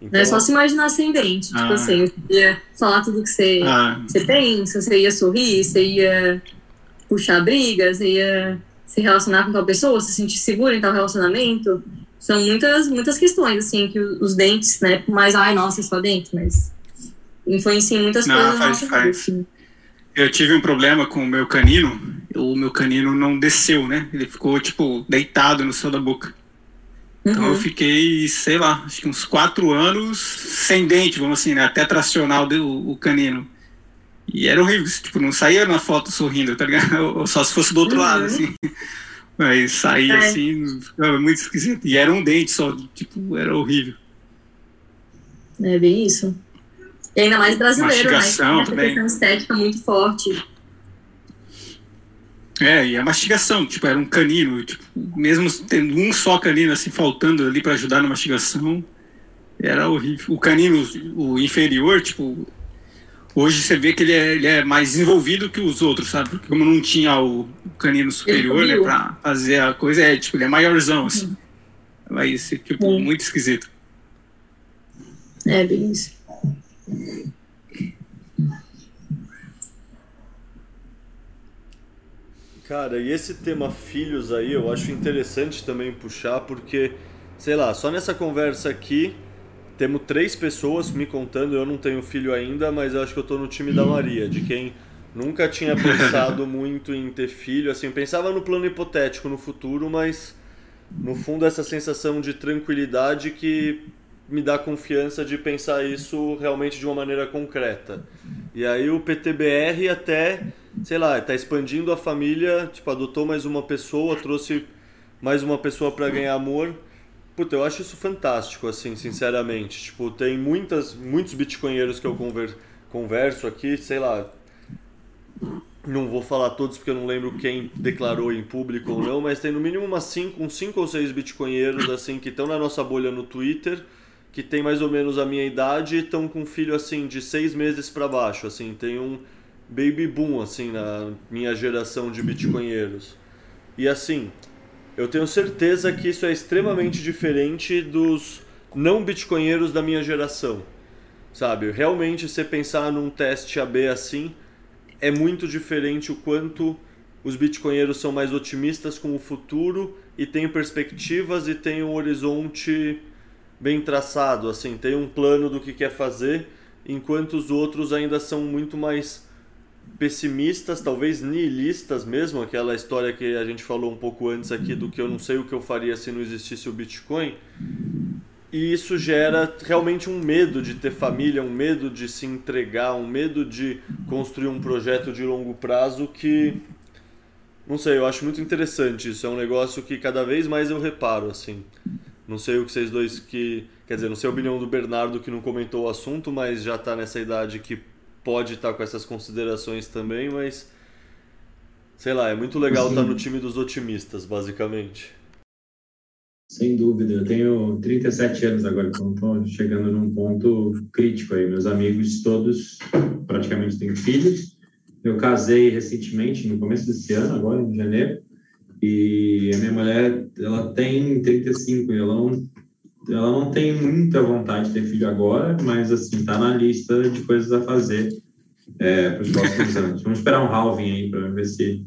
Então, é só se imaginar ascendente. Tipo ah. Tipo assim, você ia falar tudo que você, ah. você pensa, você ia sorrir, você ia puxar briga, você ia se relacionar com tal pessoa, se sentir seguro em tal relacionamento. São muitas, muitas questões, assim, que os dentes, né? Mas, ai, nossa, é só dente, mas influencia em muitas não, coisas. Faz, faz. Eu tive um problema com o meu canino, o meu canino não desceu, né? Ele ficou, tipo, deitado no céu da boca. Então uhum. eu fiquei, sei lá, acho que uns quatro anos sem dente, vamos assim, né? Até tracionar o, o canino. E era horrível, tipo, não saía na foto sorrindo, tá ligado? Só se fosse do outro uhum. lado, assim. Mas saía é. assim, ficava muito esquisito. E era um dente só, tipo, era horrível. É bem isso. E ainda mais brasileiro, né? Mastigação? Também. questão estética muito forte. É, e a mastigação, tipo, era um canino, tipo, mesmo tendo um só canino assim faltando ali para ajudar na mastigação, era horrível. O canino, o inferior, tipo, hoje você vê que ele é, ele é mais desenvolvido que os outros, sabe? Porque como não tinha o canino superior, né, pra fazer a coisa, é, tipo, ele é maiorzão, assim. Uhum. Vai ser, tipo, é. muito esquisito. É, bem isso. Cara, e esse tema filhos aí eu acho interessante também puxar, porque, sei lá, só nessa conversa aqui temos três pessoas me contando, eu não tenho filho ainda, mas eu acho que eu tô no time da Maria, de quem nunca tinha pensado muito em ter filho, assim, pensava no plano hipotético no futuro, mas no fundo essa sensação de tranquilidade que me dá confiança de pensar isso realmente de uma maneira concreta. E aí o PTBR até sei lá, tá expandindo a família, tipo, adotou mais uma pessoa, trouxe mais uma pessoa para ganhar amor. Puta, eu acho isso fantástico, assim, sinceramente. Tipo, tem muitas, muitos bitcoinheiros que eu conver, converso aqui, sei lá. Não vou falar todos porque eu não lembro quem declarou em público ou não, mas tem no mínimo umas cinco, uns 5 ou 6 bitcoinheiros, assim, que estão na nossa bolha no Twitter, que tem mais ou menos a minha idade e estão com um filho, assim, de seis meses para baixo, assim. Tem um baby boom assim na minha geração de bitcoinheiros. E assim, eu tenho certeza que isso é extremamente diferente dos não bitcoinheiros da minha geração. Sabe? Realmente você pensar num teste AB assim é muito diferente o quanto os bitcoinheiros são mais otimistas com o futuro e têm perspectivas e têm um horizonte bem traçado, assim, tem um plano do que quer fazer, enquanto os outros ainda são muito mais pessimistas, talvez nihilistas mesmo, aquela história que a gente falou um pouco antes aqui do que eu não sei o que eu faria se não existisse o Bitcoin. E isso gera realmente um medo de ter família, um medo de se entregar, um medo de construir um projeto de longo prazo que não sei, eu acho muito interessante isso, é um negócio que cada vez mais eu reparo assim. Não sei o que vocês dois que, quer dizer, não sei a opinião do Bernardo que não comentou o assunto, mas já está nessa idade que pode estar com essas considerações também, mas sei lá, é muito legal estar no time dos otimistas, basicamente. Sem dúvida, eu tenho 37 anos agora, então estou chegando num ponto crítico aí. Meus amigos todos praticamente têm filhos. Eu casei recentemente, no começo desse ano, agora em janeiro, e a minha mulher, ela tem 35 e ela não, ela não tem muita vontade de ter filho agora, mas assim, tá na lista de coisas a fazer é, para os próximos anos. Vamos esperar um halving aí para ver se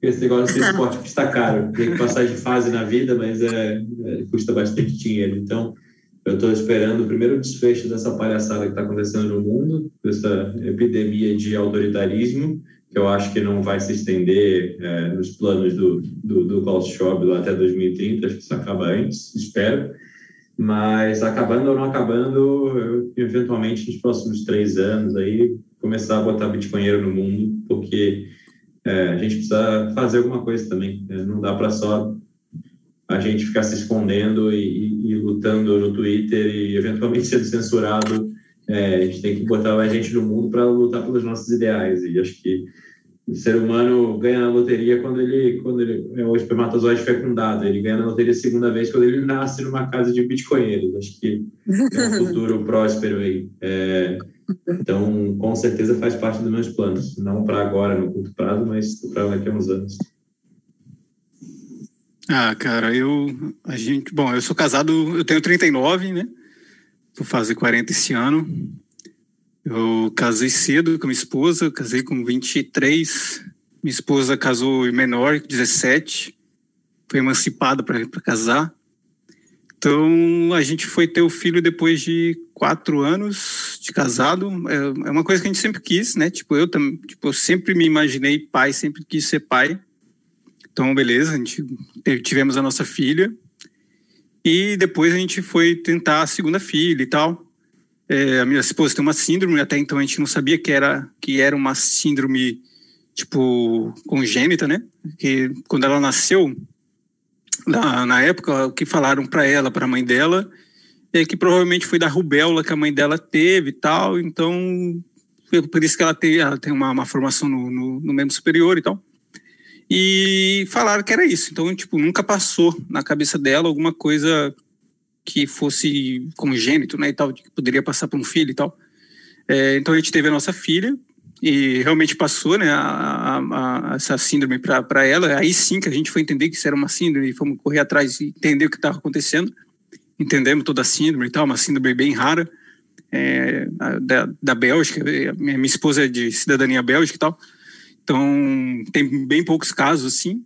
esse negócio de esporte custa caro. Tem que passar de fase na vida, mas é, é custa bastante dinheiro. Então, eu estou esperando o primeiro desfecho dessa palhaçada que está acontecendo no mundo, dessa epidemia de autoritarismo, que eu acho que não vai se estender é, nos planos do, do, do Klaus Schwab lá até 2030, acho que isso acaba antes, espero. Mas acabando ou não acabando, eu, eventualmente nos próximos três anos aí começar a botar bitcoinheiro no mundo, porque é, a gente precisa fazer alguma coisa também. Né? Não dá para só a gente ficar se escondendo e, e, e, lutando no Twitter e eventualmente sendo censurado. É, a gente tem que botar a gente no mundo para lutar pelos nossos ideais. E acho que o ser humano ganha na loteria quando ele, quando ele é o espermatozoide fecundado. Ele ganha na loteria a segunda vez quando ele nasce numa casa de bitcoinheiros. Acho que é um futuro próspero aí. É, então, com certeza faz parte dos meus planos. Não para agora, no curto prazo, mas para daqui a uns anos. Ah, cara, eu. A gente. Bom, eu sou casado, eu tenho 39, né? Vou fazer 40 esse ano. Eu casei cedo com minha esposa, casei com 23. Minha esposa casou menor, 17. Foi emancipada para casar. Então, a gente foi ter o filho depois de quatro anos de casado. É, é uma coisa que a gente sempre quis, né? Tipo, eu, tipo, eu sempre me imaginei pai, sempre quis ser pai. Então, beleza, a gente tivemos a nossa filha. E depois a gente foi tentar a segunda filha e tal. É, a minha esposa tem uma síndrome, até então a gente não sabia que era, que era uma síndrome, tipo, congênita, né? Que quando ela nasceu, na, na época, o que falaram para ela, para a mãe dela, é que provavelmente foi da rubéola que a mãe dela teve e tal, então por isso que ela tem, ela tem uma, uma formação no, no, no membro superior e tal. E falaram que era isso, então, tipo, nunca passou na cabeça dela alguma coisa que fosse congênito, né, e tal, que poderia passar para um filho e tal. É, então a gente teve a nossa filha, e realmente passou né, a, a, a essa síndrome para ela. Aí sim que a gente foi entender que isso era uma síndrome e fomos correr atrás e entender o que estava acontecendo. Entendemos toda a síndrome e tal, uma síndrome bem rara é, da, da Bélgica. Minha, esposa é de cidadania bélgica e tal. Então, tem bem poucos casos assim.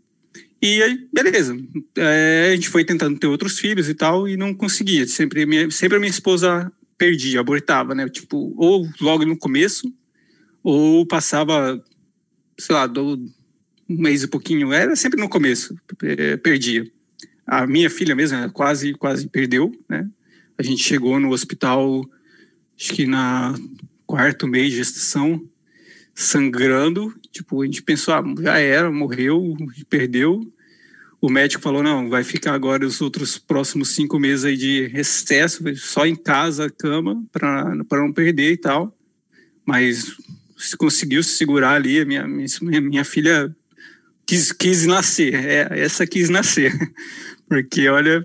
E aí, beleza. É, a gente foi tentando ter outros filhos e tal, e não conseguia. Sempre, minha, sempre a minha esposa perdia, abortava, né? Tipo, ou logo no começo, ou passava, sei lá, do, um mês e pouquinho, era sempre no começo, perdia. A minha filha mesmo quase, quase perdeu, né? A gente chegou no hospital, acho que na quarto mês de gestação, sangrando, tipo, a gente pensou, ah, já era, morreu, perdeu. O médico falou, não, vai ficar agora os outros próximos cinco meses aí de recesso, só em casa, cama, para não perder e tal. Mas conseguiu se segurar ali. Minha, minha, minha filha quis, quis nascer, é, essa quis nascer. Porque, olha.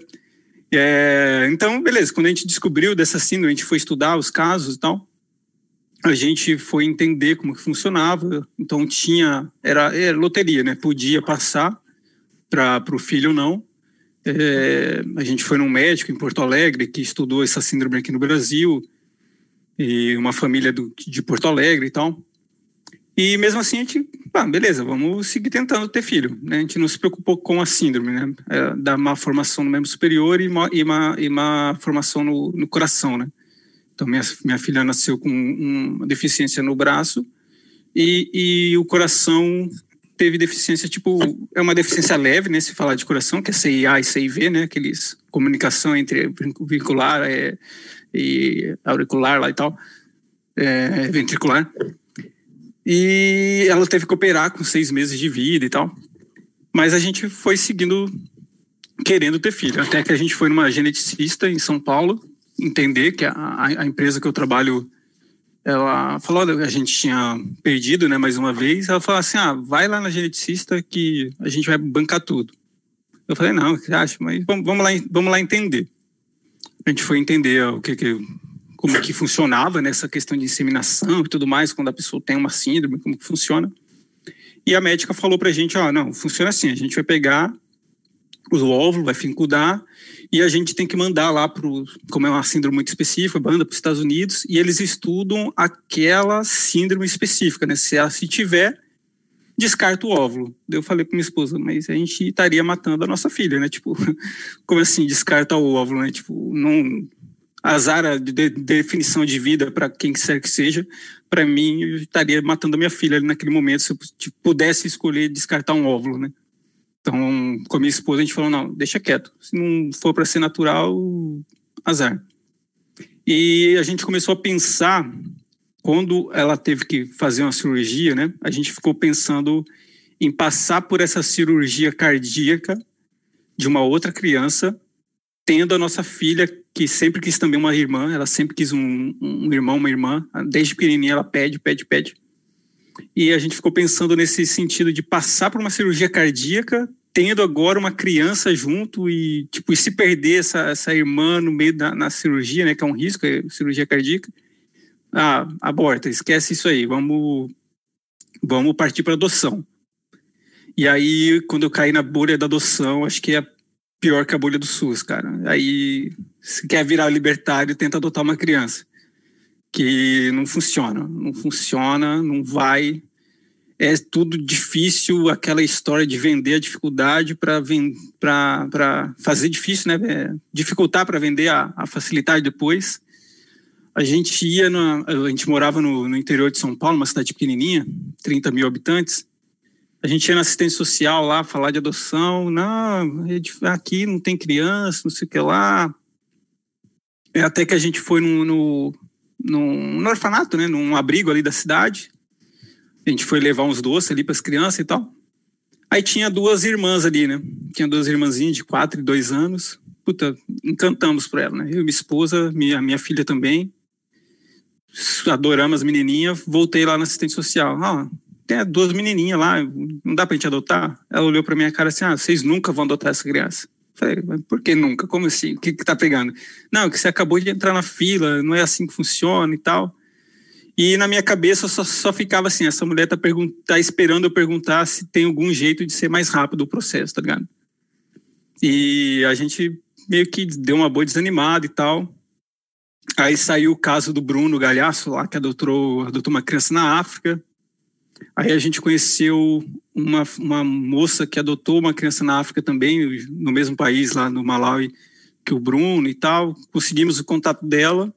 É, então, beleza, quando a gente descobriu dessa síndrome, a gente foi estudar os casos e tal. A gente foi entender como que funcionava. Então, tinha. Era, era loteria, né? Podia passar para o filho ou não. É, a gente foi num médico em Porto Alegre que estudou essa síndrome aqui no Brasil e uma família do, de Porto Alegre e tal. E mesmo assim a gente, ah, beleza, vamos seguir tentando ter filho. Né? A gente não se preocupou com a síndrome, né? É, da má formação no membro superior e má, e má, e má formação no, no coração, né? Então minha, minha filha nasceu com uma deficiência no braço e, e o coração teve deficiência, tipo, é uma deficiência leve, né, se falar de coração, que é CIA e CIV, né, aqueles comunicação entre vincular é, e auricular lá e tal, é, ventricular. E ela teve que operar com seis meses de vida e tal. Mas a gente foi seguindo, querendo ter filho. Até que a gente foi numa geneticista em São Paulo, entender que a, a empresa que eu trabalho ela falou, a gente tinha perdido, né, mais uma vez, ela falou assim, ah, vai lá na geneticista que a gente vai bancar tudo. Eu falei, não, você acha? Mas vamos, vamos, lá, vamos lá entender. A gente foi entender o que, que como que funcionava nessa questão de inseminação e tudo mais, quando a pessoa tem uma síndrome, como que funciona. E a médica falou pra gente, ó, não, funciona assim, a gente vai pegar o óvulo, vai fincudar, e a gente tem que mandar lá para como é uma síndrome muito específica, manda para os Estados Unidos, e eles estudam aquela síndrome específica, né? Se, se tiver, descarta o óvulo. Eu falei para minha esposa, mas a gente estaria matando a nossa filha, né? Tipo, como assim descarta o óvulo, né? Tipo, não azar de, de definição de vida para quem quer que seja, para mim eu estaria matando a minha filha ali naquele momento se eu tipo, pudesse escolher descartar um óvulo, né? Então, com a minha esposa, a gente falou: não, deixa quieto. Se não for para ser natural, azar. E a gente começou a pensar, quando ela teve que fazer uma cirurgia, né? A gente ficou pensando em passar por essa cirurgia cardíaca de uma outra criança, tendo a nossa filha, que sempre quis também uma irmã, ela sempre quis um, um irmão, uma irmã, desde pequenininha ela pede, pede, pede. E a gente ficou pensando nesse sentido de passar por uma cirurgia cardíaca, tendo agora uma criança junto e, tipo, e se perder essa, essa irmã no meio da na cirurgia, né, que é um risco, é cirurgia cardíaca, ah, aborta, esquece isso aí, vamos, vamos partir para adoção. E aí, quando eu caí na bolha da adoção, acho que é pior que a bolha do SUS, cara. Aí, se quer virar libertário, tenta adotar uma criança que não funciona, não funciona, não vai. É tudo difícil, aquela história de vender a dificuldade para fazer difícil, né? É, dificultar para vender a, a facilitar depois. A gente ia, na, a gente morava no, no interior de São Paulo, uma cidade pequenininha, 30 mil habitantes. A gente ia na assistência social lá falar de adoção. Não, é aqui não tem criança, não sei o que lá. É até que a gente foi no, no num, num orfanato, né? Num abrigo ali da cidade. A gente foi levar uns doces ali para as crianças e tal. Aí tinha duas irmãs ali, né? Tinha duas irmãzinhas de quatro e dois anos. Puta, encantamos por ela, né? Eu minha esposa, minha, minha filha também. Adoramos as menininhas. Voltei lá na assistente social. Ah, tem duas menininhas lá, não dá pra gente adotar? Ela olhou pra minha cara assim, ah, vocês nunca vão adotar essa criança. Falei, por que nunca? Como assim? O que, que tá pegando? Não, que você acabou de entrar na fila, não é assim que funciona e tal. E na minha cabeça só, só ficava assim: essa mulher tá, tá esperando eu perguntar se tem algum jeito de ser mais rápido o processo, tá ligado? E a gente meio que deu uma boa desanimada e tal. Aí saiu o caso do Bruno Galhaço lá, que adotou, adotou uma criança na África. Aí a gente conheceu uma, uma moça que adotou uma criança na África também, no mesmo país, lá no Malawi, que o Bruno e tal. Conseguimos o contato dela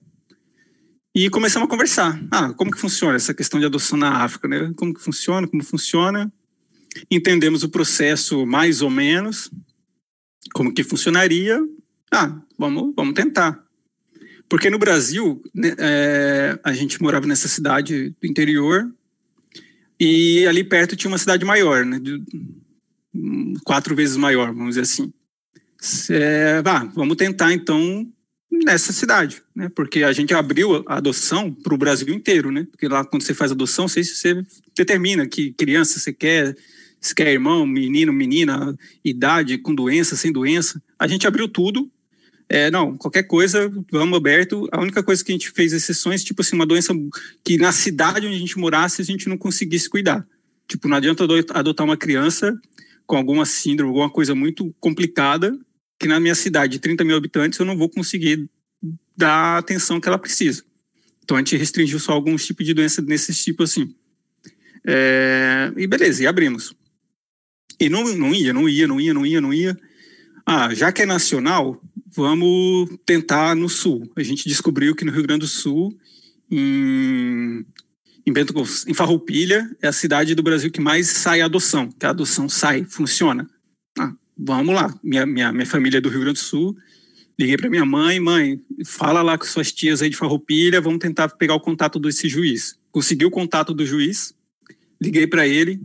e começamos a conversar. Ah, como que funciona essa questão de adoção na África, né? Como que funciona, como funciona. Entendemos o processo mais ou menos, como que funcionaria. Ah, vamos, vamos tentar. Porque no Brasil, né, é, a gente morava nessa cidade do interior, e ali perto tinha uma cidade maior, né? De, quatro vezes maior, vamos dizer assim. É, ah, vamos tentar então nessa cidade, né? Porque a gente abriu a adoção para o Brasil inteiro, né? Porque lá quando você faz adoção, você, você determina que criança você quer, se quer irmão, menino, menina, idade, com doença, sem doença. A gente abriu tudo é, não, qualquer coisa, vamos aberto. A única coisa que a gente fez exceções, tipo assim, uma doença que na cidade onde a gente morasse a gente não conseguisse cuidar. Tipo, não adianta adotar uma criança com alguma síndrome, alguma coisa muito complicada, que na minha cidade de 30 mil habitantes eu não vou conseguir dar a atenção que ela precisa. Então a gente restringiu só alguns tipos de doença nesses tipos assim. É, e beleza, e abrimos. E não, não ia, não ia, não ia, não ia, não ia. Ah, já que é nacional, vamos tentar no sul. A gente descobriu que no Rio Grande do Sul, em, em, Bento, em Farroupilha, é a cidade do Brasil que mais sai adoção, que a adoção sai, funciona. Ah, vamos lá. Minha, minha, minha família é do Rio Grande do Sul. Liguei para minha mãe, mãe, fala lá com suas tias aí de Farroupilha, vamos tentar pegar o contato desse juiz. Consegui o contato do juiz, liguei para ele,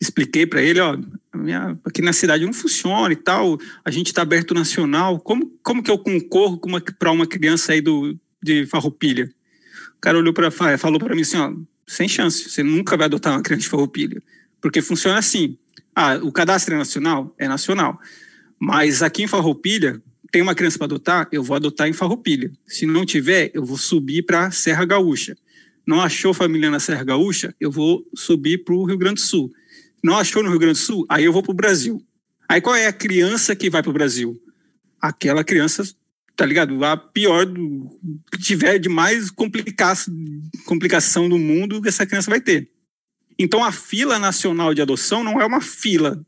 expliquei para ele, ó, minha, aqui na cidade não funciona e tal, a gente está aberto nacional, como, como que eu concorro para uma criança aí do, de Farroupilha? O cara olhou para falou para mim assim, ó, sem chance, você nunca vai adotar uma criança de farroupilha, porque funciona assim. Ah, o cadastro é nacional? É nacional. Mas aqui em Farroupilha, tem uma criança para adotar, eu vou adotar em Farroupilha. Se não tiver, eu vou subir para Serra Gaúcha. Não achou família na Serra Gaúcha, eu vou subir para o Rio Grande do Sul. Não achou no Rio Grande do Sul, aí eu vou para o Brasil. Aí qual é a criança que vai para o Brasil? Aquela criança, tá ligado? A pior do, que tiver de mais complica complicação do mundo essa criança vai ter. Então a fila nacional de adoção não é uma fila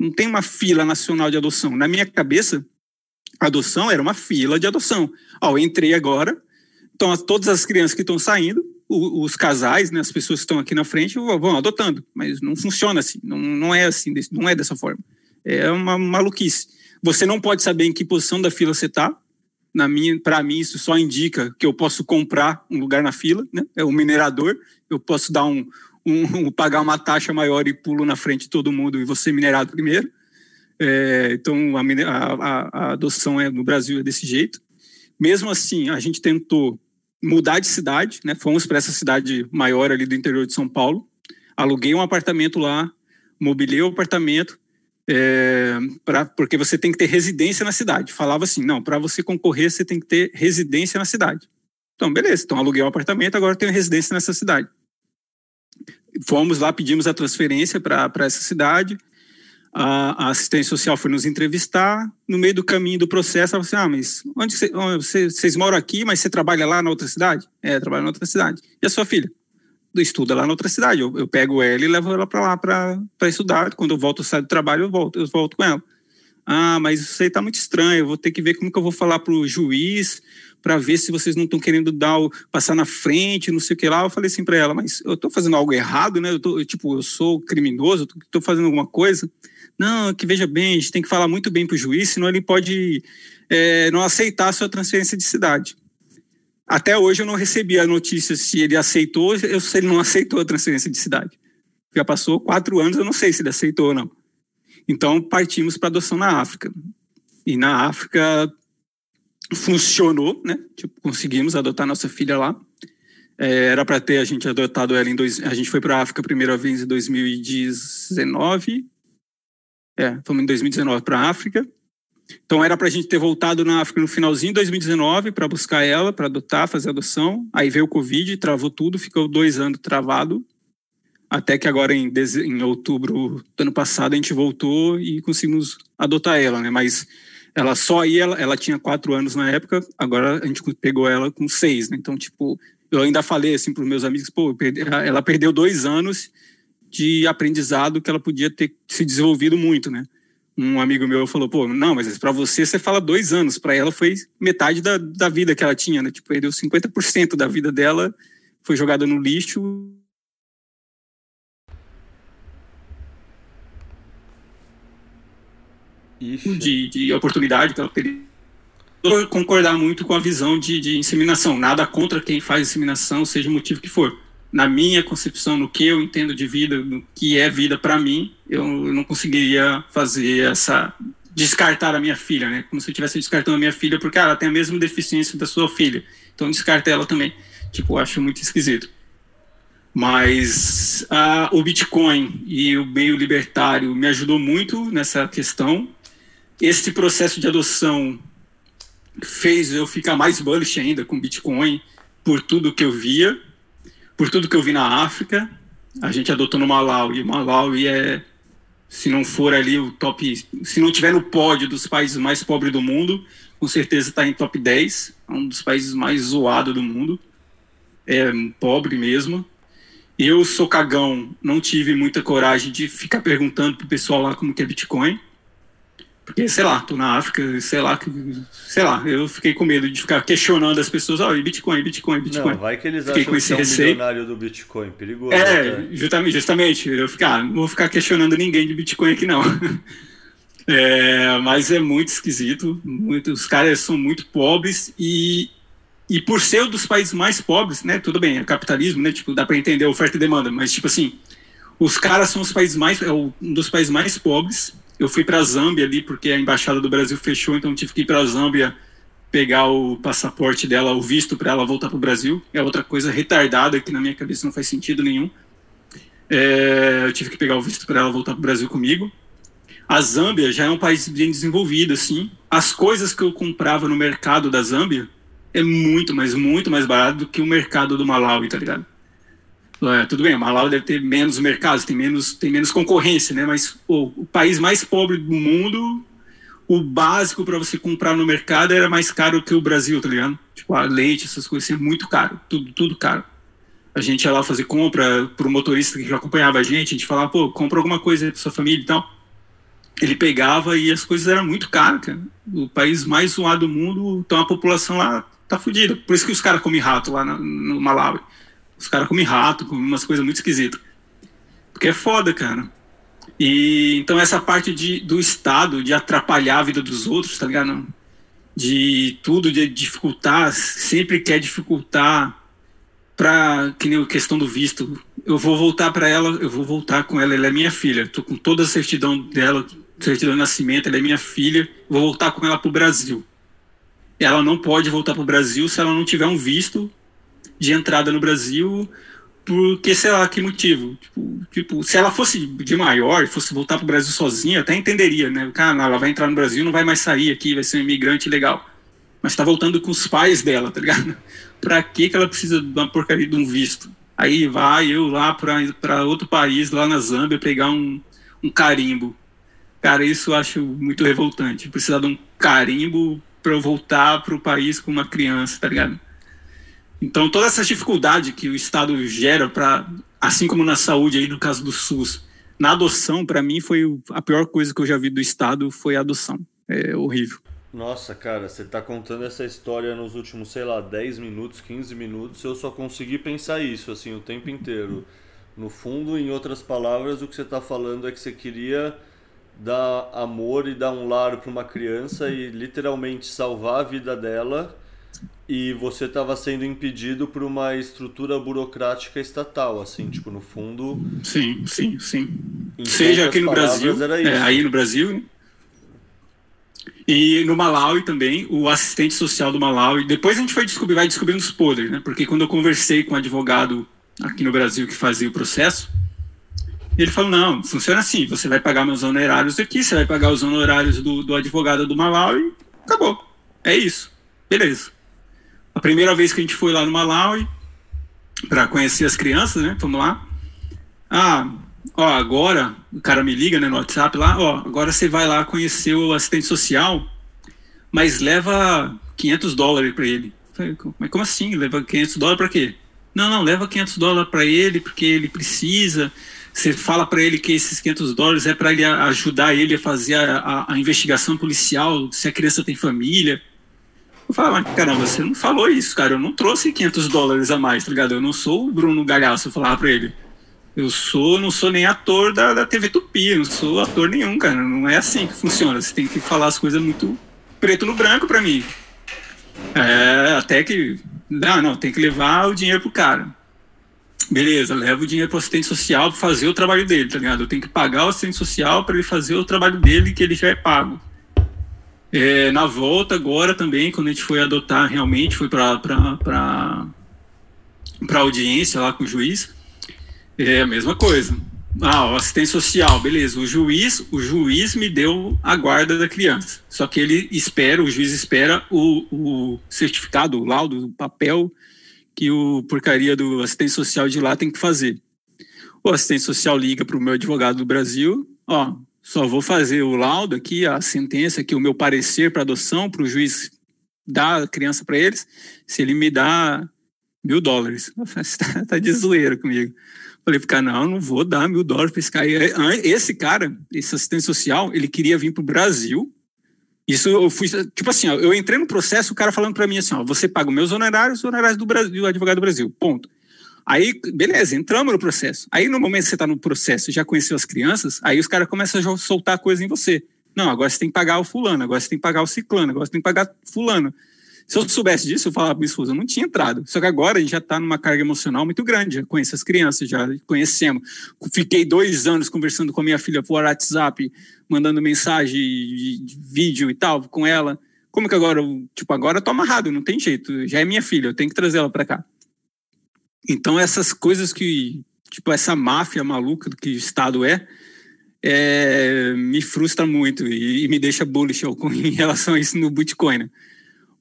não tem uma fila nacional de adoção. Na minha cabeça, adoção era uma fila de adoção. Ó, eu entrei agora, então todas as crianças que estão saindo, os, casais, né, as pessoas que estão aqui na frente vão adotando, mas não funciona assim, não, não é assim, não é dessa forma. É uma maluquice. Você não pode saber em que posição da fila você está. Na minha, para mim isso só indica que eu posso comprar um lugar na fila, né? É o minerador. Eu posso dar um, um, pagar uma taxa maior e pulo na frente de todo mundo e você minerado primeiro. É, então, a, a, a, adoção é, no Brasil é desse jeito. Mesmo assim, a gente tentou mudar de cidade, né? fomos para essa cidade maior ali do interior de São Paulo, aluguei um apartamento lá, mobilei o apartamento, é, pra, porque você tem que ter residência na cidade. Falava assim, não, para você concorrer, você tem que ter residência na cidade. Então, beleza, então aluguei o um apartamento, agora tenho residência nessa cidade fomos lá, pedimos a transferência para essa cidade. A, a, assistência social foi nos entrevistar. No meio do caminho do processo, ela falou assim: Ah, mas onde você, vocês moram aqui, mas você trabalha lá na outra cidade? É, trabalho na outra cidade. E a sua filha? Estuda lá na outra cidade. Eu, eu pego ela e levo ela para lá para estudar. Quando eu volto, sair do trabalho, eu volto, eu volto com ela. Ah, mas isso aí está muito estranho. Eu vou ter que ver como que eu vou falar para o juiz para ver se vocês não estão querendo dar o, passar na frente, não sei o que lá. Eu falei assim para ela, mas eu estou fazendo algo errado, né? Eu tô, tipo, eu sou criminoso, estou fazendo alguma coisa. Não, que veja bem, a gente tem que falar muito bem para o juiz, senão ele pode é, não aceitar a sua transferência de cidade. Até hoje eu não recebi a notícia se ele aceitou ou se ele não aceitou a transferência de cidade. Já passou quatro anos, eu não sei se ele aceitou ou não. Então partimos para adoção na África. E na África funcionou, né? Tipo, conseguimos adotar nossa filha lá. É, era para ter a gente adotado ela em dois. A gente foi para a África a primeira vez em 2019. É, fomos em 2019 para a África. Então era para a gente ter voltado na África no finalzinho de 2019 para buscar ela, para adotar, fazer adoção. Aí veio o Covid, travou tudo, ficou dois anos travado. Até que agora em, em outubro do ano passado a gente voltou e conseguimos adotar ela, né? Mas ela só ia, ela, ela tinha quatro anos na época, agora a gente pegou ela com seis, né? Então, tipo, eu ainda falei assim para os meus amigos, pô, ela perdeu dois anos de aprendizado que ela podia ter se desenvolvido muito, né? Um amigo meu falou, pô, não, mas para você você fala dois anos, para ela foi metade da, da vida que ela tinha, né? Tipo, perdeu 50% da vida dela, foi jogada no lixo de, de, oportunidade que ela teria. concordar muito com a visão de, de, inseminação. Nada contra quem faz inseminação, seja o motivo que for. Na minha concepção, no que eu entendo de vida, no que é vida para mim, eu, não conseguiria fazer essa descartar a minha filha, né? Como se eu estivesse descartando a minha filha porque ah, ela tem a mesma deficiência da sua filha. Então descarta ela também. Tipo, acho muito esquisito. Mas ah, o Bitcoin e o meio libertário me ajudou muito nessa questão este processo de adoção fez eu ficar mais bullish ainda com Bitcoin por tudo que eu via, por tudo que eu vi na África. A gente adotou no Malawi. Malawi é, se não for ali o top, se não tiver no pódio dos países mais pobres do mundo, com certeza está em top 10. É um dos países mais zoados do mundo. É pobre mesmo. Eu sou cagão, não tive muita coragem de ficar perguntando pro pessoal lá como que é Bitcoin. Porque, sei lá, tô na África, sei lá, sei lá, eu fiquei com medo de ficar questionando as pessoas, ó, oh, Bitcoin, Bitcoin, Bitcoin. Não, vai que eles fiquei acham com esse que é um milionário do Bitcoin, perigoso. É, né? justamente, justamente, eu ficar, ah, não vou ficar questionando ninguém de Bitcoin aqui não. É, mas é muito esquisito, muito, os caras são muito pobres e, e por ser um dos países mais pobres, né, tudo bem, é capitalismo, né, tipo, dá para entender oferta e demanda, mas tipo assim, os caras são os países mais, é um dos países mais pobres eu fui para a Zâmbia ali, porque a embaixada do Brasil fechou, então tive que ir para a Zâmbia pegar o passaporte dela, o visto para ela voltar para o Brasil. É outra coisa retardada que na minha cabeça não faz sentido nenhum. É, eu tive que pegar o visto para ela voltar para o Brasil comigo. A Zâmbia já é um país bem desenvolvido, assim. As coisas que eu comprava no mercado da Zâmbia é muito, mas muito mais barato do que o mercado do Malawi, tá ligado? É, tudo bem, o Malawi deve ter menos mercados, tem menos, tem menos concorrência, né? Mas pô, o país mais pobre do mundo o básico para você comprar no mercado era mais caro que o Brasil, tá ligado? Tipo, a leite, essas coisas, é muito caro, tudo, tudo caro. A gente ia lá fazer compra pro motorista que acompanhava a gente, a gente falava, pô, compra alguma coisa aí sua família e tal. Ele pegava e as coisas eram muito caras, cara. O país mais zoado do mundo, então a população lá tá fodida. Por isso que os caras comem rato lá no, no Malawi. Os caras comem rato, comem umas coisas muito esquisitas. Porque é foda, cara. E então essa parte de, do Estado de atrapalhar a vida dos outros, tá ligado? De tudo, de dificultar, sempre quer dificultar para que nem a questão do visto. Eu vou voltar para ela, eu vou voltar com ela, ela é minha filha. Tô com toda a certidão dela, certidão de nascimento, ela é minha filha. Vou voltar com ela pro Brasil. Ela não pode voltar pro Brasil se ela não tiver um visto de entrada no Brasil porque sei lá que motivo. Tipo, tipo, se ela fosse de maior, fosse voltar para o Brasil sozinha, até entenderia, né? Cara, ela vai entrar no Brasil, não vai mais sair aqui, vai ser um imigrante legal. Mas está voltando com os pais dela, tá ligado? Para que que ela precisa de uma porcaria de um visto? Aí vai eu lá para outro país, lá na Zâmbia, pegar um, um carimbo. Cara, isso eu acho muito revoltante. Precisar de um carimbo para eu voltar para o país com uma criança, tá ligado? Então, toda essa dificuldade que o Estado gera para, assim como na saúde aí no caso do SUS, na adoção, para mim foi a pior coisa que eu já vi do Estado foi a adoção. É horrível. Nossa, cara, você tá contando essa história nos últimos, sei lá, 10 minutos, 15 minutos, eu só consegui pensar isso, assim, o tempo inteiro. No fundo, em outras palavras, o que você tá falando é que você queria dar amor e dar um lar para uma criança e literalmente salvar a vida dela e você estava sendo impedido por uma estrutura burocrática estatal, assim, tipo, no fundo. Sim, sim, sim. Seja aqui no Brasil, é, aí no Brasil, e no Malawi também, o assistente social do Malawi. Depois a gente foi descobrir, vai descobrindo os podres, né? Porque quando eu conversei com um advogado aqui no Brasil que fazia o processo, ele falou: não, funciona assim, você vai pagar meus honorários aqui, você vai pagar os honorários do, do advogado do Malawi, acabou. É isso. Beleza. A primeira vez que a gente foi lá no Malawi para conhecer as crianças, né? Vamos lá. Ah, ó, agora o cara me liga né, no WhatsApp lá, ó, agora você vai lá conhecer o assistente social, mas leva 500 dólares para ele. Mas como assim? Leva 500 dólares para quê? Não, não, leva 500 dólares para ele porque ele precisa. Você fala para ele que esses 500 dólares é para ele ajudar ele a fazer a, a, a investigação policial, se a criança tem família. Eu falava, caramba, você não falou isso, cara. Eu não trouxe 500 dólares a mais, tá ligado? Eu não sou o Bruno Galhaço, eu falava pra ele. Eu sou, não sou nem ator da, da TV Tupi, não sou ator nenhum, cara. Não é assim que funciona. Você tem que falar as coisas muito preto no branco pra mim. É, até que. Não, não, tem que levar o dinheiro pro cara. Beleza, leva o dinheiro pro assistente social pra fazer o trabalho dele, tá ligado? Eu tenho que pagar o assistente social para ele fazer o trabalho dele que ele já é pago. É, na volta agora também, quando a gente foi adotar realmente, foi para audiência lá com o juiz, é a mesma coisa. Ah, o assistente social, beleza. O juiz, o juiz me deu a guarda da criança. Só que ele espera, o juiz espera o, o certificado, o laudo, o papel que o porcaria do assistente social de lá tem que fazer. O assistente social liga para o meu advogado do Brasil, ó, só vou fazer o laudo aqui, a sentença aqui, o meu parecer para adoção, para o juiz dar a criança para eles, se ele me dá mil dólares. Está tá de zoeira comigo. Falei pro cara, não, não vou dar mil dólares para esse cara. Esse cara, esse assistente social, ele queria vir para o Brasil. Isso eu fui, tipo assim, ó, eu entrei no processo, o cara falando para mim assim, ó, você paga os meus honorários, os honorários do Brasil, do advogado do Brasil, ponto. Aí, beleza, entramos no processo. Aí, no momento que você está no processo já conheceu as crianças, aí os caras começam a soltar coisa em você. Não, agora você tem que pagar o fulano, agora você tem que pagar o ciclano, agora você tem que pagar fulano. Se eu soubesse disso, eu falava para minha esposa, eu não tinha entrado. Só que agora a gente já está numa carga emocional muito grande, já conheço as crianças, já conhecemos. Fiquei dois anos conversando com a minha filha por WhatsApp, mandando mensagem, vídeo e tal com ela. Como que agora, tipo, agora eu tô amarrado, não tem jeito, já é minha filha, eu tenho que trazer ela para cá. Então essas coisas que, tipo, essa máfia maluca que o Estado é, é me frustra muito e, e, me deixa bullish em relação a isso no Bitcoin, né?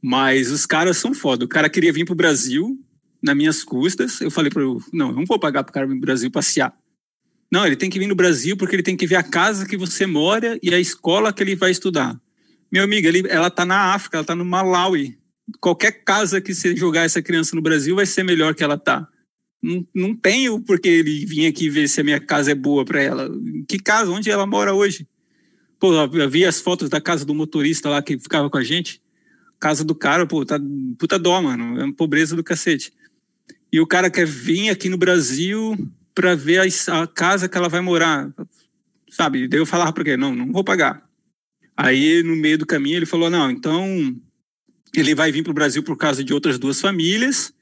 Mas os caras são foda. O cara queria vir pro Brasil, nas minhas custas. Eu falei para ele, não, eu não vou pagar pro cara vir pro Brasil passear. Não, ele tem que vir no Brasil porque ele tem que ver a casa que você mora e a escola que ele vai estudar. Meu amigo, ele, ela tá na África, ela tá no Malawi. Qualquer casa que você jogar essa criança no Brasil vai ser melhor que ela tá. Não, não tenho porque ele vir aqui ver se a minha casa é boa para ela. Que casa? Onde ela mora hoje? Pô, eu vi as fotos da casa do motorista lá que ficava com a gente. Casa do cara, pô, tá puta dó, mano. É uma pobreza do cacete. E o cara quer vir aqui no Brasil para ver a, a, casa que ela vai morar. Sabe? Daí eu falava para ele, não, não vou pagar. Aí, no meio do caminho, ele falou: não, então ele vai vir para o Brasil por causa de outras duas famílias.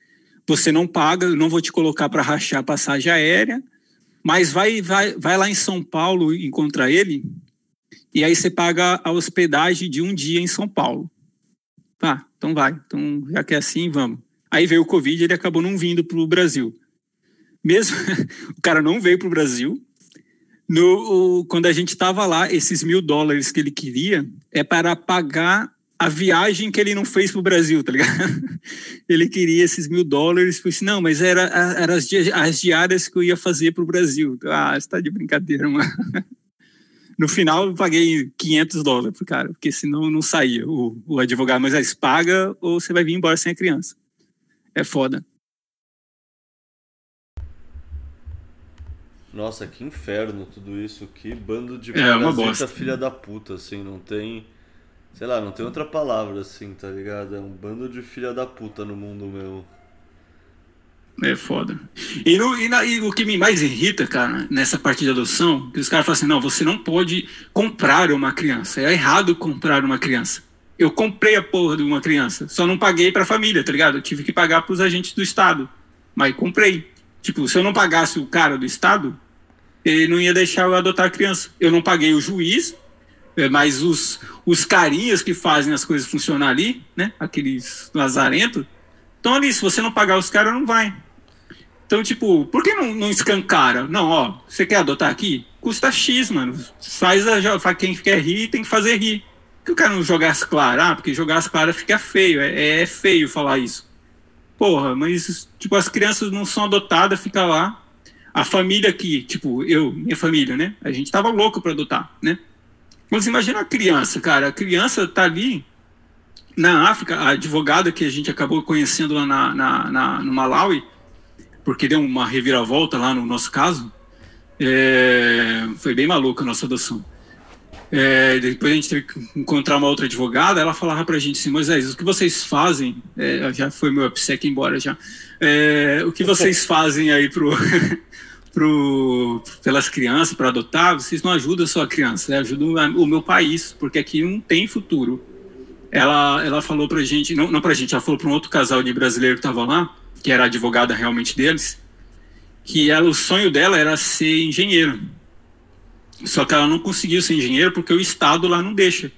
Você não paga, eu não vou te colocar para rachar a passagem aérea, mas vai, vai, vai lá em São Paulo encontrar ele, e aí você paga a hospedagem de um dia em São Paulo. Tá, então vai. Então, já que é assim, vamos. Aí veio o Covid e ele acabou não vindo para o Brasil. Mesmo o cara não veio para o Brasil, no, o, quando a gente estava lá, esses mil dólares que ele queria é para pagar a viagem que ele não fez para o Brasil, tá ligado? ele queria esses mil dólares, assim, não, mas era, era as, as diárias que eu ia fazer para o Brasil. Ah, você está de brincadeira, mano. No final, eu paguei 500 dólares pro cara, porque senão não saía o, o advogado. Mas aí, paga ou você vai vir embora sem a criança. É foda. Nossa, que inferno tudo isso. Que bando de é, uma bosta. filha da puta, assim. Não tem. Sei lá, não tem outra palavra assim, tá ligado? É um bando de filha da puta no mundo meu. É foda. E, no, e, na, e, o que me mais irrita, cara, nessa parte de adoção, que os caras falam assim: não, você não pode comprar uma criança. É errado comprar uma criança. Eu comprei a porra de uma criança, só não paguei pra família, tá ligado? Eu tive que pagar pros agentes do Estado. Mas comprei. Tipo, se eu não pagasse o cara do Estado, ele não ia deixar eu adotar a criança. Eu não paguei o juiz, é, mas os, os carinhas que fazem as coisas funcionar ali, né? Aqueles lazarentos, estão ali. Se você não pagar os caras, não vai. Então, tipo, por que não, não escancara? Não, ó, você quer adotar aqui? Custa X, mano. Faz a, quem quer rir tem que fazer rir. Que o cara não jogar as claras? Ah, porque jogar as claras fica feio. É, é feio falar isso. Porra, mas, tipo, as crianças não são adotadas, fica lá a família que, tipo, eu, minha família, né? A gente tava louco para adotar, né? Mas imagina a criança, cara. A criança tá ali na África, a advogada que a gente acabou conhecendo lá na, na, na no Malawi, porque deu uma reviravolta lá no nosso caso, é, foi bem maluca a nossa adoção. É, depois a gente teve que encontrar uma outra advogada, ela falava pra gente assim, Moisés, o que vocês fazem, é, já foi meu upsec embora já, é, o que vocês fazem aí pro, pro, pelas crianças, para adotar, vocês não ajudam só a criança, né? ajudam o meu país, porque aqui não tem futuro. Ela, ela falou pra gente, não, não pra gente, ela falou para um outro casal de brasileiro que tava lá, que era advogada realmente deles, que ela, o sonho dela era ser engenheiro só que ela não conseguiu ser engenheira porque o Estado lá não deixa.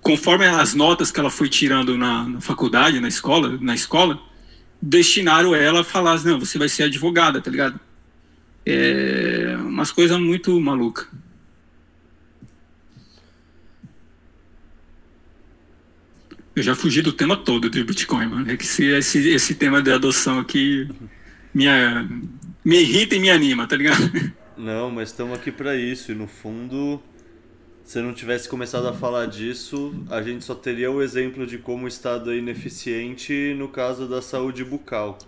Conforme as notas que ela foi tirando na, na faculdade, na escola, na escola, destinaram ela a falar, não, você vai ser advogada, tá ligado? É umas coisas muito malucas. Eu já fugi do tema todo do Bitcoin, mano. É que esse, esse, esse tema de adoção aqui me, me irrita e me anima, tá ligado? Não, mas estamos aqui para isso. E no fundo, se não tivesse começado a falar disso, a gente só teria o exemplo de como o Estado é ineficiente no caso da saúde bucal.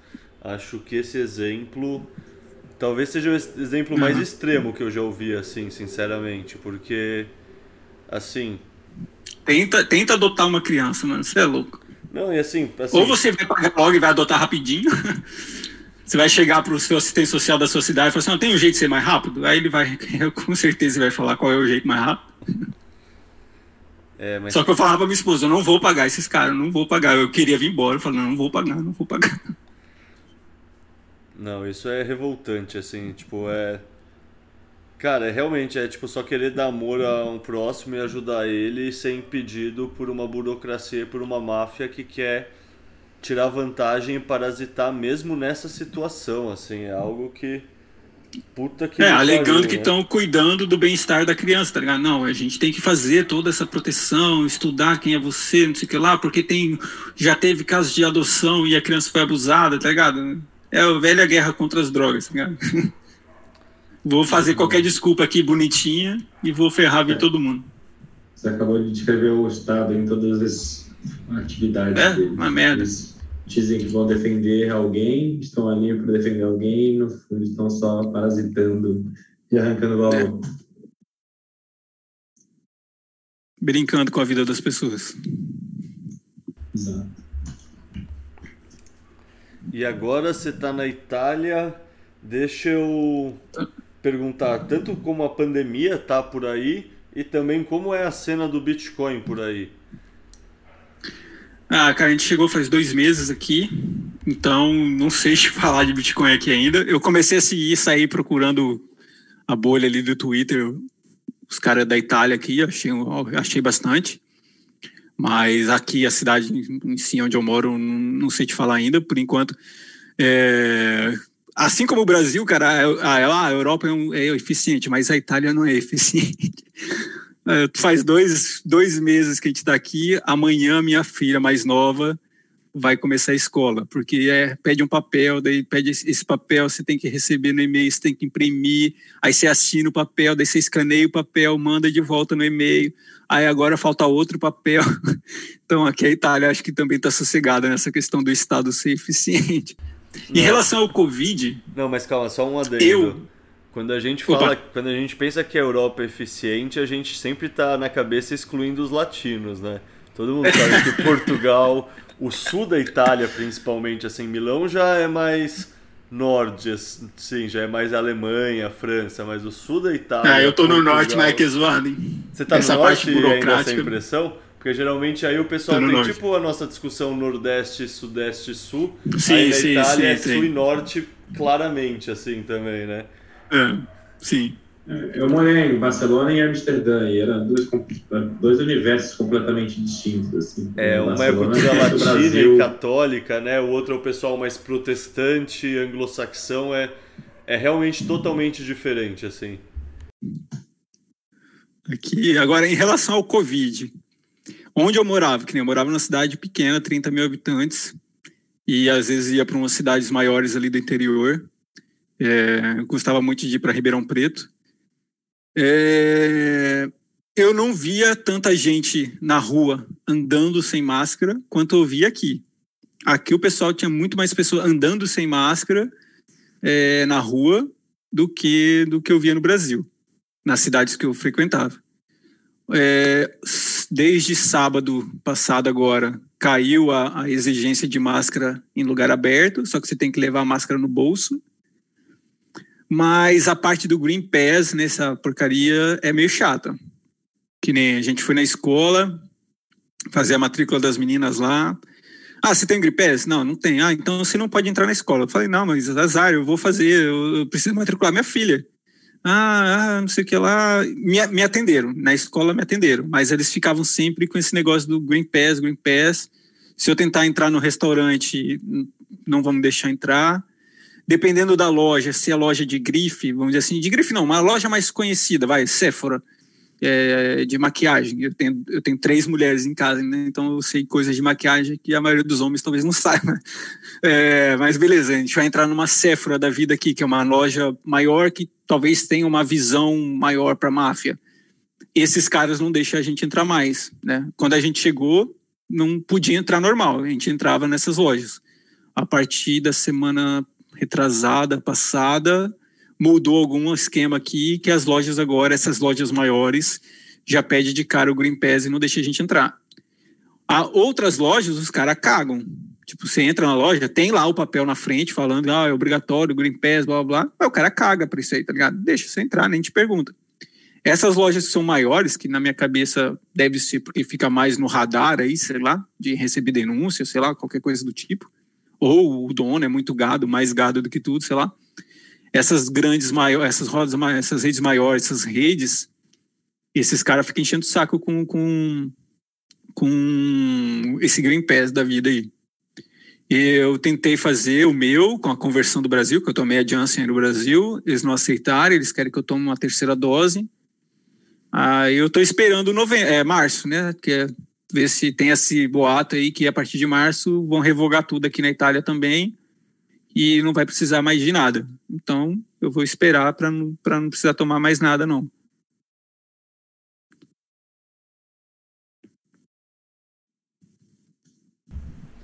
Acho que esse exemplo talvez seja o exemplo mais uhum. extremo que eu já ouvi, assim, sinceramente, porque assim. Tenta, tenta adotar uma criança, mano. Você é louco. Não, e assim, assim. Ou você vai pagar logo e vai adotar rapidinho. Você vai chegar para o seu assistente social da sua cidade e falar assim, não, tem um jeito de ser mais rápido? Aí ele vai, com certeza, vai falar qual é o jeito mais rápido. É, mas... Só que eu falava para minha esposa, eu não vou pagar esses caras, não vou pagar. Eu queria vir embora, eu falei, não, não vou pagar, não vou pagar. Não, isso é revoltante, assim, tipo, é... Cara, realmente é tipo só querer dar amor a um próximo e ajudar ele sem impedido por uma burocracia, por uma máfia que quer tirar vantagem e parasitar mesmo nessa situação, assim, é algo que puta que É, alegando que estão né? cuidando do bem-estar da criança, tá ligado? Não, a gente tem que fazer toda essa proteção, estudar quem é você, não sei o que lá, porque tem já teve casos de adoção e a criança foi abusada, tá ligado? É a velha guerra contra as drogas, tá ligado? Vou fazer qualquer desculpa aqui bonitinha e vou ferrar é. todo mundo. Você acabou de descrever o Estado em todas as atividades. É, uma merda. Eles dizem que vão defender alguém, estão ali para defender alguém, no fundo estão só parasitando e arrancando valor. É. Brincando com a vida das pessoas. Exato. E agora você está na Itália. Deixa eu perguntar tanto como a pandemia tá por aí e também como é a cena do Bitcoin por aí. Ah, cara, a gente chegou faz dois meses aqui, então não sei te falar de Bitcoin aqui ainda. Eu comecei a seguir, sair procurando a bolha ali do Twitter, os caras da Itália aqui, achei, achei bastante. Mas aqui, a cidade em si onde eu moro, não, sei te falar ainda, por enquanto. É, assim como o Brasil, cara, a, a Europa é, um, é, eficiente, mas a Itália não é eficiente. É, faz dois, dois meses que a gente está aqui. Amanhã, minha filha mais nova vai começar a escola, porque é, pede um papel, daí pede esse papel, você tem que receber no e-mail, você tem que imprimir, aí você assina o papel, daí você escaneia o papel, manda de volta no e-mail, aí agora falta outro papel. Então aqui a Itália acho que também está sossegada nessa questão do Estado ser eficiente. Não. Em relação ao Covid. Não, mas calma, só um adendo. Eu. Quando a gente fala, Opa. quando a gente pensa que a Europa é eficiente, a gente sempre está na cabeça excluindo os latinos, né? Todo mundo sabe que Portugal, o sul da Itália principalmente, assim, Milão já é mais norte, assim, já é mais Alemanha, França, mas o sul da Itália. Ah, eu tô Portugal, no norte, mas é que zoado, hein? Você tá Essa no norte parte burocrática. ainda essa impressão? Porque geralmente aí o pessoal tem norte. tipo a nossa discussão Nordeste, Sudeste, Sul. Sim, aí na sim, Itália sim, é Sul e Norte claramente, assim, também, né? É, sim. É, eu morei em Barcelona e em Amsterdã, e eram dois, dois universos completamente distintos. Assim. É, uma é Barcelona, é cultura latina e católica, né? O outro é o pessoal mais protestante, anglo-saxão, é, é realmente totalmente diferente, assim. Aqui, agora, em relação ao Covid, Onde eu morava, que nem eu morava numa cidade pequena, 30 mil habitantes, e às vezes ia para umas cidades maiores ali do interior. É, eu gostava muito de ir para Ribeirão Preto. É, eu não via tanta gente na rua andando sem máscara quanto eu via aqui. Aqui o pessoal tinha muito mais pessoas andando sem máscara é, na rua do que do que eu via no Brasil, nas cidades que eu frequentava. É, desde sábado passado agora caiu a, a, exigência de máscara em lugar aberto, só que você tem que levar a máscara no bolso. Mas a parte do Green Pass nessa porcaria é meio chata. Que nem a gente foi na escola fazer a matrícula das meninas lá. Ah, você tem Green Pass? Não, não tem. Ah, então você não pode entrar na escola. Eu falei, não, mas azar, eu vou fazer, eu, preciso matricular minha filha ah, ah, não sei o que lá, me, me atenderam, na escola me atenderam, mas eles ficavam sempre com esse negócio do Green Pass, Green Pass. Se eu tentar entrar no restaurante, não vão me deixar entrar. Dependendo da loja, se é loja de grife, vamos dizer assim, de grife não, uma loja mais conhecida, vai, Sephora, é, de maquiagem. Eu tenho, eu tenho três mulheres em casa, né? então eu sei coisas de maquiagem que a maioria dos homens talvez não saiba. É, mas beleza, a gente vai entrar numa Sephora da vida aqui, que é uma loja maior que talvez tenha uma visão maior para a máfia. Esses caras não deixam a gente entrar mais. Né? Quando a gente chegou, não podia entrar normal, a gente entrava nessas lojas. A partir da semana retrasada, passada, mudou algum esquema aqui que as lojas agora, essas lojas maiores, já pede de cara o Green Pass e não deixa a gente entrar. Há outras lojas, os caras cagam. Tipo, você entra na loja, tem lá o papel na frente falando, ah, é obrigatório, Green Pass, blá, blá, blá. Mas o cara caga pra isso aí, tá ligado? Deixa você entrar, nem te pergunta. Essas lojas que são maiores, que na minha cabeça deve ser porque fica mais no radar aí, sei lá, de receber denúncia, sei lá, qualquer coisa do tipo. Ou o dono é muito gado, mais gado do que tudo, sei lá essas grandes maiores, essas rodas, essas redes maiores, essas redes, esses caras ficam enchendo o saco com, com, com esse Green Pass da vida aí. Eu tentei fazer o meu com a conversão do Brasil, que eu tomei a Janssen no Brasil, eles não aceitaram, eles querem que eu tome uma terceira dose. Aí eu estou esperando novembro, é, março, né? Que é ver se tem esse boato aí que a partir de março vão revogar tudo aqui na Itália também e não vai precisar mais de nada. Então eu vou esperar para não, não precisar tomar mais nada, não.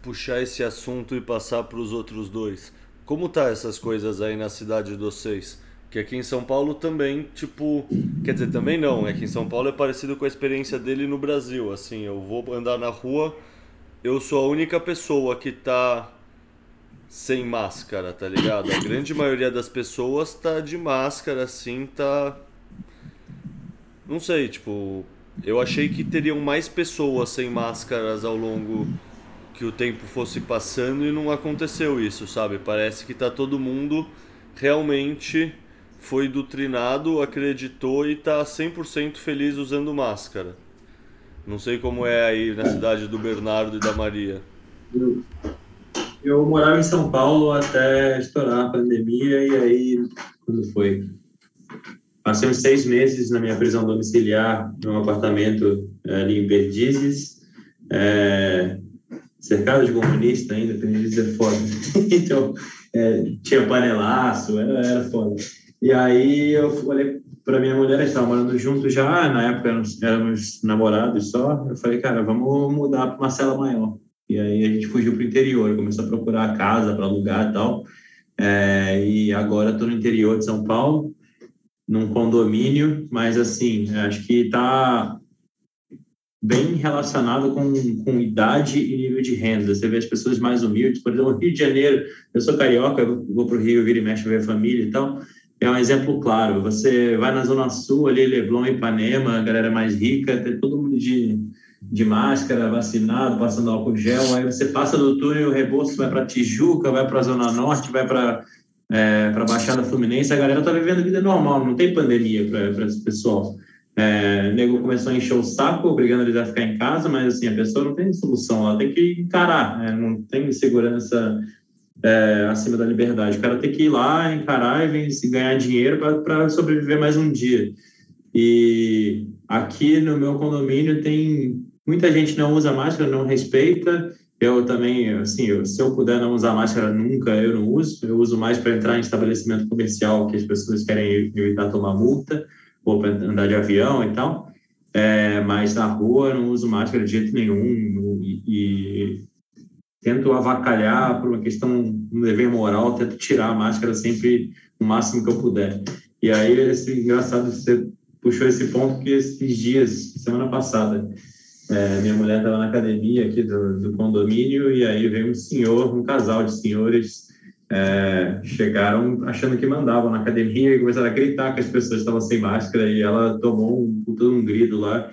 Puxar esse assunto e passar para os outros dois. Como tá essas coisas aí na cidade de vocês? Que aqui em São Paulo também, tipo. Quer dizer, também não. Aqui em São Paulo é parecido com a experiência dele no Brasil. Assim, eu vou andar na rua, eu sou a única pessoa que tá sem máscara, tá ligado? A grande maioria das pessoas tá de máscara, assim, tá. Não sei, tipo. Eu achei que teriam mais pessoas sem máscaras ao longo que o tempo fosse passando e não aconteceu isso, sabe? Parece que tá todo mundo realmente foi doutrinado, acreditou e está 100% feliz usando máscara. Não sei como é aí na cidade do Bernardo e da Maria. Eu, morava em São Paulo até estourar a pandemia e aí, quando foi? Passei uns seis meses na minha prisão domiciliar, num apartamento é, ali em Perdizes, é, cercado de comunista ainda, Perdizes é foda. então, é, tinha panelaço, era, era foda. E aí eu falei para minha mulher, estava morando junto já, na época éramos, namorados só. Eu falei, cara, vamos mudar para uma cela maior. E aí a gente fugiu para o interior, começou a procurar casa para alugar e tal. É, e agora estou no interior de São Paulo, num condomínio, mas assim, acho que está bem relacionado com, com idade e nível de renda. Você vê as pessoas mais humildes, por exemplo, Rio de Janeiro, eu sou carioca, eu vou para o Rio, vira e mexe, ver a família e tal é um exemplo claro. Você vai na Zona Sul, ali, Leblon, Ipanema, a galera mais rica, tem todo mundo de, de máscara, vacinado, passando álcool gel. Aí você passa do túnel, o reboço vai para Tijuca, vai para a Zona Norte, vai para é, para Baixada Fluminense. A galera tá vivendo vida normal, não tem pandemia para esse pessoal. É, o nego começou a encher o saco, obrigando eles a ficar em casa, mas assim, a pessoa não tem solução, ela tem que encarar, né? não tem segurança é, acima da liberdade. O cara tem que ir lá, encarar e ganhar dinheiro para sobreviver mais um dia. E aqui no meu condomínio tem muita gente não usa máscara, não respeita. Eu também, assim, eu, se eu puder não usar máscara nunca, eu não uso. Eu uso mais para entrar em estabelecimento comercial que as pessoas querem evitar tomar multa ou para andar de avião e tal. É, mas na rua eu não uso máscara de jeito nenhum. E, e tento avacalhar por uma questão, um dever moral, tento tirar a máscara sempre o máximo que eu puder. E aí, esse engraçado, você puxou esse ponto que esses dias, semana passada, é, minha mulher estava na academia aqui do, do, condomínio e aí veio um senhor, um casal de senhores, é, chegaram achando que mandavam na academia e começaram a gritar que as pessoas estavam sem máscara e ela tomou um, um grito lá.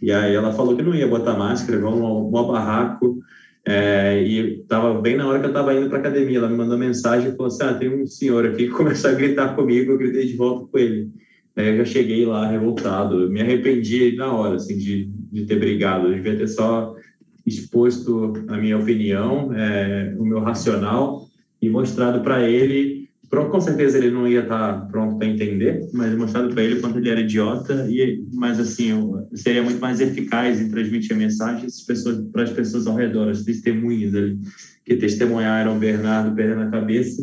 E aí ela falou que não ia botar máscara, vamos ao, ao barraco, é, e estava bem na hora que eu estava indo para academia. Ela me mandou mensagem e falou assim: Ah, tem um senhor aqui que começou a gritar comigo. Eu gritei de volta com ele. Aí eu já cheguei lá revoltado. Me arrependi na hora assim, de, de ter brigado. Eu devia ter só exposto a minha opinião, é, o meu racional e mostrado para ele com certeza ele não ia estar pronto para entender, mas mostrado para ele quanto ele era idiota e mas assim seria muito mais eficaz em transmitir a mensagem para as pessoas ao redor, as testemunhas ali que testemunharam Bernardo perdendo a cabeça,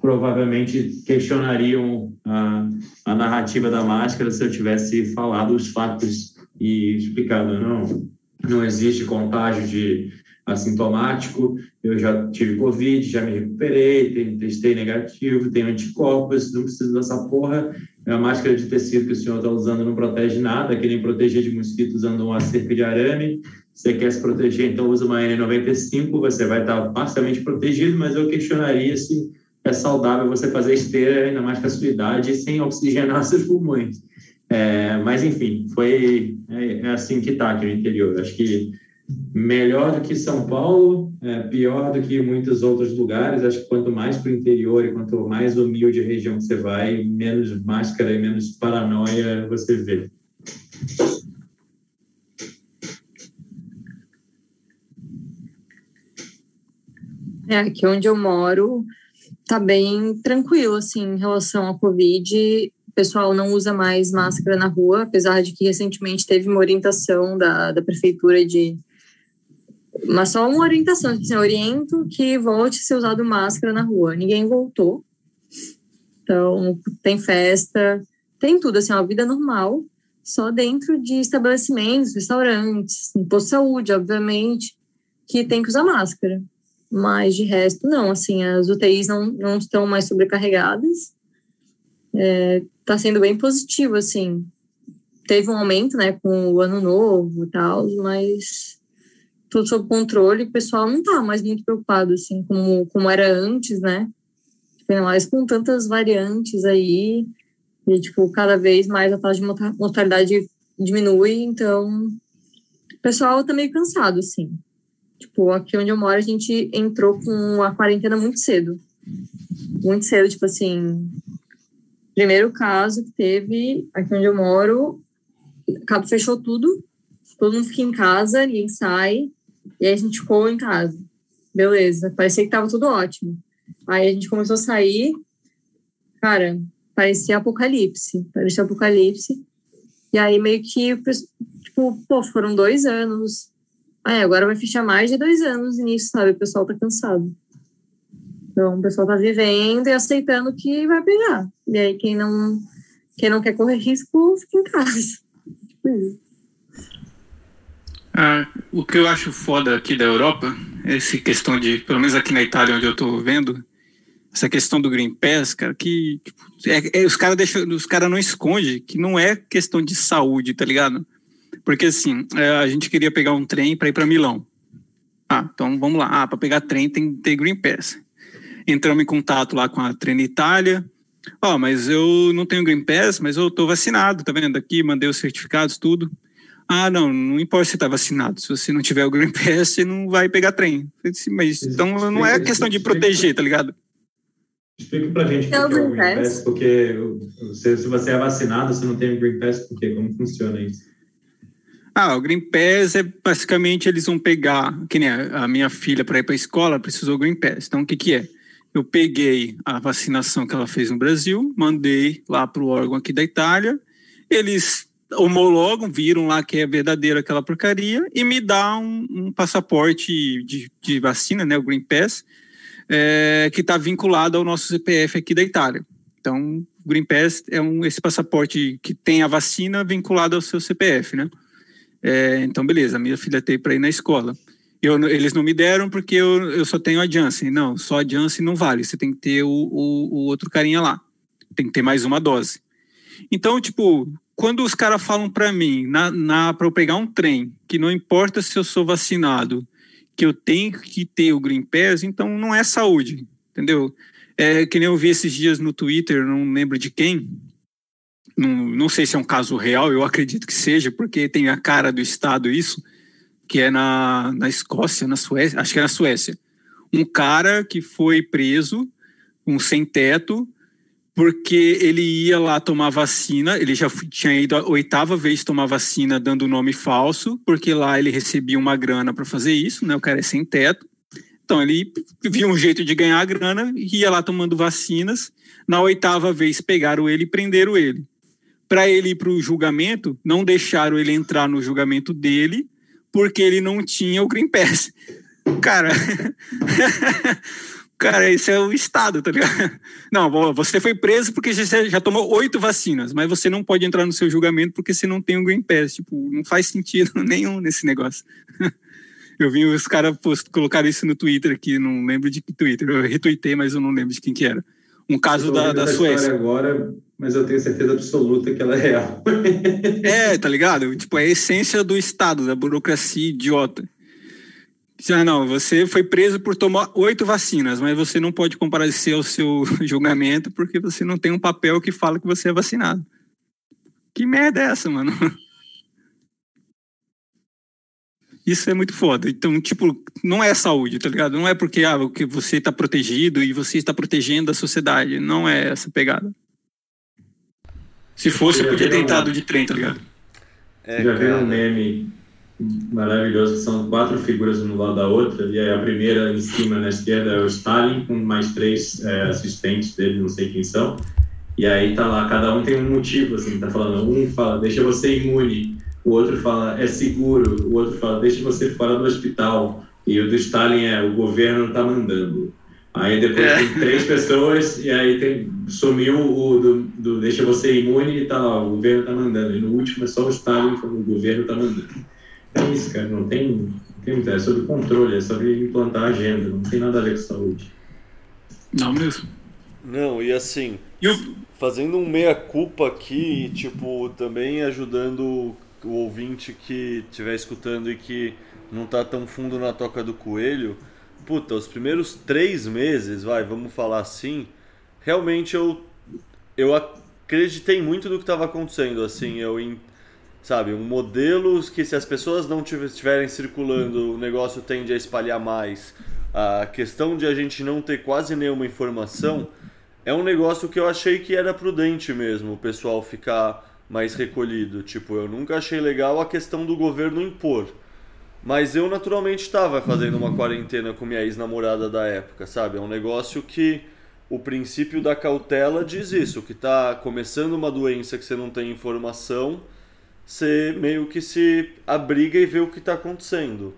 provavelmente questionariam a, a narrativa da máscara se eu tivesse falado os fatos e explicado não não existe contágio de assintomático, eu já tive Covid, já me recuperei, testei negativo, tenho anticorpos, não preciso dessa porra. É a máscara de tecido que o senhor está usando não protege nada, que nem proteger de mosquito usando uma cerca de arame. Você quer se proteger, então usa uma N95, você vai estar parcialmente protegido, mas eu questionaria se é saudável você fazer esteira, ainda mais com a sua idade, sem oxigenar seus pulmões. É, mas, enfim, foi é, é assim que está aqui no interior. Acho que melhor do que São Paulo, é, pior do que muitos outros lugares. Acho que quanto mais para o interior e quanto mais humilde a região que você vai, menos máscara e menos paranoia você vê. É, aqui onde eu moro tá bem tranquilo, assim, em relação à Covid. O pessoal não usa mais máscara na rua, apesar de que recentemente teve uma orientação da, da prefeitura de. Mas só uma orientação, tipo assim, oriento que volte a ser usado máscara na rua. Ninguém voltou. Então, tem festa, tem tudo, assim, uma vida normal, só dentro de estabelecimentos, restaurantes, posto de saúde, obviamente, que tem que usar máscara. Mas de resto, não, assim, as UTIs não, não estão mais sobrecarregadas. É, tá sendo bem positivo, assim. Teve um aumento, né, com o ano novo e tal, mas tudo sob controle, o pessoal não tá mais muito preocupado, assim, como, como era antes, né? Ainda mais com tantas variantes aí, e, tipo, cada vez mais a taxa de mortalidade diminui, então o pessoal tá meio cansado, assim. Tipo, aqui onde eu moro, a gente entrou com a quarentena muito cedo. Muito cedo, tipo assim. Primeiro caso que teve aqui onde eu moro, Cabo fechou tudo, todo mundo fica em casa, ninguém sai, e aí a gente ficou em casa. Beleza, parecia que tava tudo ótimo. Aí a gente começou a sair, cara, parecia apocalipse, parecia apocalipse. E aí meio que, tipo, pô, foram dois anos ah, agora vai fechar mais de dois anos nisso, sabe? O pessoal tá cansado. Então, o pessoal tá vivendo e aceitando que vai pegar. E aí, quem não, quem não quer correr risco, fica em casa. Tipo isso. Ah, o que eu acho foda aqui da Europa, essa questão de, pelo menos aqui na Itália, onde eu tô vendo, essa questão do Green Pass, cara, que tipo, é, é, os caras os cara não escondem que não é questão de saúde, tá ligado? Porque assim, é, a gente queria pegar um trem para ir para Milão. Ah, então vamos lá. Ah, para pegar trem tem que ter Green Pass. Entramos em contato lá com a Trem Itália. Ó, oh, mas eu não tenho Green Pass, mas eu tô vacinado, tá vendo? Aqui, mandei os certificados, tudo. Ah, não, não importa se tá vacinado. Se você não tiver o Green Pass, você não vai pegar trem. Mas então não é questão de proteger, tá ligado? Explica pra gente o que é o Green Pass, porque se, se você é vacinado, você não tem o Green Pass, por quê? Como funciona isso? Ah, o Green Pass é basicamente eles vão pegar, que nem a minha filha para ir para a escola precisou Green Pass. Então o que que é? Eu peguei a vacinação que ela fez no Brasil, mandei lá para o órgão aqui da Itália, eles homologam, viram lá que é verdadeira aquela porcaria e me dá um, um passaporte de, de, vacina, né, o Green Pass, é, que está vinculado ao nosso CPF aqui da Itália. Então, o Green Pass é um, esse passaporte que tem a vacina vinculado ao seu CPF, né? É, então, beleza, minha filha tem para ir na escola. Eu, eles não me deram porque eu, eu só tenho a Janssen. Não, só a Janssen não vale. Você tem que ter o, o, o outro carinha lá. Tem que ter mais uma dose. Então, tipo, quando os caras falam para mim, na, na para eu pegar um trem, que não importa se eu sou vacinado, que eu tenho que ter o Green Pass, então não é saúde, entendeu? É que nem eu vi esses dias no Twitter, não lembro de quem, não, não sei se é um caso real, eu acredito que seja, porque tem a cara do Estado isso, que é na, na Escócia, na Suécia, acho que é na Suécia. Um cara que foi preso, um sem-teto, porque ele ia lá tomar vacina, ele já tinha ido a oitava vez tomar vacina dando nome falso, porque lá ele recebia uma grana para fazer isso, né? O cara é sem teto. Então ele viu um jeito de ganhar a grana ia lá tomando vacinas. Na oitava vez pegaram ele e prenderam ele para ele ir para o julgamento, não deixaram ele entrar no julgamento dele, porque ele não tinha o Green Pass. Cara, cara, esse é o Estado, tá ligado? Não, você foi preso porque você já tomou oito vacinas, mas você não pode entrar no seu julgamento porque você não tem o Green Pass. Tipo, não faz sentido nenhum nesse negócio. Eu vi os caras colocaram isso no Twitter aqui, não lembro de que Twitter. Eu retuitei, mas eu não lembro de quem que era. Um caso da, da Suécia. Agora, mas eu tenho certeza absoluta que ela é real. é, tá ligado? Tipo, é a essência do Estado, da burocracia idiota. Ah, não, você foi preso por tomar oito vacinas, mas você não pode comparecer ao seu julgamento porque você não tem um papel que fala que você é vacinado. Que merda é essa, mano? Isso é muito foda. Então, tipo, não é saúde, tá ligado? Não é porque ah, que você está protegido e você está protegendo a sociedade. Não é essa pegada. Se fosse, eu podia ter entrado de trem, tá ligado? É, Já viu um meme maravilhoso são quatro figuras uma do lado da outra, e aí a primeira em cima na esquerda é o Stalin, com mais três é, assistentes dele, não sei quem são. E aí tá lá, cada um tem um motivo, assim, tá falando, um fala, deixa você imune, o outro fala, é seguro, o outro fala, deixa você fora do hospital, e o do Stalin é, o governo tá mandando. Aí depois é. tem três pessoas, e aí tem, sumiu o do, do deixa você imune e tá lá, o governo tá mandando. E no último é só o Stalin, o governo tá mandando. É isso, cara, não tem, não tem é sobre controle, é sobre implantar a agenda, não tem nada a ver com saúde. Não mesmo. Não, e assim, eu... fazendo um meia-culpa aqui, tipo, também ajudando o ouvinte que estiver escutando e que não tá tão fundo na toca do coelho, puta, os primeiros três meses, vai, vamos falar assim, realmente eu, eu acreditei muito no que estava acontecendo, assim, eu sabe, um modelo que se as pessoas não estiverem circulando, o negócio tende a espalhar mais. A questão de a gente não ter quase nenhuma informação é um negócio que eu achei que era prudente mesmo, o pessoal ficar mais recolhido. Tipo, eu nunca achei legal a questão do governo impor. Mas eu naturalmente estava fazendo uma quarentena com minha ex-namorada da época, sabe? É um negócio que o princípio da cautela diz isso, que está começando uma doença que você não tem informação, você meio que se abriga e vê o que está acontecendo.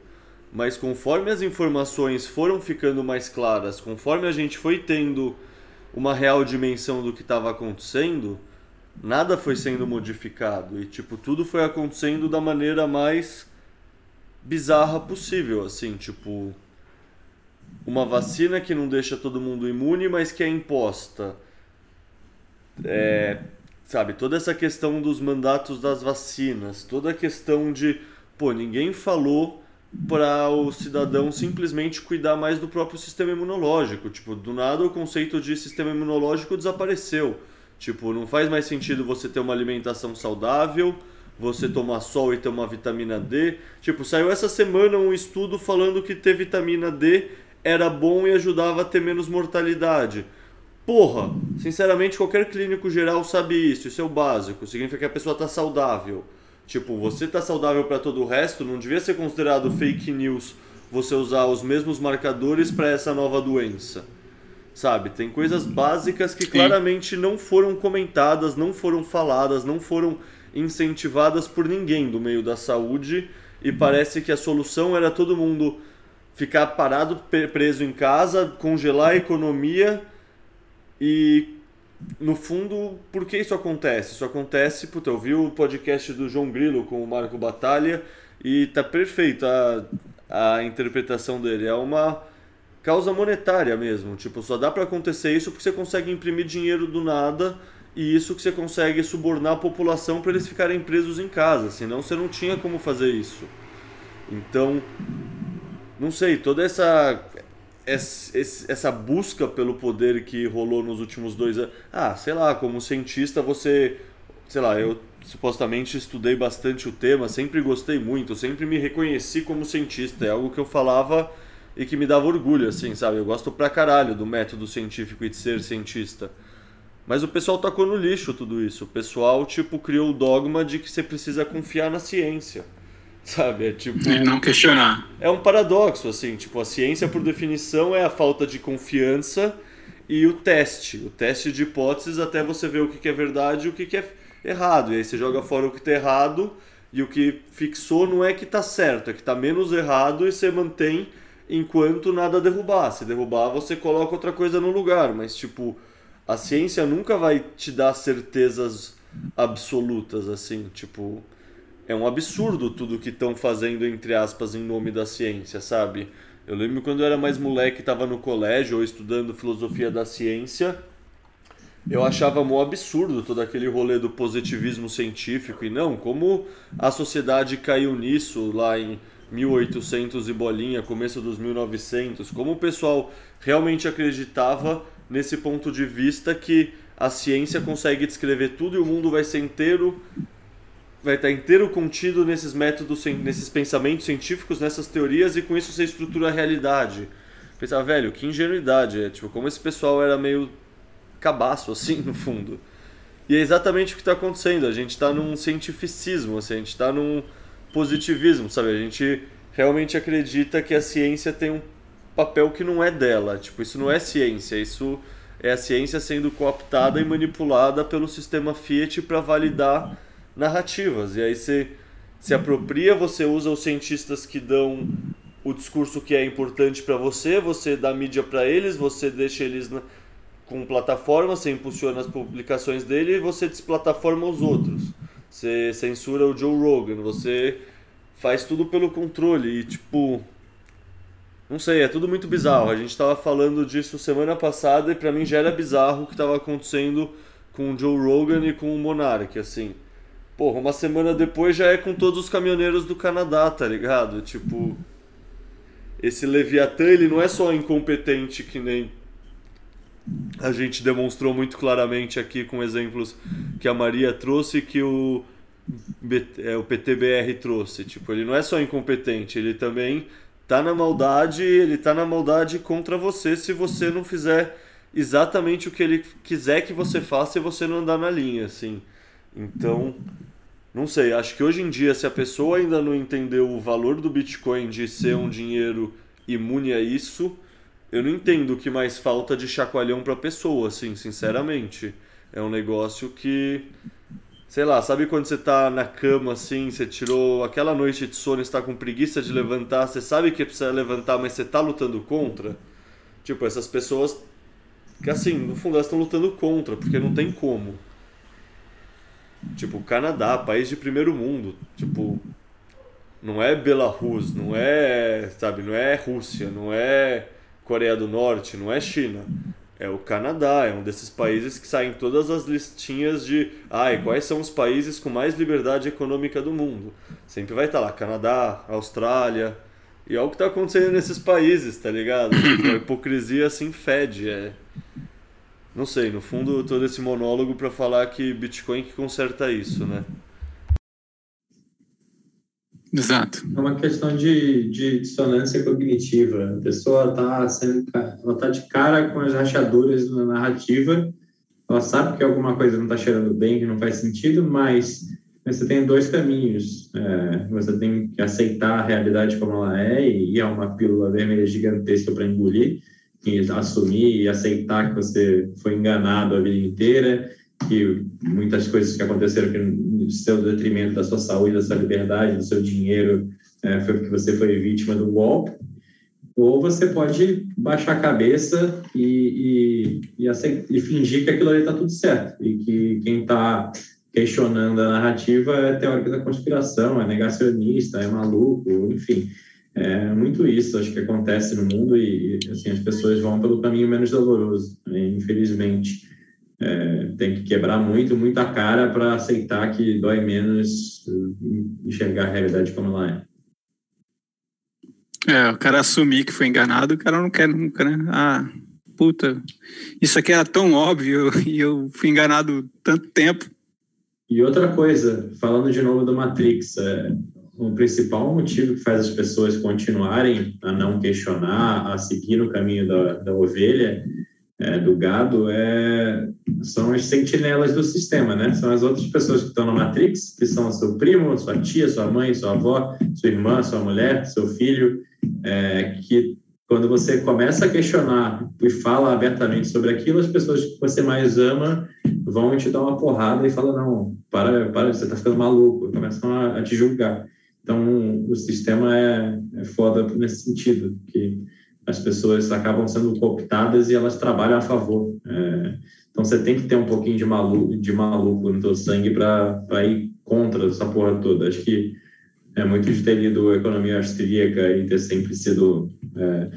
Mas conforme as informações foram ficando mais claras, conforme a gente foi tendo uma real dimensão do que estava acontecendo, nada foi sendo modificado e tipo tudo foi acontecendo da maneira mais bizarra possível, assim, tipo uma vacina que não deixa todo mundo imune, mas que é imposta. É, sabe, toda essa questão dos mandatos das vacinas, toda a questão de, pô, ninguém falou para o cidadão simplesmente cuidar mais do próprio sistema imunológico. Tipo, do nada o conceito de sistema imunológico desapareceu. Tipo, não faz mais sentido você ter uma alimentação saudável, você tomar sol e ter uma vitamina D. Tipo, saiu essa semana um estudo falando que ter vitamina D era bom e ajudava a ter menos mortalidade. Porra, sinceramente, qualquer clínico geral sabe isso, isso é o básico, significa que a pessoa está saudável. Tipo, você está saudável para todo o resto, não devia ser considerado fake news você usar os mesmos marcadores para essa nova doença. Sabe? Tem coisas básicas que claramente não foram comentadas, não foram faladas, não foram incentivadas por ninguém do meio da saúde e parece que a solução era todo mundo ficar parado, preso em casa, congelar a economia e no fundo, por que isso acontece? Isso acontece, puta, eu vi o podcast do João Grilo com o Marco Batalha e tá perfeito a, a interpretação dele. É uma causa monetária mesmo. Tipo, só dá para acontecer isso porque você consegue imprimir dinheiro do nada e isso que você consegue subornar a população para eles ficarem presos em casa. Senão você não tinha como fazer isso. Então, não sei, toda essa essa busca pelo poder que rolou nos últimos dois anos. Ah, sei lá, como cientista você. Sei lá, eu supostamente estudei bastante o tema, sempre gostei muito, sempre me reconheci como cientista. É algo que eu falava e que me dava orgulho, assim, sabe? Eu gosto pra caralho do método científico e de ser cientista. Mas o pessoal tacou no lixo tudo isso. O pessoal, tipo, criou o dogma de que você precisa confiar na ciência. Sabe? É tipo. E não questionar. É um paradoxo, assim. Tipo, a ciência, por definição, é a falta de confiança e o teste. O teste de hipóteses até você ver o que é verdade e o que é errado. E aí você joga fora o que está errado e o que fixou não é que está certo, é que está menos errado e você mantém enquanto nada derrubar. Se derrubar, você coloca outra coisa no lugar. Mas, tipo, a ciência nunca vai te dar certezas absolutas, assim. Tipo é um absurdo tudo que estão fazendo, entre aspas, em nome da ciência, sabe? Eu lembro quando eu era mais moleque, estava no colégio ou estudando filosofia da ciência, eu achava mó absurdo todo aquele rolê do positivismo científico e não, como a sociedade caiu nisso lá em 1800 e bolinha, começo dos 1900, como o pessoal realmente acreditava nesse ponto de vista que a ciência consegue descrever tudo e o mundo vai ser inteiro vai estar inteiro contido nesses métodos, nesses pensamentos científicos, nessas teorias e com isso você estrutura a realidade. Pensar, velho, que ingenuidade, é tipo, como esse pessoal era meio cabaço assim no fundo. E é exatamente o que está acontecendo. A gente está num cientificismo, assim, a gente está num positivismo, sabe? A gente realmente acredita que a ciência tem um papel que não é dela. Tipo, isso não é ciência, isso é a ciência sendo cooptada e manipulada pelo sistema Fiat para validar narrativas. E aí você se apropria, você usa os cientistas que dão o discurso que é importante para você, você dá mídia para eles, você deixa eles na, com plataforma, você impulsiona as publicações dele e você desplataforma os outros. Você censura o Joe Rogan, você faz tudo pelo controle e tipo não sei, é tudo muito bizarro. A gente estava falando disso semana passada e para mim já era bizarro o que estava acontecendo com o Joe Rogan e com o Monark, assim. Porra, uma semana depois já é com todos os caminhoneiros do Canadá, tá ligado? Tipo, esse Leviatã, ele não é só incompetente que nem a gente demonstrou muito claramente aqui com exemplos que a Maria trouxe que o, é, o PTBR trouxe. Tipo, ele não é só incompetente, ele também tá na maldade, ele tá na maldade contra você se você não fizer exatamente o que ele quiser que você faça e você não andar na linha, assim. Então, não sei, acho que hoje em dia se a pessoa ainda não entendeu o valor do Bitcoin de ser um dinheiro imune a isso, eu não entendo o que mais falta de chacoalhão para a pessoa, assim, sinceramente. É um negócio que Sei lá, sabe quando você tá na cama assim, você tirou aquela noite de sono, está com preguiça de levantar, você sabe que precisa levantar, mas você tá lutando contra? Tipo, essas pessoas que assim, no fundo elas estão lutando contra, porque não tem como. Tipo, Canadá, país de primeiro mundo, tipo, não é Belarus, não é, sabe, não é Rússia, não é Coreia do Norte, não é China é o Canadá, é um desses países que saem todas as listinhas de ai, quais são os países com mais liberdade econômica do mundo. Sempre vai estar lá, Canadá, Austrália. E olha o que está acontecendo nesses países, tá ligado? A hipocrisia assim fede. É... Não sei, no fundo todo esse monólogo para falar que Bitcoin que conserta isso, né? Exato. É uma questão de, de dissonância cognitiva. A pessoa está sendo, ela tá de cara com as rachaduras na narrativa. Ela sabe que alguma coisa não está cheirando bem, que não faz sentido, mas você tem dois caminhos. É, você tem que aceitar a realidade como ela é e é uma pílula vermelha gigantesca para engolir, assumir e aceitar que você foi enganado a vida inteira que muitas coisas que aconteceram que no seu detrimento da sua saúde, da sua liberdade, do seu dinheiro, é, foi porque você foi vítima do golpe, ou você pode baixar a cabeça e, e, e, aceitar, e fingir que aquilo ali está tudo certo e que quem está questionando a narrativa é teórico da conspiração, é negacionista, é maluco, enfim. É muito isso, acho que acontece no mundo e, assim, as pessoas vão pelo caminho menos doloroso, né, infelizmente é, tem que quebrar muito, muita cara para aceitar que dói menos enxergar a realidade como ela é. É, o cara assumir que foi enganado, o cara não quer nunca, né? Ah, puta, isso aqui era tão óbvio e eu fui enganado tanto tempo. E outra coisa, falando de novo do Matrix, é, o principal motivo que faz as pessoas continuarem a não questionar, a seguir no caminho da, da ovelha, é, do gado é, são as sentinelas do sistema, né? São as outras pessoas que estão na Matrix, que são seu primo, sua tia, sua mãe, sua avó, sua irmã, sua mulher, seu filho, é, que quando você começa a questionar e fala abertamente sobre aquilo, as pessoas que você mais ama vão te dar uma porrada e falam, não, para, para você está ficando maluco, começam a, a, te julgar. Então, o sistema é, é foda nesse sentido, que as pessoas acabam sendo cooptadas e elas trabalham a favor. É, então você tem que ter um pouquinho de maluco, de maluco no teu sangue para ir contra essa porra toda. Acho que é muito de ter lido economia austríaca e ter sempre sido. É,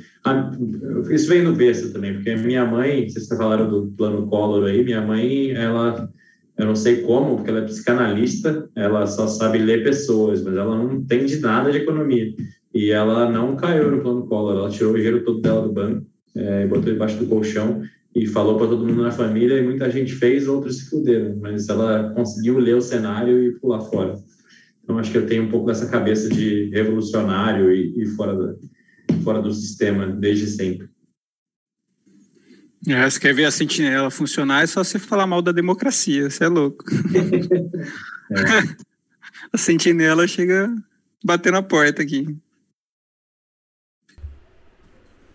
isso vem no berço também, porque minha mãe, vocês falaram do plano Collor aí, minha mãe, ela. Eu não sei como, porque ela é psicanalista, ela só sabe ler pessoas, mas ela não entende nada de economia. E ela não caiu no plano Collor, ela tirou o dinheiro todo dela do banco é, botou debaixo do colchão e falou para todo mundo na família e muita gente fez, outros se fuderam, mas ela conseguiu ler o cenário e pular fora. Então acho que eu tenho um pouco dessa cabeça de revolucionário e, e fora, fora do sistema desde sempre. É, você quer ver a sentinela funcionar, é só você falar mal da democracia, você é louco. é. a sentinela chega bater na porta aqui.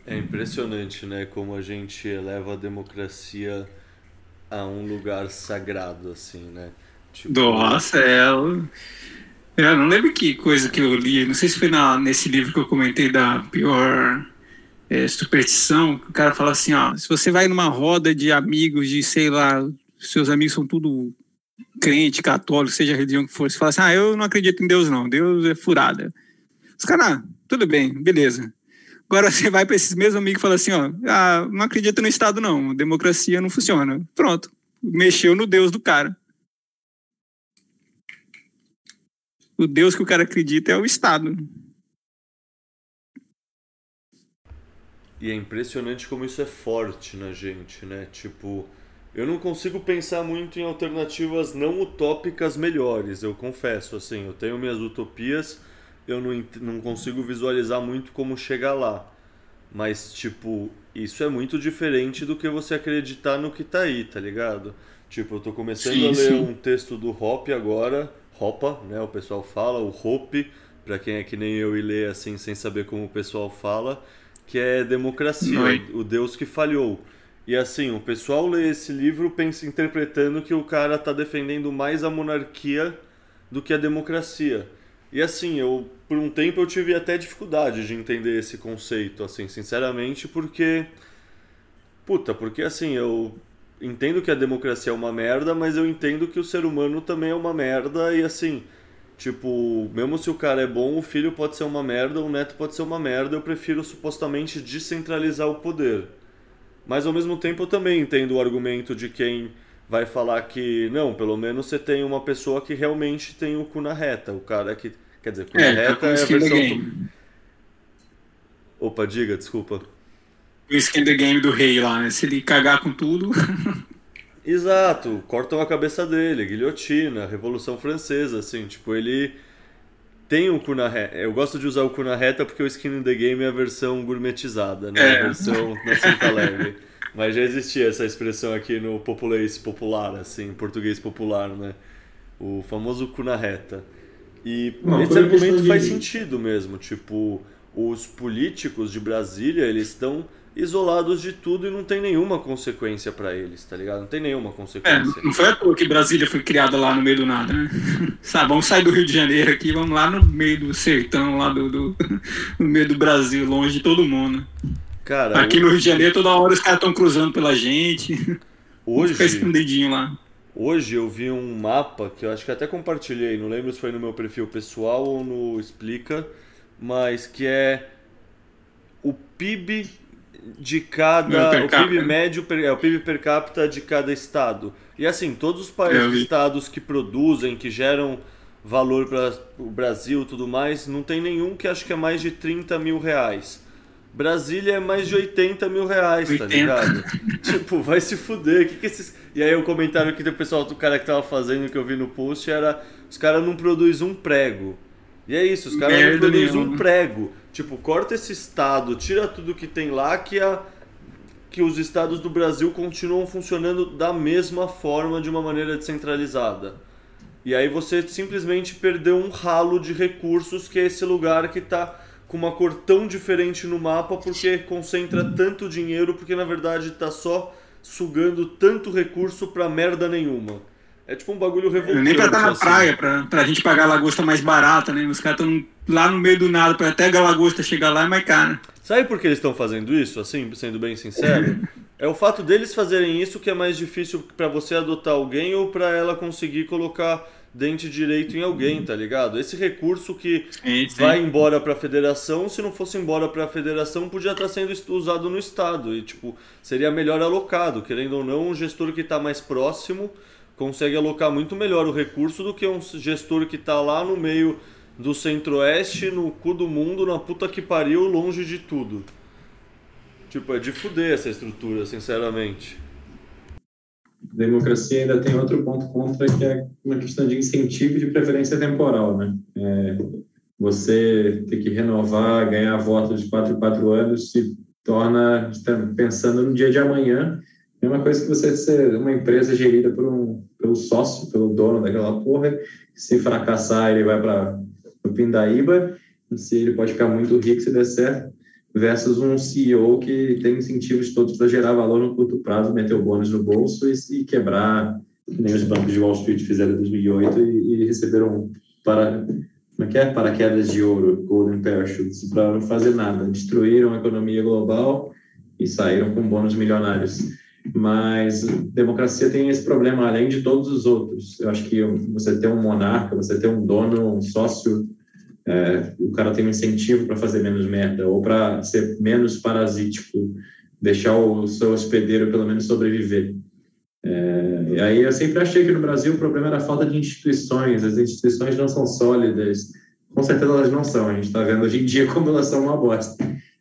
É impressionante, né, como a gente eleva a democracia a um lugar sagrado, assim, né? Tipo... Nossa, é. Eu não lembro que coisa que eu li, não sei se foi na, nesse livro que eu comentei da pior é, superstição, o cara fala assim, ó, se você vai numa roda de amigos, de sei lá, seus amigos são tudo crente, católico, seja a religião que for, você fala assim, ah, eu não acredito em Deus não, Deus é furada. Os caras, ah, tudo bem, beleza. Agora você vai para esses mesmos amigos e fala assim, ó, ah, não acredito no Estado não, democracia não funciona. Pronto, mexeu no Deus do cara. O Deus que o cara acredita é o Estado. E é impressionante como isso é forte na gente, né? Tipo, eu não consigo pensar muito em alternativas não utópicas melhores, eu confesso, assim, eu tenho minhas utopias eu não, não consigo visualizar muito como chegar lá. Mas, tipo, isso é muito diferente do que você acreditar no que tá aí, tá ligado? Tipo, eu tô começando sim, a ler sim. um texto do Hop agora, Hopa, né? O pessoal fala, o Hope, para quem é que nem eu e lê assim sem saber como o pessoal fala, que é democracia, o Deus que falhou. E assim, o pessoal lê esse livro pensa, interpretando que o cara tá defendendo mais a monarquia do que a democracia. E assim, eu por um tempo eu tive até dificuldade de entender esse conceito, assim, sinceramente, porque puta, porque assim, eu entendo que a democracia é uma merda, mas eu entendo que o ser humano também é uma merda e assim, tipo, mesmo se o cara é bom, o filho pode ser uma merda, o neto pode ser uma merda, eu prefiro supostamente descentralizar o poder. Mas ao mesmo tempo eu também entendo o argumento de quem vai falar que não, pelo menos você tem uma pessoa que realmente tem o cu na reta, o cara que quer dizer, cu é, na reta é a versão do... Opa, diga, desculpa. O skin the game do rei lá, né? Se ele cagar com tudo. Exato, cortam a cabeça dele, guilhotina, Revolução Francesa, assim, tipo, ele tem o cu na reta. Eu gosto de usar o cu na reta porque o skin in the game é a versão gourmetizada, né? É. A versão na Santa Leve. Mas já existia essa expressão aqui no populês popular, assim, português popular, né? O famoso cu na reta. E Não, esse argumento faz sentido mesmo. Tipo, os políticos de Brasília, eles estão isolados de tudo e não tem nenhuma consequência para eles, tá ligado? Não tem nenhuma consequência. É, não foi à toa que Brasília foi criada lá no meio do nada, né? Sabe, vamos sair do Rio de Janeiro aqui, vamos lá no meio do sertão, lá do, do no meio do Brasil, longe de todo mundo. Cara, Aqui no Rio de Janeiro, toda hora os caras estão cruzando pela gente. Hoje. Fica escondidinho lá. Hoje eu vi um mapa que eu acho que até compartilhei, não lembro se foi no meu perfil pessoal ou no Explica, mas que é o PIB de cada. O PIB médio, é o PIB per capita de cada estado. E assim, todos os países, estados que produzem, que geram valor para o Brasil e tudo mais, não tem nenhum que acho que é mais de 30 mil reais. Brasília é mais de 80 mil reais, 80. tá ligado? tipo, vai se fuder. Que que esses... E aí o comentário que o pessoal do cara que tava fazendo, que eu vi no post, era os caras não produzem um prego. E é isso, os caras não produzem um prego. Tipo, corta esse estado, tira tudo que tem lá, que, a, que os estados do Brasil continuam funcionando da mesma forma, de uma maneira descentralizada. E aí você simplesmente perdeu um ralo de recursos, que é esse lugar que está com uma cor tão diferente no mapa porque concentra tanto dinheiro, porque na verdade está só sugando tanto recurso para merda nenhuma. É tipo um bagulho revoltante. Nem pra estar na assim. praia, pra, pra gente pagar a lagosta mais barata, né? Os caras estão lá no meio do nada, para até a lagosta chegar lá é mais caro. Sabe por que eles estão fazendo isso, assim, sendo bem sincero? é o fato deles fazerem isso que é mais difícil para você adotar alguém ou para ela conseguir colocar dente direito em alguém, tá ligado? Esse recurso que sim, sim. vai embora para a federação, se não fosse embora para a federação, podia estar tá sendo usado no estado e tipo, seria melhor alocado, querendo ou não, um gestor que está mais próximo consegue alocar muito melhor o recurso do que um gestor que está lá no meio do centro-oeste, no cu do mundo, na puta que pariu, longe de tudo. Tipo, é de fuder essa estrutura, sinceramente. Democracia ainda tem outro ponto contra, que é uma questão de incentivo de preferência temporal, né? É, você ter que renovar, ganhar votos de quatro em quatro anos se torna, pensando no dia de amanhã, uma coisa que você ser uma empresa gerida por um, pelo sócio, pelo dono daquela porra, se fracassar ele vai para o Pindaíba, se ele pode ficar muito rico se der certo, versus um CEO que tem incentivos todos para gerar valor no curto prazo, meter o bônus no bolso e, e quebrar, que nem os bancos de Wall Street fizeram em 2008 e, e receberam para como é que é? Paraquedas de ouro, Golden Parachutes, para não fazer nada. Destruíram a economia global e saíram com bônus milionários. Mas democracia tem esse problema, além de todos os outros. Eu acho que você ter um monarca, você ter um dono, um sócio, é, o cara tem um incentivo para fazer menos merda ou para ser menos parasítico, deixar o seu hospedeiro pelo menos sobreviver. É, e aí eu sempre achei que no Brasil o problema era a falta de instituições, as instituições não são sólidas, com certeza elas não são, a gente está vendo hoje em dia como elas são uma bosta,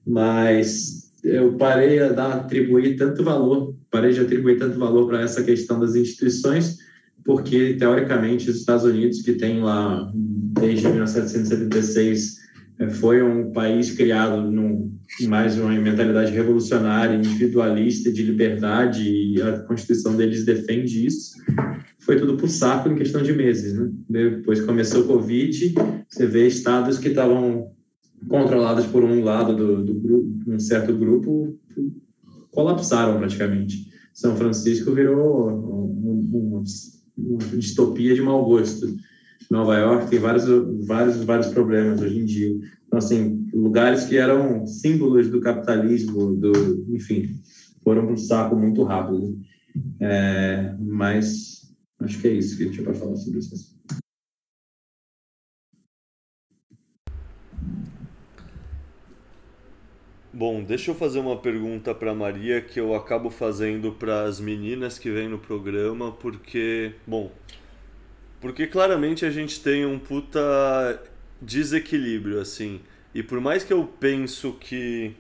mas eu parei a dar, atribuir tanto valor, parei de atribuir tanto valor para essa questão das instituições, porque teoricamente os Estados Unidos, que tem lá desde 1776 é, foi um país criado num, mais uma mentalidade revolucionária, individualista, de liberdade, e a Constituição deles defende isso. Foi tudo por saco em questão de meses. Né? Depois começou o Covid, você vê estados que estavam controlados por um lado do, do grupo, um certo grupo, colapsaram praticamente. São Francisco virou uma, uma distopia de mau gosto. Nova York tem vários, vários, vários problemas hoje em dia. Então, assim, lugares que eram símbolos do capitalismo, do, enfim, foram para o saco muito rápido. É, mas acho que é isso que eu tinha para falar sobre isso. Bom, deixa eu fazer uma pergunta para Maria que eu acabo fazendo para as meninas que vêm no programa, porque, bom, porque claramente a gente tem um puta desequilíbrio, assim. E por mais que eu penso que.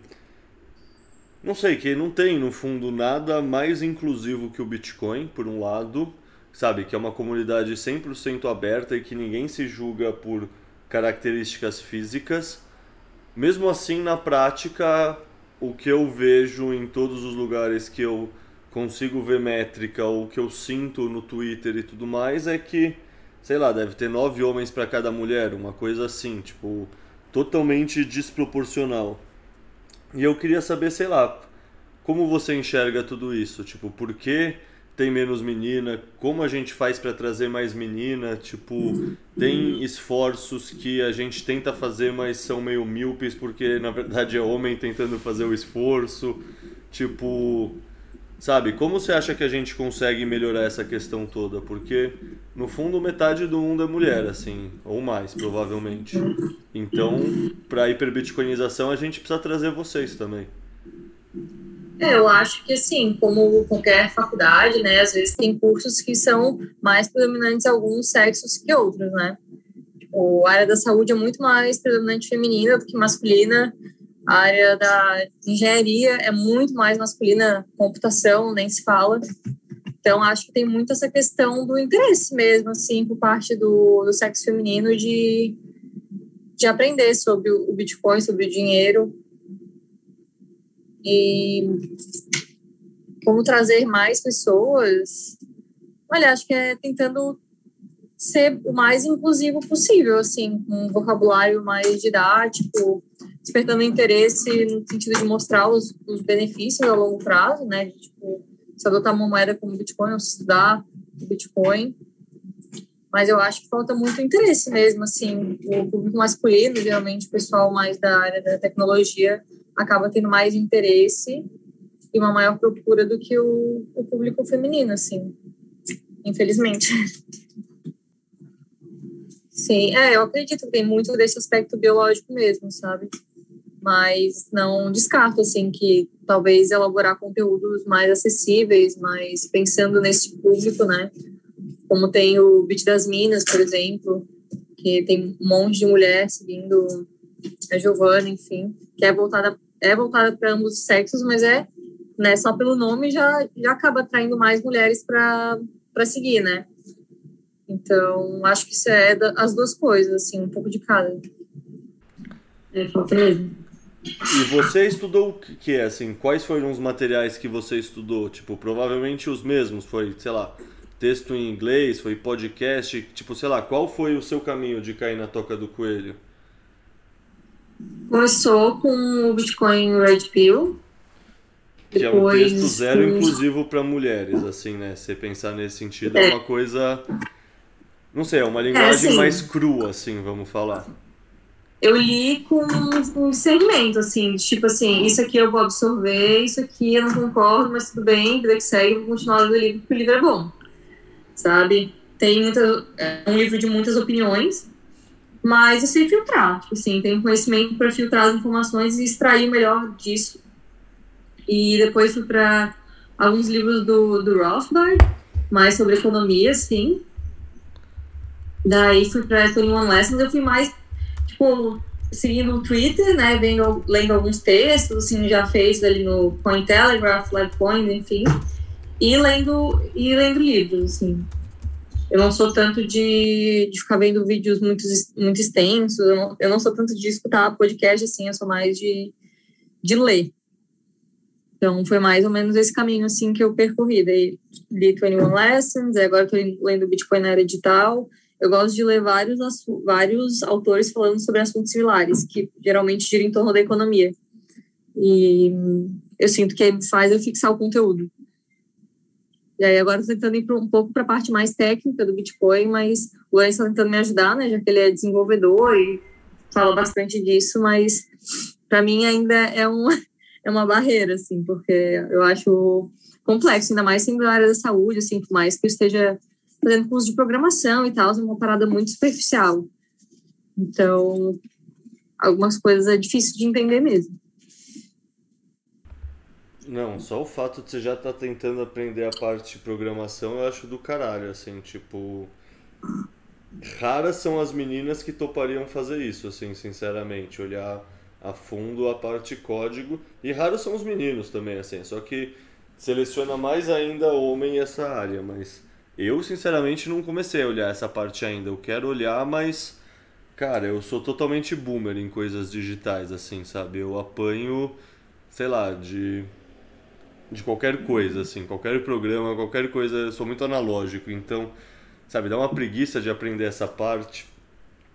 Não sei, que não tem no fundo nada mais inclusivo que o Bitcoin, por um lado, sabe? Que é uma comunidade 100% aberta e que ninguém se julga por características físicas. Mesmo assim, na prática, o que eu vejo em todos os lugares que eu consigo ver métrica ou que eu sinto no Twitter e tudo mais é que sei lá, deve ter nove homens para cada mulher, uma coisa assim, tipo, totalmente desproporcional. E eu queria saber, sei lá, como você enxerga tudo isso? Tipo, por que tem menos menina? Como a gente faz para trazer mais menina? Tipo, tem esforços que a gente tenta fazer, mas são meio míopes porque na verdade é homem tentando fazer o esforço. Tipo, Sabe, como você acha que a gente consegue melhorar essa questão toda? Porque, no fundo, metade do mundo é mulher, assim, ou mais, provavelmente. Então, para hiperbitcoinização, a gente precisa trazer vocês também. É, eu acho que, assim, como qualquer faculdade, né, às vezes tem cursos que são mais predominantes alguns sexos que outros, né? Tipo, a área da saúde é muito mais predominante feminina do que masculina, a área da engenharia é muito mais masculina, computação, nem se fala. Então, acho que tem muito essa questão do interesse mesmo, assim, por parte do, do sexo feminino de, de aprender sobre o Bitcoin, sobre o dinheiro. E como trazer mais pessoas. Olha, acho que é tentando ser o mais inclusivo possível, assim, um vocabulário mais didático, despertando interesse no sentido de mostrar os, os benefícios a longo prazo, né? De, tipo, se adotar uma moeda como Bitcoin ou se estudar Bitcoin. Mas eu acho que falta muito interesse mesmo, assim, o público masculino, geralmente o pessoal mais da área da tecnologia, acaba tendo mais interesse e uma maior procura do que o, o público feminino, assim, infelizmente. Sim, é, eu acredito que tem muito desse aspecto biológico mesmo, sabe? Mas não descarto, assim, que talvez elaborar conteúdos mais acessíveis, mas pensando nesse público, né? Como tem o Beat das Minas, por exemplo, que tem um monte de mulher seguindo a Giovana, enfim, que é voltada é voltada para ambos os sexos, mas é né, só pelo nome já, já acaba atraindo mais mulheres para seguir, né? Então, acho que isso é da, as duas coisas, assim, um pouco de cada. É, falta mesmo. E você estudou o que é, assim, quais foram os materiais que você estudou? Tipo, provavelmente os mesmos, foi, sei lá, texto em inglês, foi podcast, tipo, sei lá, qual foi o seu caminho de cair na toca do coelho? Começou com o Bitcoin Red Pill. Que depois, é um texto zero inclusivo para mulheres, assim, né? Você pensar nesse sentido é, é uma coisa. Não sei, é uma linguagem é, assim, mais crua, assim, vamos falar. Eu li com um discernimento, assim, tipo assim, isso aqui eu vou absorver, isso aqui eu não concordo, mas tudo bem, vida que segue, vou continuar lendo o livro, porque o livro é bom, sabe? Tem muita, é um livro de muitas opiniões, mas eu sei filtrar, tipo assim, tenho conhecimento para filtrar as informações e extrair o melhor disso. E depois fui para alguns livros do, do Rothbard, mais sobre economia, sim. Daí fui para 21 Lessons, eu fui mais, tipo, seguindo o Twitter, né, vendo, lendo alguns textos, assim, já fez ali no Cointelegraph, Litecoin, enfim, e lendo, e lendo livros, assim. Eu não sou tanto de, de ficar vendo vídeos muito, muito extensos, eu não, eu não sou tanto de escutar podcast, assim, eu sou mais de, de ler. Então, foi mais ou menos esse caminho, assim, que eu percorri. Daí, li 21 Lessons, agora estou lendo Bitcoin na era digital. Eu gosto de ler vários, vários autores falando sobre assuntos similares, que geralmente giram em torno da economia. E eu sinto que faz eu fixar o conteúdo. E aí agora estou tentando ir um pouco para a parte mais técnica do Bitcoin, mas o Lance está tentando me ajudar, né? Já que ele é desenvolvedor e fala bastante disso, mas para mim ainda é, um, é uma barreira, assim, porque eu acho complexo, ainda mais sendo da área da saúde, assim, por mais que eu esteja fazendo curso de programação e tal, é uma parada muito superficial. Então, algumas coisas é difícil de entender mesmo. Não, só o fato de você já estar tá tentando aprender a parte de programação eu acho do caralho, assim, tipo. Raras são as meninas que topariam fazer isso, assim, sinceramente, olhar a fundo a parte código. E raros são os meninos também, assim, só que seleciona mais ainda homem essa área, mas eu sinceramente não comecei a olhar essa parte ainda. Eu quero olhar, mas cara, eu sou totalmente boomer em coisas digitais, assim, sabe? Eu apanho, sei lá, de de qualquer coisa, assim, qualquer programa, qualquer coisa, eu sou muito analógico, então, sabe, dá uma preguiça de aprender essa parte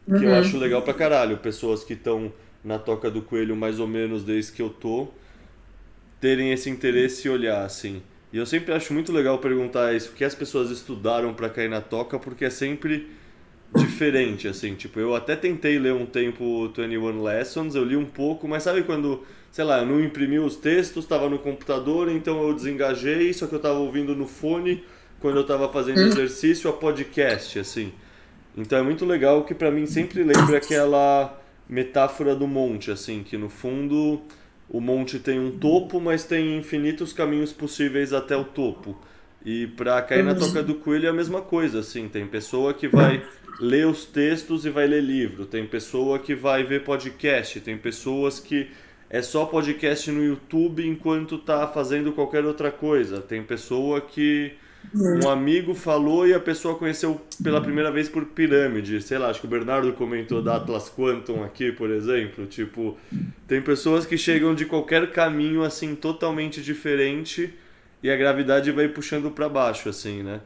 que uhum. eu acho legal pra caralho. Pessoas que estão na toca do coelho mais ou menos desde que eu tô, terem esse interesse e olhar, assim. E eu sempre acho muito legal perguntar isso, o que as pessoas estudaram para cair na toca, porque é sempre diferente, assim. Tipo, eu até tentei ler um tempo 21 Lessons, eu li um pouco, mas sabe quando sei lá, eu não imprimi os textos, estava no computador, então eu desengajei, só que eu estava ouvindo no fone quando eu estava fazendo hum. exercício a podcast, assim. Então é muito legal que para mim sempre lembra aquela metáfora do monte, assim, que no fundo o monte tem um topo, mas tem infinitos caminhos possíveis até o topo. E para cair na toca do coelho é a mesma coisa, assim, tem pessoa que vai ler os textos e vai ler livro, tem pessoa que vai ver podcast, tem pessoas que é só podcast no YouTube enquanto tá fazendo qualquer outra coisa. Tem pessoa que um amigo falou e a pessoa conheceu pela primeira vez por pirâmide. Sei lá, acho que o Bernardo comentou da Atlas Quantum aqui, por exemplo. Tipo, tem pessoas que chegam de qualquer caminho assim totalmente diferente e a gravidade vai puxando para baixo assim, né?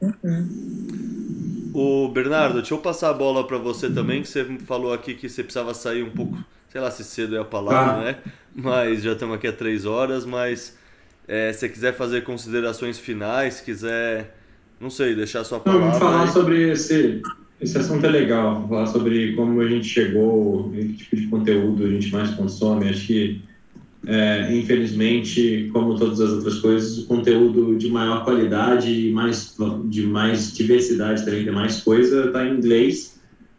Uhum. O Bernardo, deixa eu passar a bola para você também, que você falou aqui que você precisava sair um pouco sei lá se cedo é a palavra, ah. né? Mas já estamos aqui há três horas, mas é, se quiser fazer considerações finais, quiser, não sei, deixar sua palavra. vamos falar aí. sobre esse, esse assunto é legal, falar sobre como a gente chegou, que tipo de conteúdo a gente mais consome. Acho que, é, infelizmente, como todas as outras coisas, o conteúdo de maior qualidade e mais, de mais diversidade também, tem mais coisa, está em inglês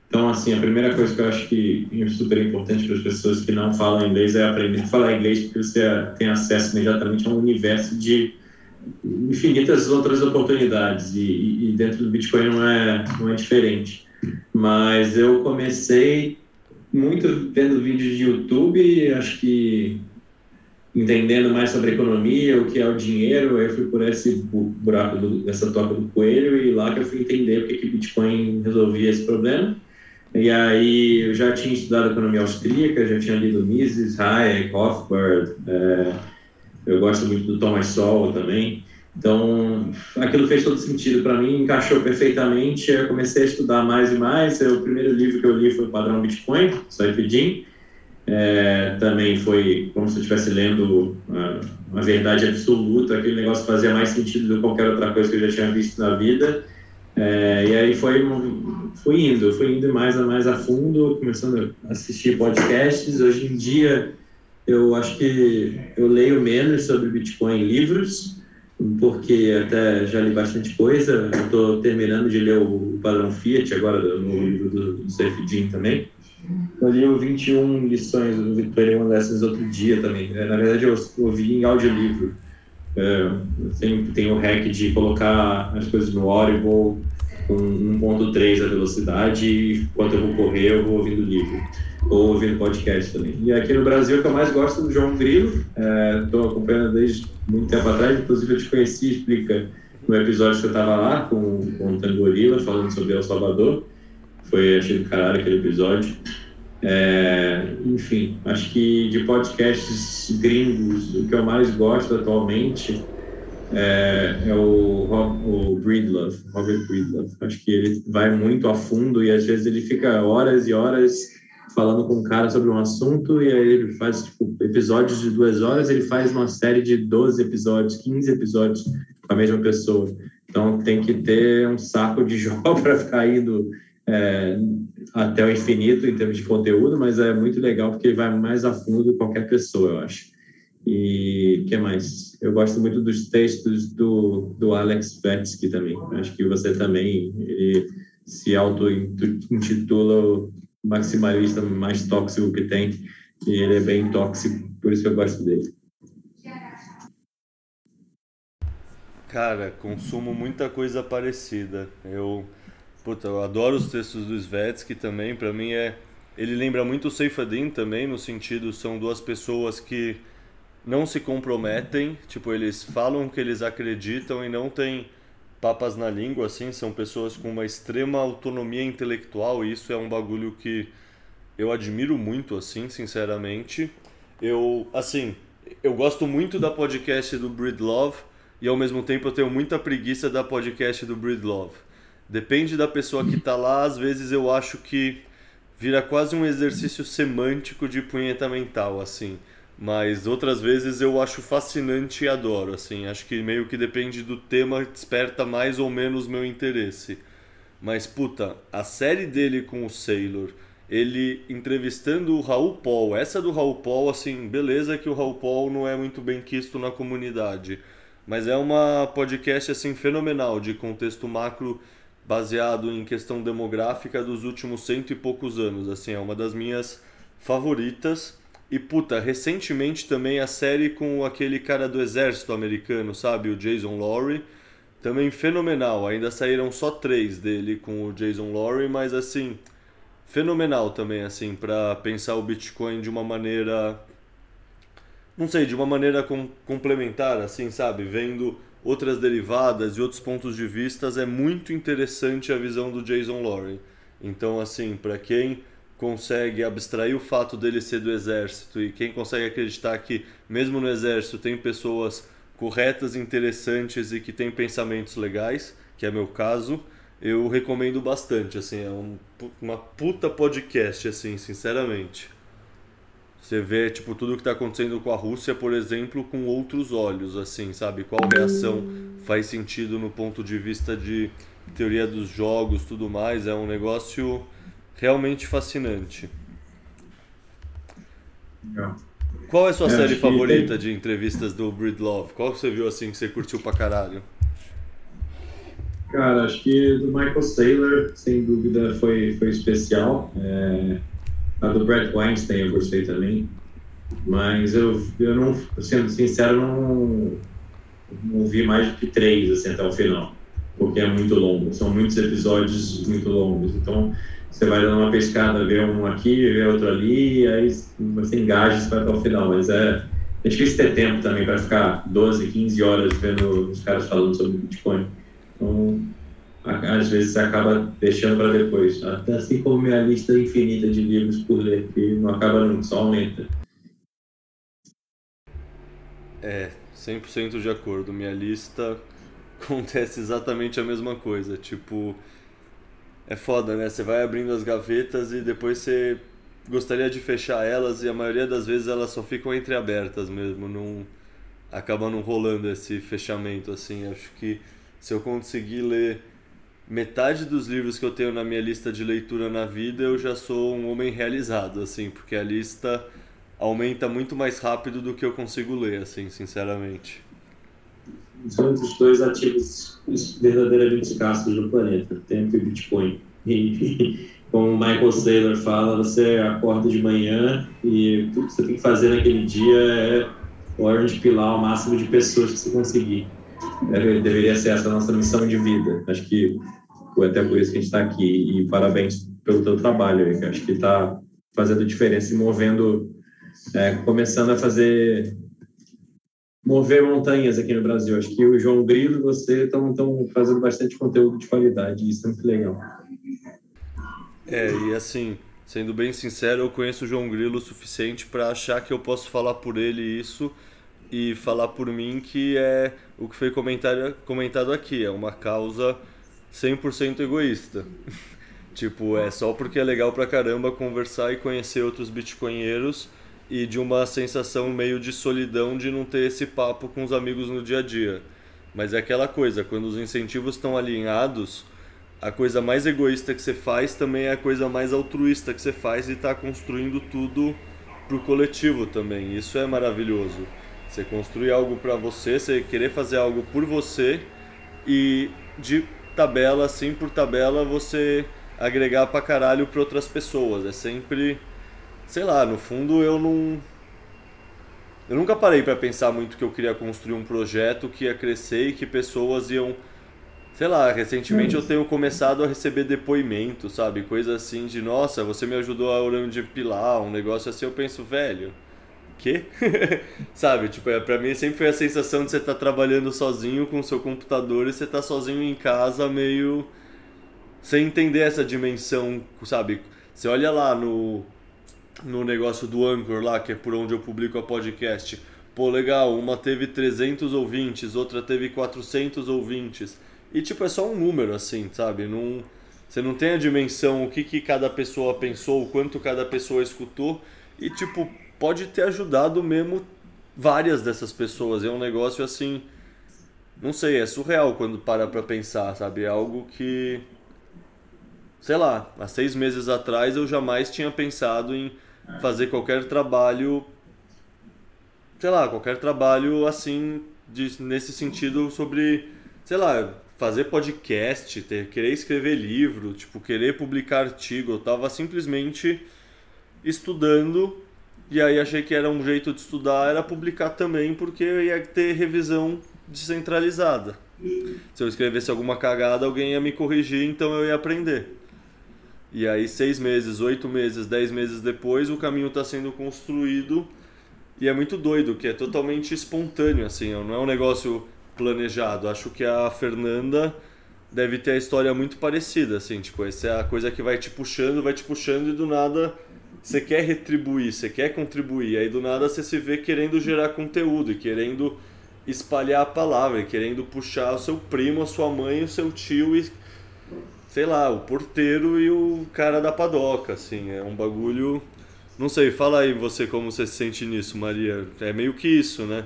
então, assim, a primeira coisa que eu acho que é super importante para as pessoas que não falam inglês é aprender a falar inglês, porque você tem acesso imediatamente a um universo de infinitas outras oportunidades. E, e dentro do Bitcoin não é, não é diferente. Mas eu comecei muito vendo vídeos de YouTube, acho que entendendo mais sobre economia, o que é o dinheiro, eu fui por esse buraco do, dessa toca do coelho e lá que eu fui entender o que que Bitcoin resolvia esse problema. E aí eu já tinha estudado economia austríaca, já tinha lido Mises, Hayek, Hofbard, é, eu gosto muito do Thomas Sowell também. Então, aquilo fez todo sentido para mim, encaixou perfeitamente. Eu comecei a estudar mais e mais. O primeiro livro que eu li foi o Padrão Bitcoin, Saifedean. É, também foi como se eu estivesse lendo uma, uma, verdade absoluta. Aquele negócio fazia mais sentido do que qualquer outra coisa que eu já tinha visto na vida. É, e aí foi, fui indo, fui indo mais a mais a fundo, começando a assistir podcasts. Hoje em dia, eu acho que eu leio menos sobre Bitcoin em livros, porque até já li bastante coisa. Estou terminando de ler o Padrão Fiat, agora no livro do, do também. Eu li o 21 lições, o 21 Lessons outro dia também. Né? Na verdade, eu ouvi em audiolivro. É, tem, tem o hack de colocar as coisas no Audible com 1.3 a velocidade e enquanto eu vou correr eu vou ouvindo livro ou ouvindo podcast também. E aqui no Brasil o que eu mais gosto é do João Grilo, estou é, acompanhando desde muito tempo atrás, inclusive eu te conheci, explica no episódio que eu estava lá com, com o Tangorila falando sobre El Salvador, foi achei do caralho aquele episódio. É, enfim, acho que de podcasts gringos, o que eu mais gosto atualmente é, é o, o Breedlove, Robert Breedlove. Acho que ele vai muito a fundo e às vezes ele fica horas e horas falando com um cara sobre um assunto e aí ele faz tipo, episódios de duas horas, ele faz uma série de 12 episódios, 15 episódios com a mesma pessoa. Então tem que ter um saco de jogo para ficar indo é, até o infinito em termos de conteúdo, mas é muito legal porque vai mais a fundo do que qualquer pessoa, eu acho. E o que mais? Eu gosto muito dos textos do, do Alex Vetsky também. Acho que você também ele se auto-intitula o maximalista mais tóxico que tem. E ele é bem tóxico, por isso eu gosto dele. Cara, consumo muita coisa parecida. Eu, puta, eu adoro os textos do Svetsky também. Para mim é, ele lembra muito o Seifadin também, no sentido são duas pessoas que não se comprometem, tipo, eles falam que eles acreditam e não têm papas na língua, assim, são pessoas com uma extrema autonomia intelectual e isso é um bagulho que eu admiro muito, assim, sinceramente. Eu, assim, eu gosto muito da podcast do Breedlove e ao mesmo tempo eu tenho muita preguiça da podcast do Breedlove. Depende da pessoa que tá lá, às vezes eu acho que vira quase um exercício semântico de punheta mental, assim. Mas outras vezes eu acho fascinante e adoro, assim. Acho que meio que depende do tema, desperta mais ou menos meu interesse. Mas, puta, a série dele com o Sailor, ele entrevistando o Raul Paul. Essa do Raul Paul, assim, beleza que o Raul Paul não é muito bem quisto na comunidade. Mas é uma podcast, assim, fenomenal, de contexto macro baseado em questão demográfica dos últimos cento e poucos anos. Assim, é uma das minhas favoritas. E puta, recentemente também a série com aquele cara do exército americano, sabe? O Jason Lowry. Também fenomenal. Ainda saíram só três dele com o Jason Lowry, mas assim, fenomenal também, assim, para pensar o Bitcoin de uma maneira. Não sei, de uma maneira com, complementar, assim, sabe? Vendo outras derivadas e outros pontos de vistas, é muito interessante a visão do Jason Lowry. Então, assim, para quem consegue abstrair o fato dele ser do exército e quem consegue acreditar que mesmo no exército tem pessoas corretas, interessantes e que têm pensamentos legais, que é meu caso, eu recomendo bastante, assim, é um, uma puta podcast, assim, sinceramente. Você vê, tipo, tudo que está acontecendo com a Rússia, por exemplo, com outros olhos, assim, sabe? Qual reação faz sentido no ponto de vista de teoria dos jogos, tudo mais, é um negócio realmente fascinante. Legal. Qual é a sua é, série favorita tem... de entrevistas do Breedlove? Qual você viu assim que você curtiu pra caralho? Cara, acho que do Michael Saylor, sem dúvida, foi, foi especial. É, a do Brad Weinstein eu gostei também. Mas eu, eu não, sendo sincero, não, não vi mais do que três assim, até o final. Porque é muito longo. São muitos episódios muito longos. Então, você vai dando uma pescada, vê um aqui, vê outro ali, e aí você engaja vai até o final. Mas é, é difícil ter tempo também para ficar 12, 15 horas vendo os caras falando sobre Bitcoin. Então, às vezes acaba deixando para depois. Até assim como minha lista infinita de livros por ler, que não acaba nunca, só aumenta. É, 100% de acordo. Minha lista acontece exatamente a mesma coisa. Tipo, é foda, né? Você vai abrindo as gavetas e depois você gostaria de fechar elas e a maioria das vezes elas só ficam entreabertas mesmo, não acaba não rolando esse fechamento assim. Acho que se eu conseguir ler metade dos livros que eu tenho na minha lista de leitura na vida, eu já sou um homem realizado, assim, porque a lista aumenta muito mais rápido do que eu consigo ler, assim, sinceramente. Os dois ativos verdadeiramente escassos do planeta, tempo e Bitcoin. Como o Michael Saylor fala, você acorda de manhã e tudo que você tem que fazer naquele dia é orange pilar o máximo de pessoas que você conseguir. É, deveria ser essa a nossa missão de vida. Acho que foi até por isso que a gente está aqui. E parabéns pelo teu trabalho, que acho que está fazendo diferença e movendo, é, começando a fazer mover montanhas aqui no Brasil. Acho que o João Grilo e você estão fazendo bastante conteúdo de qualidade, e isso é muito legal. É, e assim, sendo bem sincero, eu conheço o João Grilo o suficiente para achar que eu posso falar por ele isso e falar por mim que é o que foi comentado, comentado aqui, é uma causa 100% egoísta. tipo, é só porque é legal pra caramba conversar e conhecer outros bitcoinheiros e de uma sensação meio de solidão de não ter esse papo com os amigos no dia a dia. Mas é aquela coisa, quando os incentivos estão alinhados, a coisa mais egoísta que você faz também é a coisa mais altruísta que você faz e está construindo tudo pro coletivo também. Isso é maravilhoso. Você construir algo para você, você querer fazer algo por você e de tabela, assim por tabela, você agregar pra caralho pra outras pessoas. É sempre. Sei lá, no fundo eu não. Eu nunca parei para pensar muito que eu queria construir um projeto que ia crescer e que pessoas iam. Sei lá, recentemente eu tenho começado a receber depoimento, sabe? Coisa assim de, nossa, você me ajudou a orando de pilar, um negócio assim, eu penso, velho quê? Sabe, tipo, é, pra mim sempre foi a sensação de você estar tá trabalhando sozinho com o seu computador e você tá sozinho em casa, meio sem entender essa dimensão, sabe? Você olha lá no, no negócio do Anchor lá, que é por onde eu publico a podcast. Pô, legal, uma teve 300 ouvintes, outra teve 400 ouvintes. E tipo, é só um número assim, sabe? Não, você não tem a dimensão, o que, que cada pessoa pensou, o quanto cada pessoa escutou. E tipo, pode ter ajudado mesmo várias dessas pessoas. É um negócio assim, não sei, é surreal quando para pra pensar, sabe? É algo que, sei lá, há seis meses atrás eu jamais tinha pensado em fazer qualquer trabalho, sei lá, qualquer trabalho assim, de, nesse sentido sobre, sei lá, fazer podcast, ter, querer escrever livro, tipo, querer publicar artigo. Eu tava simplesmente estudando e aí achei que era um jeito de estudar, era publicar também, porque ia ter revisão descentralizada. Se eu escrevesse alguma cagada, alguém ia me corrigir, então eu ia aprender. E aí, seis meses, oito meses, dez meses depois, o caminho está sendo construído e é muito doido, que é totalmente espontâneo, assim, não é um negócio planejado. Acho que a Fernanda deve ter a história muito parecida, assim, tipo, essa é a coisa que vai te puxando, vai te puxando e do nada você quer retribuir, você quer contribuir, aí do nada você se vê querendo gerar conteúdo e querendo espalhar a palavra, querendo puxar o seu primo, a sua mãe, o seu tio e sei lá, o porteiro e o cara da padoca, assim, é um bagulho, não sei, fala aí você como você se sente nisso, Maria. É meio que isso, né?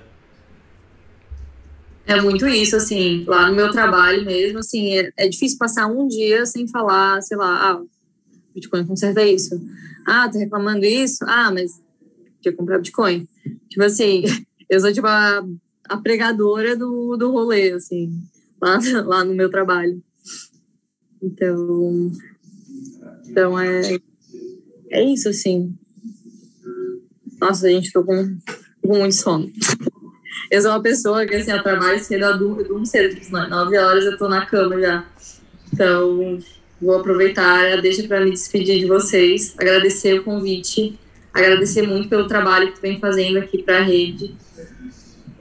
É muito isso, assim, lá no meu trabalho mesmo, assim, é, é difícil passar um dia sem falar, sei lá, ah, Bitcoin conserta isso. Ah, tá reclamando isso? Ah, mas tinha comprar Bitcoin. Tipo assim, eu sou tipo a, a pregadora do, do rolê, assim, lá, lá no meu trabalho. Então, então é, é isso, assim. Nossa, gente, tô com, com muito sono. Eu sou uma pessoa que, assim, eu trabalho cedo, eu durmo cedo, tipo, nove horas eu tô na cama já. Então, Vou aproveitar, deixa para me despedir de vocês, agradecer o convite, agradecer muito pelo trabalho que tu vem fazendo aqui para a rede.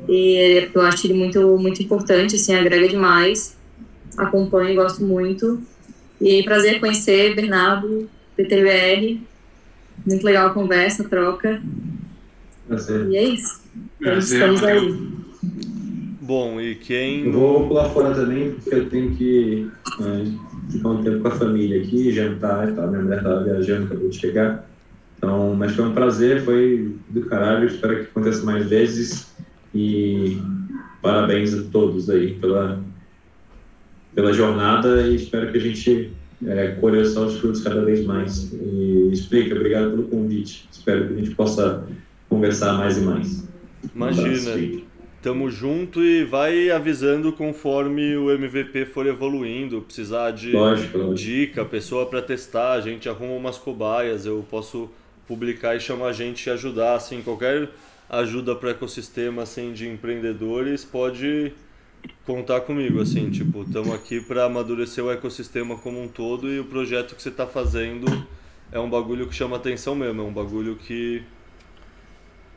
E eu acho ele muito, muito importante, assim, agrega demais. Acompanho, gosto muito. E prazer conhecer Bernardo, PTBR. Muito legal a conversa, a troca. Prazer. E é isso. Prazer. Estamos aí. Bom, e quem. Eu vou pular fora também, porque eu tenho que é, ficar um tempo com a família aqui, jantar e tal. Minha mulher estava viajando, acabou de chegar. Então, mas foi um prazer, foi do caralho. Espero que aconteça mais vezes. E parabéns a todos aí pela, pela jornada e espero que a gente é, colha os frutos cada vez mais. E explica, obrigado pelo convite. Espero que a gente possa conversar mais e mais. Imagina. Tamo junto e vai avisando conforme o MVP for evoluindo. Precisar de lógico, dica, pessoa para testar, a gente arruma umas cobaias, eu posso publicar e chamar a gente e ajudar. Assim, qualquer ajuda para o ecossistema assim, de empreendedores pode contar comigo. Assim, tipo, estamos aqui para amadurecer o ecossistema como um todo e o projeto que você está fazendo é um bagulho que chama atenção mesmo, é um bagulho que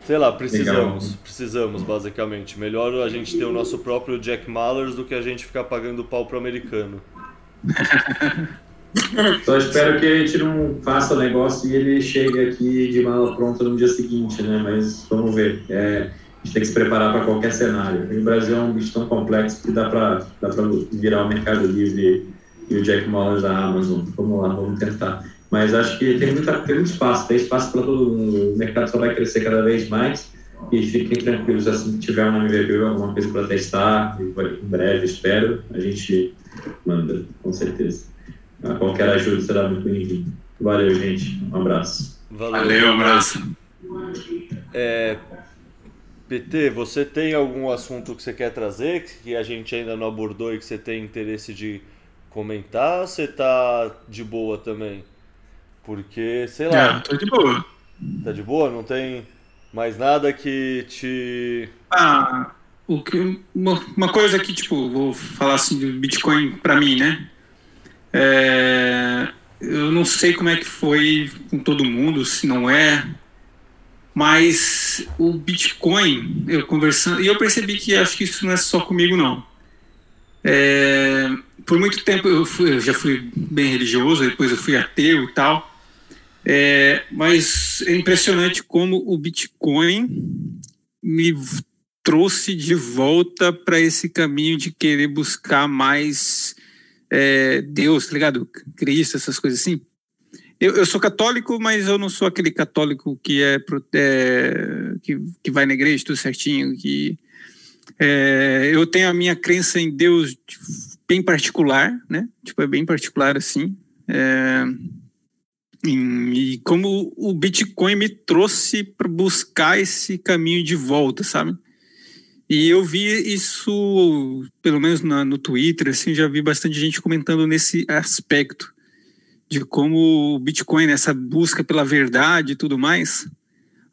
Sei lá, precisamos, Legal. precisamos basicamente. Melhor a gente ter o nosso próprio Jack Mallers do que a gente ficar pagando pau pro americano. Só espero que a gente não faça negócio e ele chegue aqui de mala pronta no dia seguinte, né? Mas vamos ver. É, a gente tem que se preparar para qualquer cenário. O Brasil é um bicho tão complexo que dá para virar o Mercado Livre e o Jack Mallers da Amazon. Vamos lá, vamos tentar. Mas acho que tem, muita, tem muito espaço, tem espaço para todo mundo. O mercado só vai crescer cada vez mais. E fiquem tranquilos, assim, se tiver uma MVP ou alguma coisa para testar, em breve, espero, a gente manda, com certeza. Qualquer ajuda será muito bem-vindo. Valeu, gente. Um abraço. Valeu, Valeu um abraço. É, PT, você tem algum assunto que você quer trazer que a gente ainda não abordou e que você tem interesse de comentar? Você tá de boa também? Porque, sei lá. É, tô de boa. Tá de boa? Não tem mais nada que te. Ah, o que, uma, uma coisa que, tipo, vou falar assim do Bitcoin pra mim, né? É, eu não sei como é que foi com todo mundo, se não é. Mas o Bitcoin, eu conversando, e eu percebi que acho que isso não é só comigo, não. É, por muito tempo eu, fui, eu já fui bem religioso, depois eu fui ateu e tal. É, mas é impressionante como o Bitcoin me trouxe de volta para esse caminho de querer buscar mais é, Deus, tá ligado? Cristo, essas coisas assim. Eu, eu, sou católico, mas eu não sou aquele católico que é, é que, que vai na igreja tudo certinho. Que é, eu tenho a minha crença em Deus bem particular, né? Tipo é bem particular assim. É, e como o Bitcoin me trouxe para buscar esse caminho de volta, sabe? E eu vi isso, pelo menos na, no Twitter, assim, já vi bastante gente comentando nesse aspecto de como o Bitcoin, essa busca pela verdade e tudo mais,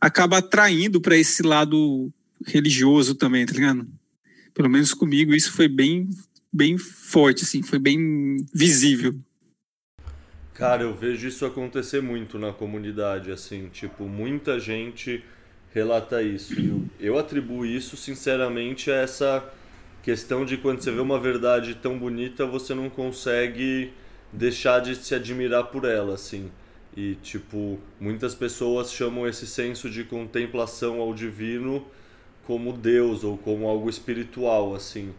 acaba atraindo para esse lado religioso também, tá ligado? Pelo menos comigo isso foi bem, bem forte, assim, foi bem visível. Cara, eu vejo isso acontecer muito na comunidade, assim, tipo, muita gente relata isso. Eu, atribuo isso, sinceramente, a essa questão de quando você vê uma verdade tão bonita, você não consegue deixar de se admirar por ela, assim. E, tipo, muitas pessoas chamam esse senso de contemplação ao divino como Deus ou como algo espiritual, assim.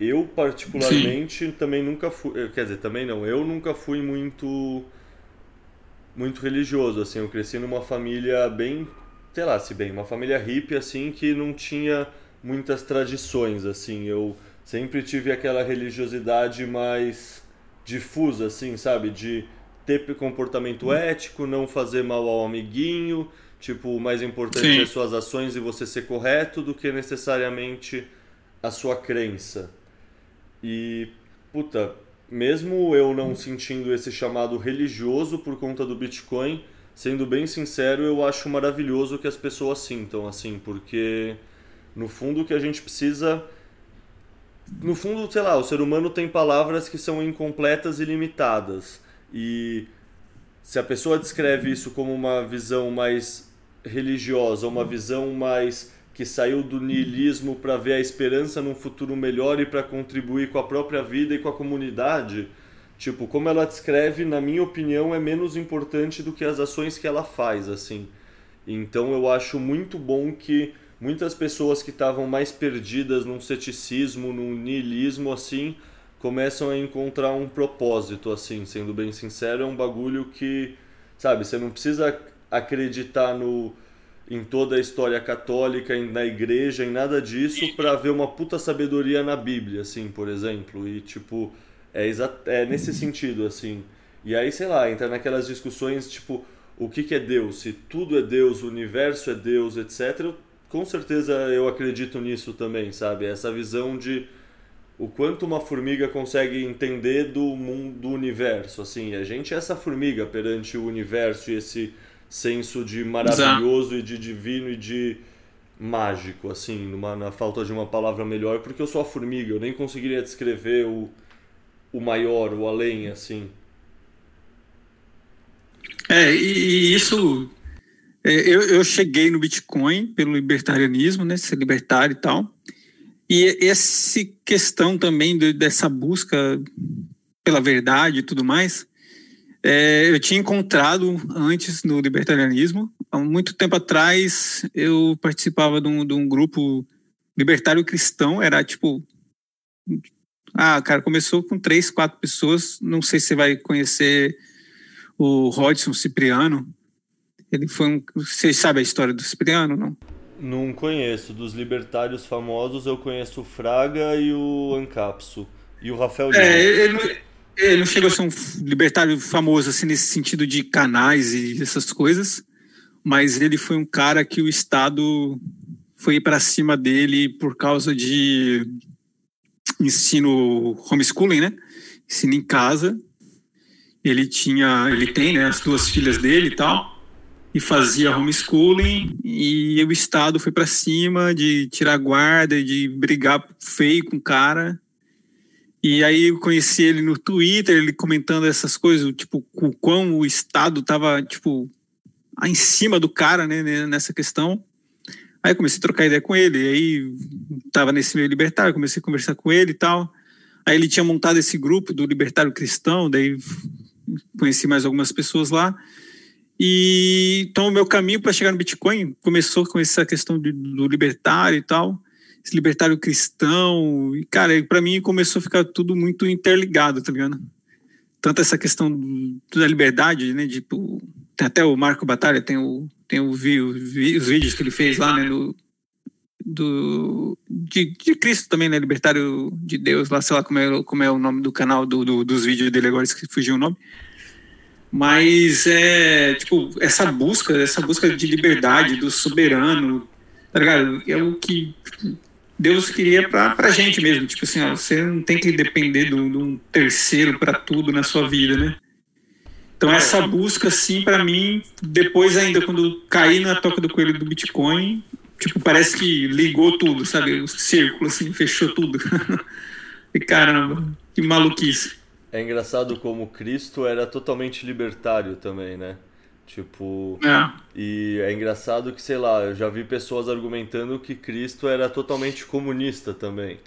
Eu, particularmente, Sim. também nunca fui. Eh, quer dizer, também não. Eu nunca fui muito. Muito religioso, assim. Eu cresci numa família bem. Sei lá, se bem, uma família hippie, assim, que não tinha muitas tradições, assim. Eu sempre tive aquela religiosidade mais difusa, assim, sabe? De ter comportamento ético, não fazer mal ao amiguinho. Tipo, o mais importante Sim. é suas ações e você ser correto do que necessariamente a sua crença. E, puta, mesmo eu não sentindo esse chamado religioso por conta do Bitcoin, sendo bem sincero, eu acho maravilhoso que as pessoas sintam, assim, porque no fundo o que a gente precisa. No fundo, sei lá, o ser humano tem palavras que são incompletas e limitadas. E se a pessoa descreve isso como uma visão mais religiosa, uma visão mais que saiu do niilismo para ver a esperança num futuro melhor e para contribuir com a própria vida e com a comunidade. Tipo, como ela descreve, na minha opinião, é menos importante do que as ações que ela faz, assim. Então eu acho muito bom que muitas pessoas que estavam mais perdidas num ceticismo, num niilismo, assim, começam a encontrar um propósito, assim, sendo bem sincero, é um bagulho que, sabe, você não precisa acreditar no em toda a história católica, na igreja, em nada disso, para ver uma puta sabedoria na Bíblia, assim, por exemplo. E, tipo, é, é nesse sentido, assim. E aí, sei lá, entra naquelas discussões, tipo, o que, que é Deus? Se tudo é Deus, o universo é Deus, etc. Com certeza eu acredito nisso também, sabe? Essa visão de o quanto uma formiga consegue entender do mundo, do universo, assim. A gente é essa formiga perante o universo e esse senso de maravilhoso Exato. e de divino e de mágico, assim, numa, na falta de uma palavra melhor, porque eu sou a formiga, eu nem conseguiria descrever o, o maior, o além, assim. É, e, isso. É, eu, eu cheguei no Bitcoin pelo libertarianismo, né? Ser libertário e tal. E essa questão também de, dessa busca pela verdade e tudo mais, é, eu tinha encontrado antes no libertarianismo. Há muito tempo atrás, eu participava de um, de um grupo libertário cristão. Era tipo. Ah, cara, começou com três, quatro pessoas. Não sei se você vai conhecer o Rodson Cipriano. Ele foi um. Você sabe a história do Cipriano, não? Não conheço. Dos libertários famosos, eu conheço o Fraga e o Ancapso. E o Rafael É, ele, ele não chegou a ser um libertário famoso assim nesse sentido de canais e essas coisas, mas ele foi um cara que o Estado foi para cima dele por causa de ensino homeschooling, né? Ensino em casa. Ele tinha, ele tem, né, as duas filhas dele e tal, e fazia homeschooling e o Estado foi para cima de tirar guarda, de brigar feio com o cara e aí eu conheci ele no Twitter, ele comentando essas coisas, tipo, o quão o Estado tava, tipo, em cima do cara, né, nessa questão. Aí comecei a trocar ideia com ele, e aí tava nesse meio libertário, comecei a conversar com ele e tal. Aí ele tinha montado esse grupo do Libertário Cristão, daí conheci mais algumas pessoas lá. E então o meu caminho para chegar no Bitcoin começou com essa questão de, do libertário e tal esse libertário cristão. E, cara, para mim começou a ficar tudo muito interligado, tá ligado? Tanto essa questão da liberdade, né? Tipo, tem até o Marco Batalha, tem o, tem o, vi, os vídeos que ele fez lá, né? Do, do, de, de Cristo também, né? Libertário de Deus, lá, sei lá como é, como é o nome do canal do, do dos vídeos dele agora, que fugiu o nome. Mas é, tipo, essa busca, essa busca de liberdade do soberano, tá ligado? É o que Deus queria para a gente mesmo. Tipo assim, ó, você não tem que depender de um terceiro para tudo na sua vida, né? Então essa busca, assim, para mim, depois ainda quando caí na toca do coelho do Bitcoin, tipo, parece que ligou tudo, sabe? O círculo, assim, fechou tudo. e caramba, que maluquice. É engraçado como Cristo era totalmente libertário também, né? Tipo. É. E é engraçado que, sei lá, eu já vi pessoas argumentando que Cristo era totalmente comunista também.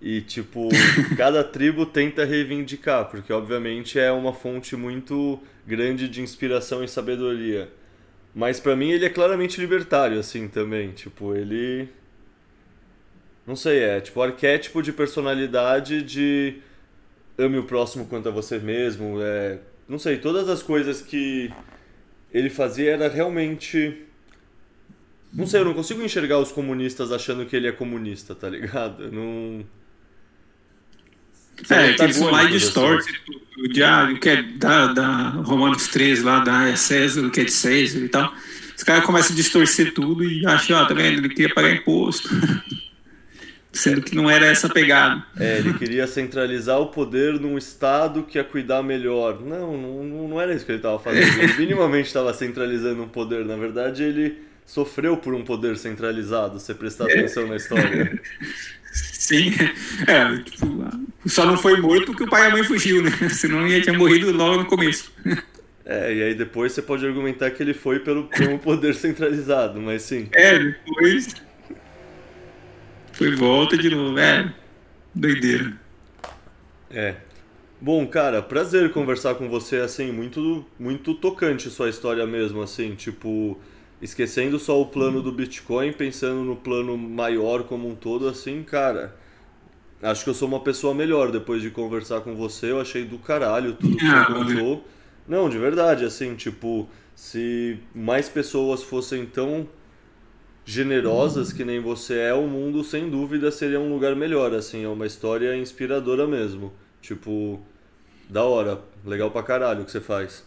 E, tipo, cada tribo tenta reivindicar, porque, obviamente, é uma fonte muito grande de inspiração e sabedoria. Mas, para mim, ele é claramente libertário, assim, também. Tipo, ele. Não sei, é tipo arquétipo de personalidade de ame o próximo quanto a você mesmo. É, não sei, todas as coisas que ele fazia era realmente. Não sei, eu não consigo enxergar os comunistas achando que ele é comunista, tá ligado? Eu não. É, tá aquele slide distorce o diário, que é da, da Romanos 3 lá, da é César, que é de César e tal. Os caras começam a distorcer tudo e acham, ó, tá vendo? Ele queria pagar imposto. sendo que não era essa pegada. É, ele queria centralizar o poder num Estado que ia cuidar melhor. Não, não, não era isso que ele estava fazendo. Ele minimamente estava centralizando um poder. Na verdade, ele sofreu por um poder centralizado, se prestar atenção na história. Sim, é, tipo, só não foi morto porque o pai e a mãe fugiu, né? Senão ele tinha morrido logo no começo. É, e aí depois você pode argumentar que ele foi pelo, pelo poder centralizado, mas sim. É, depois foi volta de novo. É, doideira. É. Bom, cara, prazer conversar com você, assim, muito, muito tocante sua história mesmo, assim, tipo, esquecendo só o plano do Bitcoin, pensando no plano maior como um todo, assim, cara, acho que eu sou uma pessoa melhor depois de conversar com você, eu achei do caralho tudo que você contou. Não, de verdade, assim, tipo, se mais pessoas fossem tão generosas que nem você é, o mundo sem dúvida seria um lugar melhor, assim, é uma história inspiradora mesmo. Tipo, da hora, legal pra caralho o que você faz.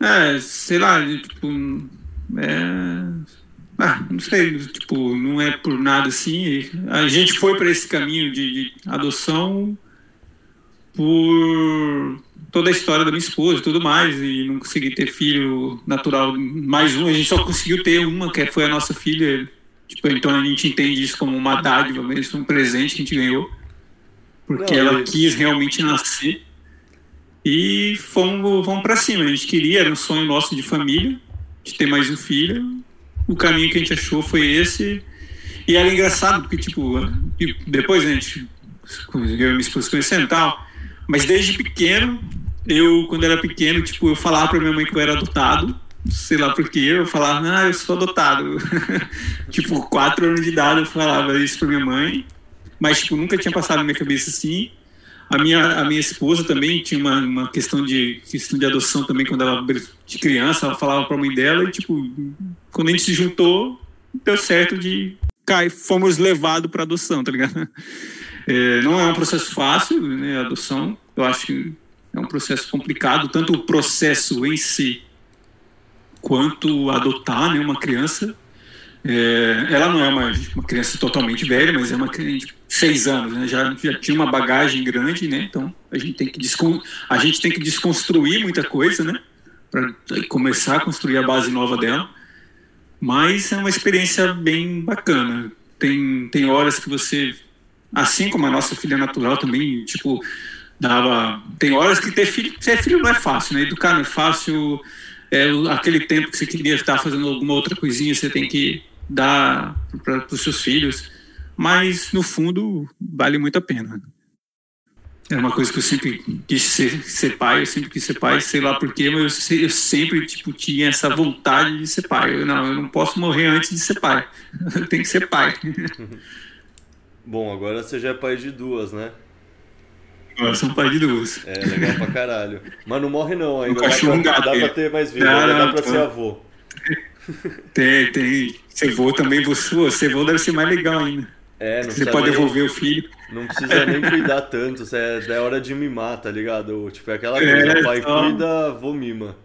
É, sei lá, tipo, é... Ah, não sei, tipo, não é por nada assim. A gente foi para esse caminho de, de adoção por toda a história da minha esposa e tudo mais, e não consegui ter filho natural, mais um, a gente só conseguiu ter uma, que foi a nossa filha, tipo, então a gente entende isso como uma dádiva mesmo, um presente que a gente ganhou, porque não, ela quis realmente nascer, e fomos, fomos para cima, a gente queria, era um sonho nosso de família, de ter mais um filho, o caminho que a gente achou foi esse, e era engraçado, porque, tipo, depois a gente, eu e minha esposa conhecendo e tal, mas desde pequeno eu, quando era pequeno, tipo, eu falava pra minha mãe que eu era adotado. Sei lá por quê, eu falava, ah, eu sou adotado. tipo, quatro anos de idade eu falava isso pra minha mãe. Mas, tipo, nunca tinha passado na minha cabeça assim. A minha, a minha esposa também tinha uma, uma questão, de, questão de adoção também, quando ela de criança, ela falava pra mãe dela e, tipo, quando a gente se juntou, deu certo de cair, fomos levados para adoção, tá ligado? É, não é um processo fácil, né, a adoção. Eu acho que é um processo complicado, tanto o processo em si, quanto adotar né, uma criança. É, ela não é uma, uma, criança totalmente velha, mas é uma criança de seis anos, né, já, já tinha uma bagagem grande, né, então a gente tem que, descon, a gente tem que desconstruir muita coisa, né, para começar a construir a base nova dela. Mas é uma experiência bem bacana. Tem, tem horas que você, assim como a nossa filha natural também, tipo, dava. Tem horas que ter filho, ter filho não é fácil, né? Educar não é fácil. É, aquele tempo que você queria estar fazendo alguma outra coisinha, você tem que dar para os seus filhos. Mas, no fundo, vale muito a pena. É uma coisa que eu sempre quis ser, ser pai, eu sempre quis ser pai, sei lá porquê, mas eu, eu, sempre tipo, tinha essa vontade de ser pai. Eu, não, eu não posso morrer antes de ser pai. Eu tenho que ser pai. Bom, agora você já é pai de duas, né? são pai de duas. É, legal pra caralho. Mas não morre não, ainda dá, pra, dá pra ter mais vida, não, ainda dá pra ser avô. Tem, tem. Ser avô também, você, avô deve ser mais legal ainda. É, não Você pode devolver nem, o filho. Não precisa nem cuidar tanto, é, é hora de mimar, tá ligado? Tipo, é aquela coisa, é, pai só... cuida, vô mima.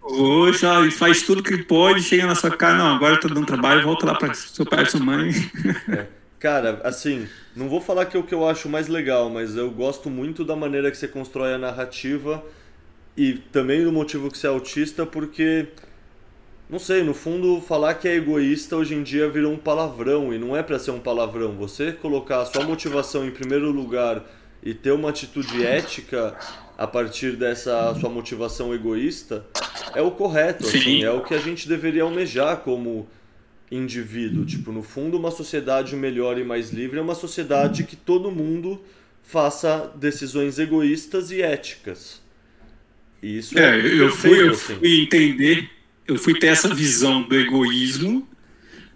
Poxa, faz tudo que pode, chega na sua casa, não, agora tá dando trabalho, volta lá pra seu pai e sua mãe. É. Cara, assim, não vou falar que é o que eu acho mais legal, mas eu gosto muito da maneira que você constrói a narrativa e também do motivo que você é autista, porque, não sei, no fundo, falar que é egoísta hoje em dia virou um palavrão e não é para ser um palavrão. Você colocar a sua motivação em primeiro lugar e ter uma atitude ética a partir dessa sua motivação egoísta é o correto, assim, é o que a gente deveria almejar como indivíduo. Tipo, no fundo, uma sociedade melhor e mais livre é uma sociedade que todo mundo faça decisões egoístas e éticas. E isso é, é eu fui, eu assim. fui entender, eu fui ter essa visão do egoísmo,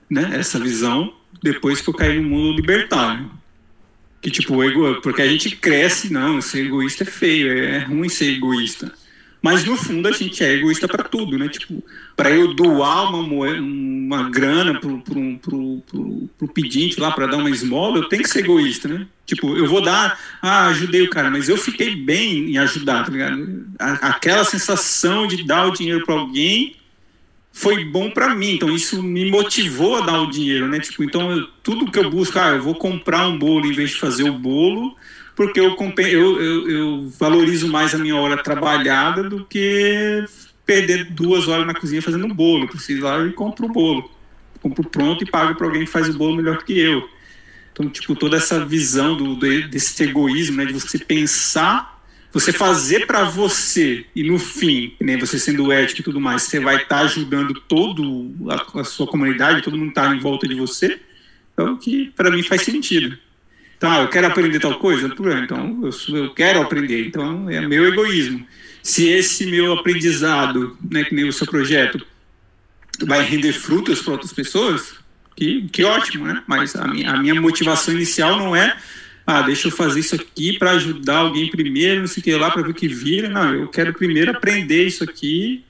né? Essa visão depois que eu caí no mundo libertário. Que tipo, ego, porque a gente cresce, não, ser egoísta é feio, é ruim ser egoísta. Mas no fundo a gente é egoísta para tudo, né? Tipo, para eu doar uma, moeda, uma grana pro, pro, pro, pro, pro pedinte lá para dar uma esmola, eu tenho que ser egoísta, né? Tipo, eu vou dar, ah, ajudei o cara, mas eu fiquei bem em ajudar, tá ligado? Aquela sensação de dar o dinheiro para alguém foi bom para mim, então isso me motivou a dar o dinheiro, né? Tipo, então eu, tudo que eu busco, ah, eu vou comprar um bolo em vez de fazer o bolo, porque eu, eu, eu, eu valorizo mais a minha hora trabalhada do que perder duas horas na cozinha fazendo um bolo. Preciso ir lá e compro o bolo. Compro pronto e pago para alguém que faz o bolo melhor que eu. Então, tipo, toda essa visão do, desse egoísmo, né, de você pensar, você fazer para você e no fim, nem você sendo ético e tudo mais, você vai estar tá ajudando todo a, a, sua comunidade, todo mundo está em volta de você. é o que para mim faz sentido. Então, ah, eu quero aprender tal coisa, então eu, eu quero aprender, então é meu egoísmo. Se esse meu aprendizado, né, que nem o seu projeto, vai render frutos para outras pessoas, que, que ótimo, né? Mas a minha, a minha motivação inicial não é ah, deixa eu fazer isso aqui para ajudar alguém primeiro, não sei o que lá, para ver o que vira. Não, eu quero primeiro aprender isso aqui,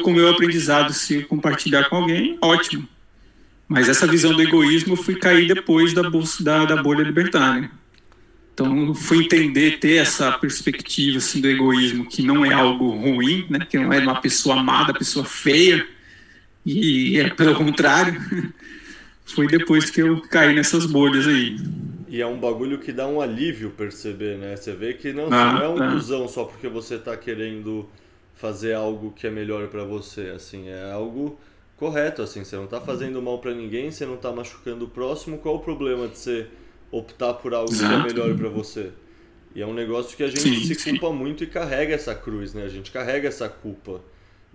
com o meu aprendizado, se compartilhar com alguém, ótimo. Mas essa visão do egoísmo eu fui cair depois da, da, da bolha libertária. Então, fui entender, ter essa perspectiva assim, do egoísmo, que não é algo ruim, né? que não é uma pessoa amada, pessoa feia, e é pelo contrário. Foi depois que eu caí nessas bolhas aí. E é um bagulho que dá um alívio perceber, né? Você vê que não, ah, não é um ilusão só porque você tá querendo fazer algo que é melhor para você, assim, é algo correto, assim, você não tá fazendo mal para ninguém, você não tá machucando o próximo, qual o problema de você optar por algo Exato. que é melhor para você? E é um negócio que a gente sim, se culpa sim. muito e carrega essa cruz, né? A gente carrega essa culpa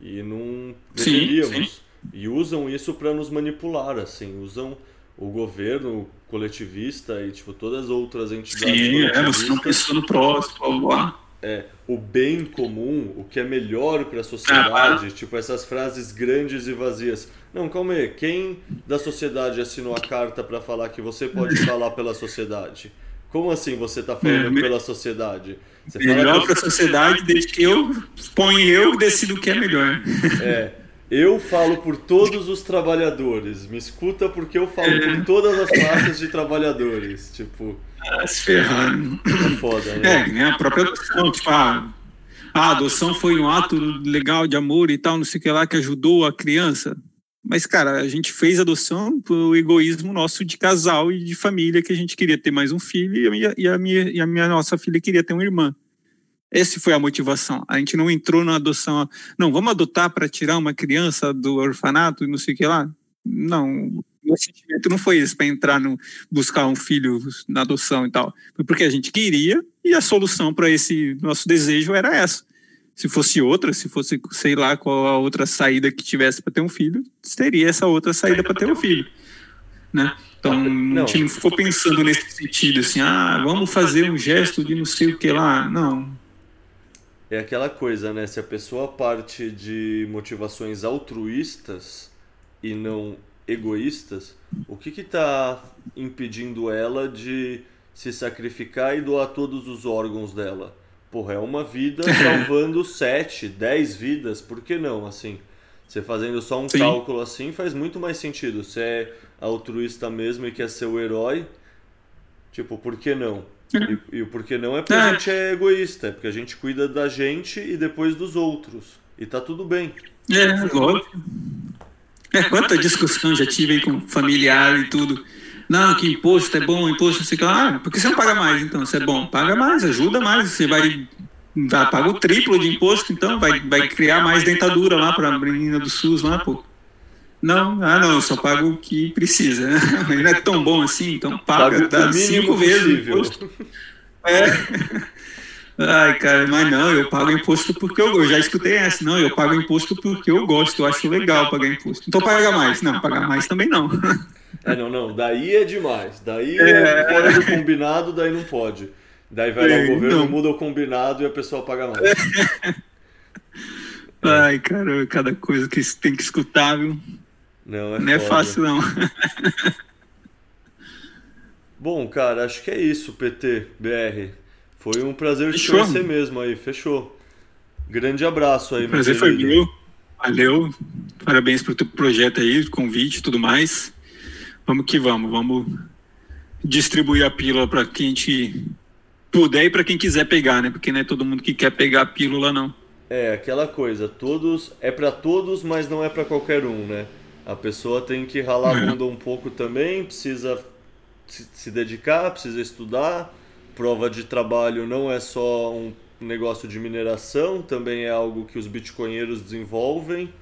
e não deveríamos. Sim, e usam isso para nos manipular, assim, usam o governo coletivista e tipo todas as outras entidades. Sim, é, você não pensou no próximo, lá. É, o bem comum, o que é melhor para a sociedade, tipo essas frases grandes e vazias. Não, calma aí, quem da sociedade assinou a carta para falar que você pode falar pela sociedade? Como assim você está falando é, pela sociedade? Você melhor para a sociedade desde que eu ponho eu decido o que é melhor. É. Eu falo por todos os trabalhadores. Me escuta porque eu falo por todas as classes de trabalhadores. Tipo. Ah, se ferrando. É foda, né? É, né? A própria adoção, tipo, a, a adoção foi um ato legal de amor e tal, não sei o que lá, que ajudou a criança. Mas, cara, a gente fez adoção por egoísmo nosso de casal e de família, que a gente queria ter mais um filho e a minha, e a minha, e a minha nossa filha queria ter uma irmã. Essa foi a motivação. A gente não entrou na adoção. Não, vamos adotar para tirar uma criança do orfanato e não sei o que lá. Não, o sentimento não foi esse para entrar no buscar um filho na adoção e tal. Foi porque a gente queria e a solução para esse nosso desejo era essa. Se fosse outra, se fosse sei lá qual a outra saída que tivesse para ter um filho, teria essa outra saída para ter um filho, né? Então não. a gente não ficou pensando nesse sentido assim, ah, vamos fazer um gesto de não sei o que lá. Não, é aquela coisa, né? Se a pessoa parte de motivações altruístas e não egoístas, o que está impedindo ela de se sacrificar e doar todos os órgãos dela? Porra, é uma vida salvando sete, dez vidas, por que não, assim? Você fazendo só um Sim. cálculo assim faz muito mais sentido. Você é altruísta mesmo e quer ser o herói, tipo, por que não? E, e o porquê não é porque a gente é egoísta, é porque a gente cuida da gente e depois dos outros. E tá tudo bem. É, lógico. É, quanta discussão já tive aí com familiar e tudo. Não, que imposto é bom, imposto sei lá. Ah, por que você não paga mais então? Se é bom, paga mais, ajuda mais. Você vai, vai paga o triplo de imposto, então vai, vai criar mais dentadura lá para a menina do SUS lá, pô. Não, ah não, eu só pago o que precisa. Mas não é tão bom assim, então paga, dá cinco vezes imposto. É. Ai, cara, mas não, eu pago imposto porque eu, eu já escutei essa. Não, eu pago imposto porque eu gosto, eu acho legal pagar imposto. Então paga mais. Não, pagar mais também não. É, não, não, daí é demais. Daí é, é fora do combinado, daí não pode. Daí vai lá o governo, não. muda o combinado e a pessoa paga mais. Ai, cara, cada coisa que tem que escutar, viu? Não é, não é fácil, não. Bom, cara, acho que é isso, PT, BR. Foi um prazer fechou. te conhecer mesmo aí, fechou. Grande abraço aí, meu Prazer foi meu. Valeu. Parabéns pelo teu projeto aí, convite e tudo mais. Vamos que vamos, vamos distribuir a pílula para quem te puder e para quem quiser pegar, né? Porque não é todo mundo que quer pegar a pílula, não. É, aquela coisa, todos é para todos, mas não é para qualquer um, né? A pessoa tem que ralar a bunda um pouco também, precisa se dedicar, precisa estudar. Prova de trabalho não é só um negócio de mineração, também é algo que os bitcoinheiros desenvolvem.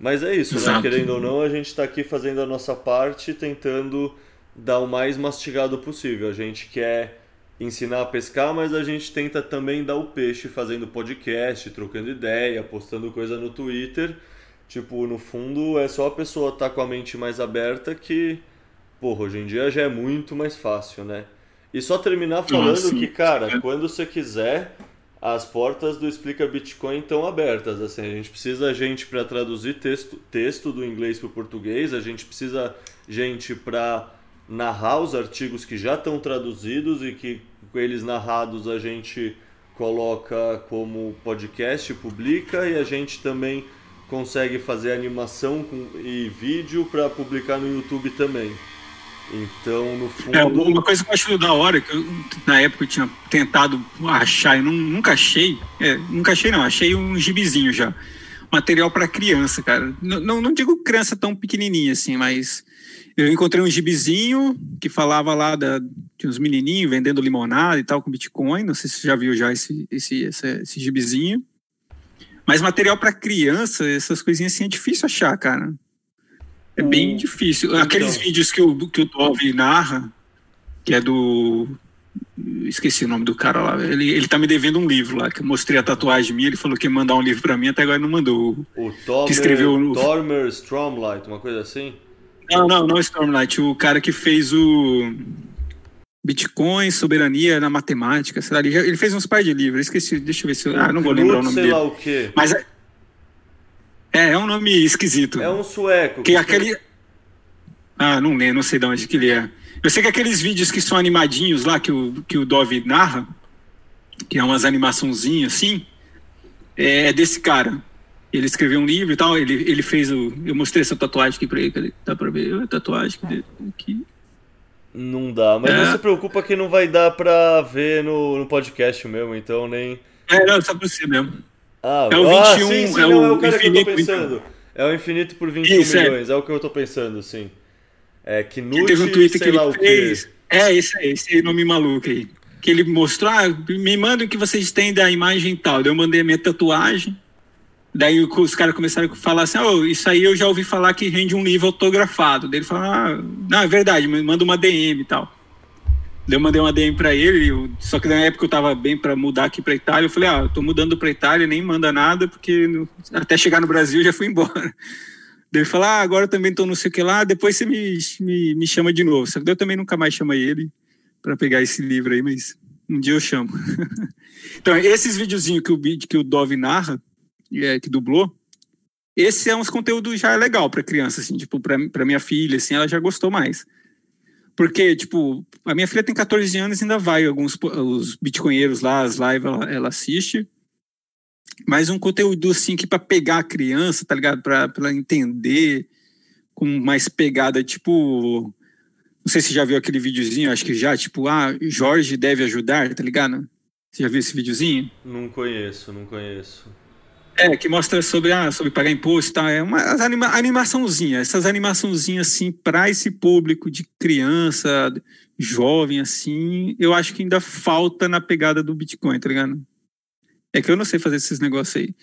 Mas é isso, né? Querendo ou não, a gente está aqui fazendo a nossa parte, tentando dar o mais mastigado possível. A gente quer ensinar a pescar, mas a gente tenta também dar o peixe fazendo podcast, trocando ideia, postando coisa no Twitter Tipo, no fundo, é só a pessoa estar tá com a mente mais aberta que porra, hoje em dia já é muito mais fácil, né? E só terminar falando Nossa. que, cara, quando você quiser, as portas do Explica Bitcoin estão abertas. Assim, a gente precisa gente para traduzir texto, texto do inglês para o português, a gente precisa gente para narrar os artigos que já estão traduzidos e que com eles narrados a gente coloca como podcast, publica e a gente também consegue fazer animação com, e vídeo para publicar no YouTube também. Então, no fundo. É, uma coisa que eu acho da hora, que eu, na época eu tinha tentado achar e nunca achei. É, nunca achei, não, achei um gibizinho já. Material para criança, cara. Não, não, não, digo criança tão pequenininha assim, mas eu encontrei um gibizinho que falava lá da, de uns menininhos vendendo limonada e tal com Bitcoin. Não sei se você já viu já esse, esse, esse, esse gibizinho. Mas material para criança, essas coisinhas assim, é difícil achar, cara. É bem difícil. Então. Aqueles vídeos que o, que o Dove narra, que é do. Esqueci o nome do cara lá. Ele, ele tá me devendo um livro lá, que eu mostrei a tatuagem minha. Ele falou que ia mandar um livro para mim, até agora não mandou. O Tomer, que escreveu o... Tormer Stromlight, uma coisa assim? Não, não, não é Stormlight. O cara que fez o Bitcoin, soberania na matemática, sei lá, ele, ele fez uns par de livros. Esqueci, deixa eu ver se eu. Ah, não vou lembrar o nome sei dele. lá o quê. Mas é, é, um nome esquisito. É um sueco. Que, que aquele. Ah, não lembro, não sei de onde que ele é. Eu sei que aqueles vídeos que são animadinhos lá, que o, que o Dove narra, que é umas animaçãozinhas assim, é, é desse cara. Ele escreveu um livro e tal, ele, ele fez o. Eu mostrei essa tatuagem aqui pra ele, dá pra ver a tatuagem aqui. Não dá, mas é. não se preocupa que não vai dar pra ver no, no podcast mesmo, então nem. É, não, só pra você mesmo. Ah, é o 21, ah, sim, sim, é, não, é o, cara infinito, que eu tô pensando. É o infinito por 21 Isso, é. milhões, é. é. o que eu tô pensando, sim. É que no Teve um Twitter que ele fez. É, esse aí, esse nome maluco aí. Que ele mostrou, ah, me manda o que vocês têm da imagem tal. Daí eu mandei a minha tatuagem. Daí os caras começaram a falar assim: oh, isso aí eu já ouvi falar que rende um livro autografado. Daí ele falou: ah, não, é verdade, me manda uma DM e tal. Eu mandei uma DM para ele, eu, só que na época eu tava bem para mudar aqui para Itália. Eu falei: ah, eu tô mudando para Itália, nem manda nada, porque até chegar no Brasil já fui embora. Daí ele falou: ah, agora eu também tô não sei o que lá, depois você me, me, me chama de novo. Só que eu também nunca mais chamei ele para pegar esse livro aí, mas um dia eu chamo. então, esses videozinhos que o, que o Dove narra, é, que dublou, esse é uns conteúdos já legal para criança, assim, tipo, para minha filha, assim, ela já gostou mais. Porque, tipo, a minha filha tem 14 anos e ainda vai alguns os bitcoinheiros lá, as lives, ela, ela assiste. Mas um conteúdo, assim, que para pegar a criança, tá ligado? Para ela entender com mais pegada, tipo... Não sei se já viu aquele videozinho, acho que já, tipo, ah, Jorge deve ajudar, tá ligado? Você já viu esse videozinho? Não conheço, não conheço. É, que mostra sobre, ah, sobre pagar imposto e tal. É uma anima, animaçãozinha, essas animaçãozinhas assim, para esse público de criança, jovem, assim, eu acho que ainda falta na pegada do Bitcoin, tá ligado? É que eu não sei fazer esses negócios aí.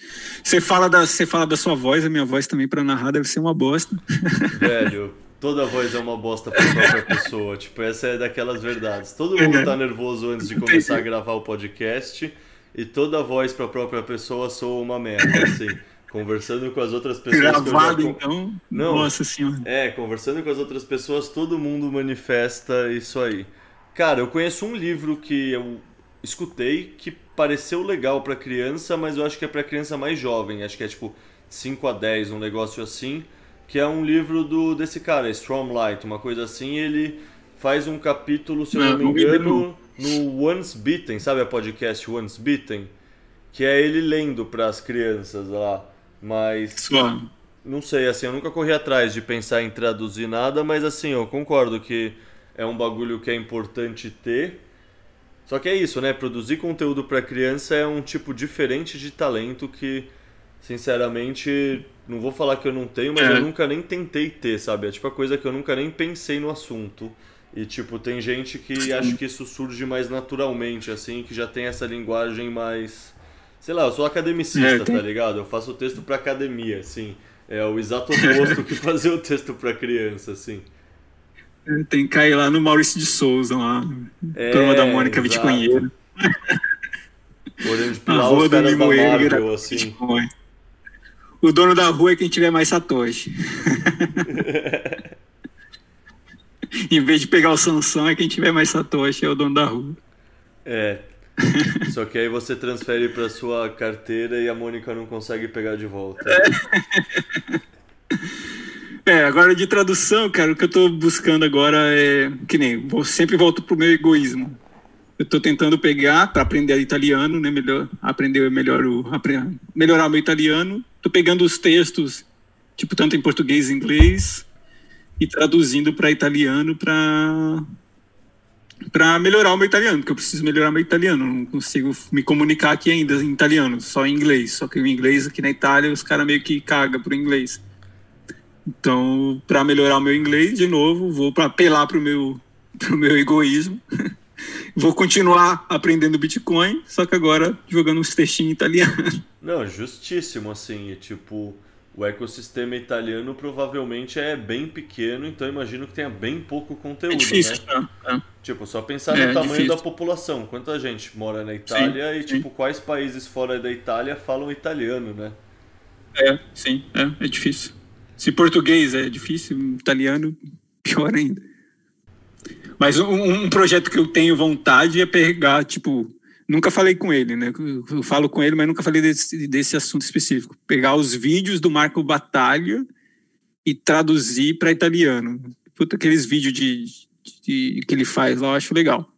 Você fala da, você fala da sua voz, a minha voz também para narrar deve ser uma bosta. Velho, toda voz é uma bosta pra própria pessoa. Tipo, essa é daquelas verdades. Todo mundo tá nervoso antes de começar a gravar o podcast e toda voz para a própria pessoa soa uma merda, assim. conversando com as outras pessoas. Gravado, já... então? Não, Nossa senhora. É, conversando com as outras pessoas, todo mundo manifesta isso aí. Cara, eu conheço um livro que eu escutei que pareceu legal para criança, mas eu acho que é para criança mais jovem. Acho que é tipo 5 a 10, um negócio assim. Que é um livro do desse cara, Stromlight, uma coisa assim. Ele faz um capítulo, se eu não, não me engano no Once Bitten, sabe a podcast Once Bitten? Que é ele lendo para as crianças lá. Mas. Não sei, assim, eu nunca corri atrás de pensar em traduzir nada, mas assim, eu concordo que é um bagulho que é importante ter. Só que é isso, né? Produzir conteúdo para criança é um tipo diferente de talento que, sinceramente, não vou falar que eu não tenho, mas é. eu nunca nem tentei ter, sabe? É tipo a coisa que eu nunca nem pensei no assunto. E, tipo, tem gente que acha que isso surge mais naturalmente, assim, que já tem essa linguagem mais. Sei lá, eu sou academicista, é, tá ligado? Eu faço o texto pra academia, assim. É o exato oposto que fazer o texto pra criança, assim. É, tem que cair lá no Maurício de Souza, lá. É, Turma da Mônica Bitcoinheira. Olhando de pilar os caras da Marvel, assim. O dono da rua é quem tiver mais satoshi. em vez de pegar o Sansão, é quem tiver mais Satoshi é o dono da rua. É. Só que aí você transfere para sua carteira e a Mônica não consegue pegar de volta. É, agora de tradução, cara, o que eu tô buscando agora é que nem, vou sempre volto pro meu egoísmo. Eu tô tentando pegar para aprender italiano, né, melhor, aprender melhor o melhorar meu italiano. Tô pegando os textos, tipo tanto em português e inglês, e traduzindo para italiano para para melhorar o meu italiano, porque eu preciso melhorar meu italiano, não consigo me comunicar aqui ainda em italiano, só em inglês. Só que o inglês aqui na Itália, os caras meio que cagam pro inglês. Então, para melhorar o meu inglês, de novo, vou para apelar pro meu pro meu egoísmo. vou continuar aprendendo Bitcoin, só que agora jogando uns textinhos italianos. Não, justíssimo assim, tipo, o ecossistema italiano provavelmente é bem pequeno, então imagino que tenha bem pouco conteúdo. É difícil, né? É. Tipo, só pensar é, no tamanho difícil. da população. Quanta gente mora na Itália sim, e, tipo, sim. quais países fora da Itália falam italiano, né? É, sim, é, é difícil. Se português é difícil, italiano, pior ainda. Mas um, um projeto que eu tenho vontade é pegar, tipo, Nunca falei com ele, né? Eu falo com ele, mas nunca falei desse, desse assunto específico. Pegar os vídeos do Marco Batalha e traduzir para italiano. Puta, aqueles vídeos de, de, que ele faz lá, eu acho legal.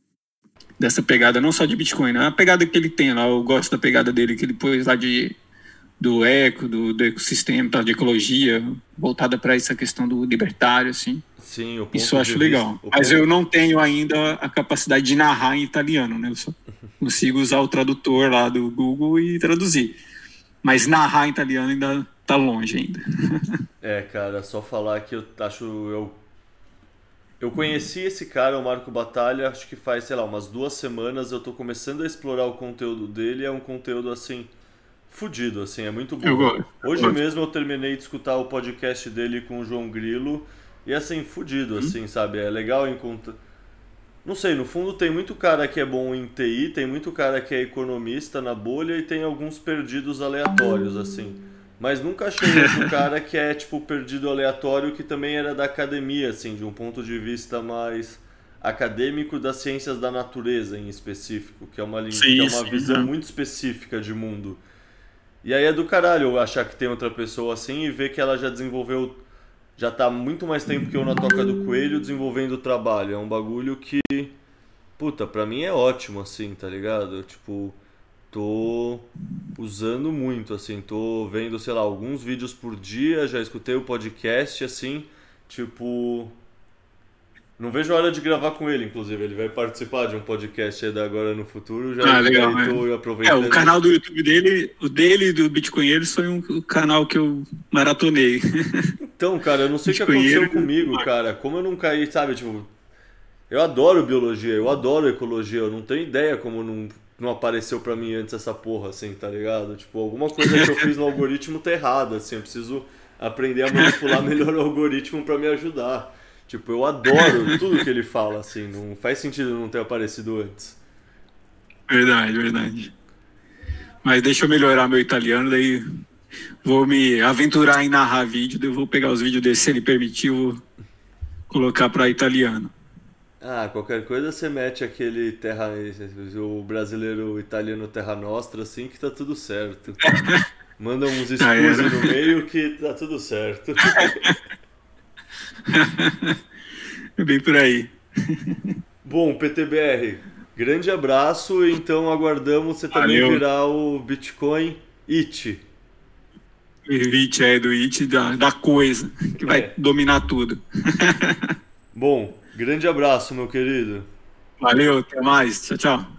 Dessa pegada, não só de Bitcoin, né? A pegada que ele tem lá, eu gosto da pegada dele que ele pôs lá de do eco, do, do ecossistema, de ecologia, voltada para essa questão do libertário, assim. Sim, o Isso eu acho legal. Vista, Mas ponto... eu não tenho ainda a capacidade de narrar em italiano, né? Eu só consigo usar o tradutor lá do Google e traduzir. Mas narrar em italiano ainda tá longe ainda. é, cara, só falar que eu acho eu eu conheci esse cara, o Marco Batalha, acho que faz, sei lá, umas duas semanas. Eu tô começando a explorar o conteúdo dele. É um conteúdo assim fudido, assim, é muito bom. Eu Hoje eu mesmo eu terminei de escutar o podcast dele com o João Grilo e assim, fudido, hum? assim, sabe? É legal encontrar. Não sei, no fundo tem muito cara que é bom em TI, tem muito cara que é economista na bolha e tem alguns perdidos aleatórios, assim. Mas nunca achei um cara que é, tipo, perdido aleatório que também era da academia, assim, de um ponto de vista mais acadêmico das ciências da natureza em específico, que é uma, sim, que é uma sim, visão muito específica de mundo. E aí é do caralho achar que tem outra pessoa assim e ver que ela já desenvolveu. Já tá muito mais tempo que eu na Toca do Coelho desenvolvendo o trabalho. É um bagulho que. Puta, pra mim é ótimo, assim, tá ligado? Tipo, tô usando muito, assim, tô vendo, sei lá, alguns vídeos por dia, já escutei o podcast, assim, tipo. Não vejo a hora de gravar com ele, inclusive. Ele vai participar de um podcast aí da Agora no Futuro. Já ah, legal, é. aproveitando. É, o canal do YouTube dele, o dele do Bitcoinheiros foi um canal que eu maratonei. Então, cara, eu não sei o que aconteceu comigo, cara. Como eu não caí, sabe, tipo... Eu adoro biologia, eu adoro ecologia. Eu não tenho ideia como não, não apareceu pra mim antes essa porra, assim, tá ligado? Tipo, alguma coisa que eu fiz no algoritmo tá errada, assim. Eu preciso aprender a manipular melhor o algoritmo para me ajudar. Tipo, eu adoro tudo que ele fala, assim, não faz sentido não ter aparecido antes. Verdade, verdade. Mas deixa eu melhorar meu italiano, daí vou me aventurar em narrar vídeo, eu vou pegar os vídeos dele, se ele permitir, vou colocar para italiano. Ah, qualquer coisa você mete aquele terra, o brasileiro italiano Terra Nostra, assim, que tá tudo certo. Manda uns escudos é. no meio que tá tudo certo. é bem por aí. Bom, PTBR, grande abraço. Então aguardamos você também Valeu. virar o Bitcoin IT. IT é do IT da, da coisa, que vai é. dominar tudo. Bom, grande abraço, meu querido. Valeu, até mais. Tchau, tchau.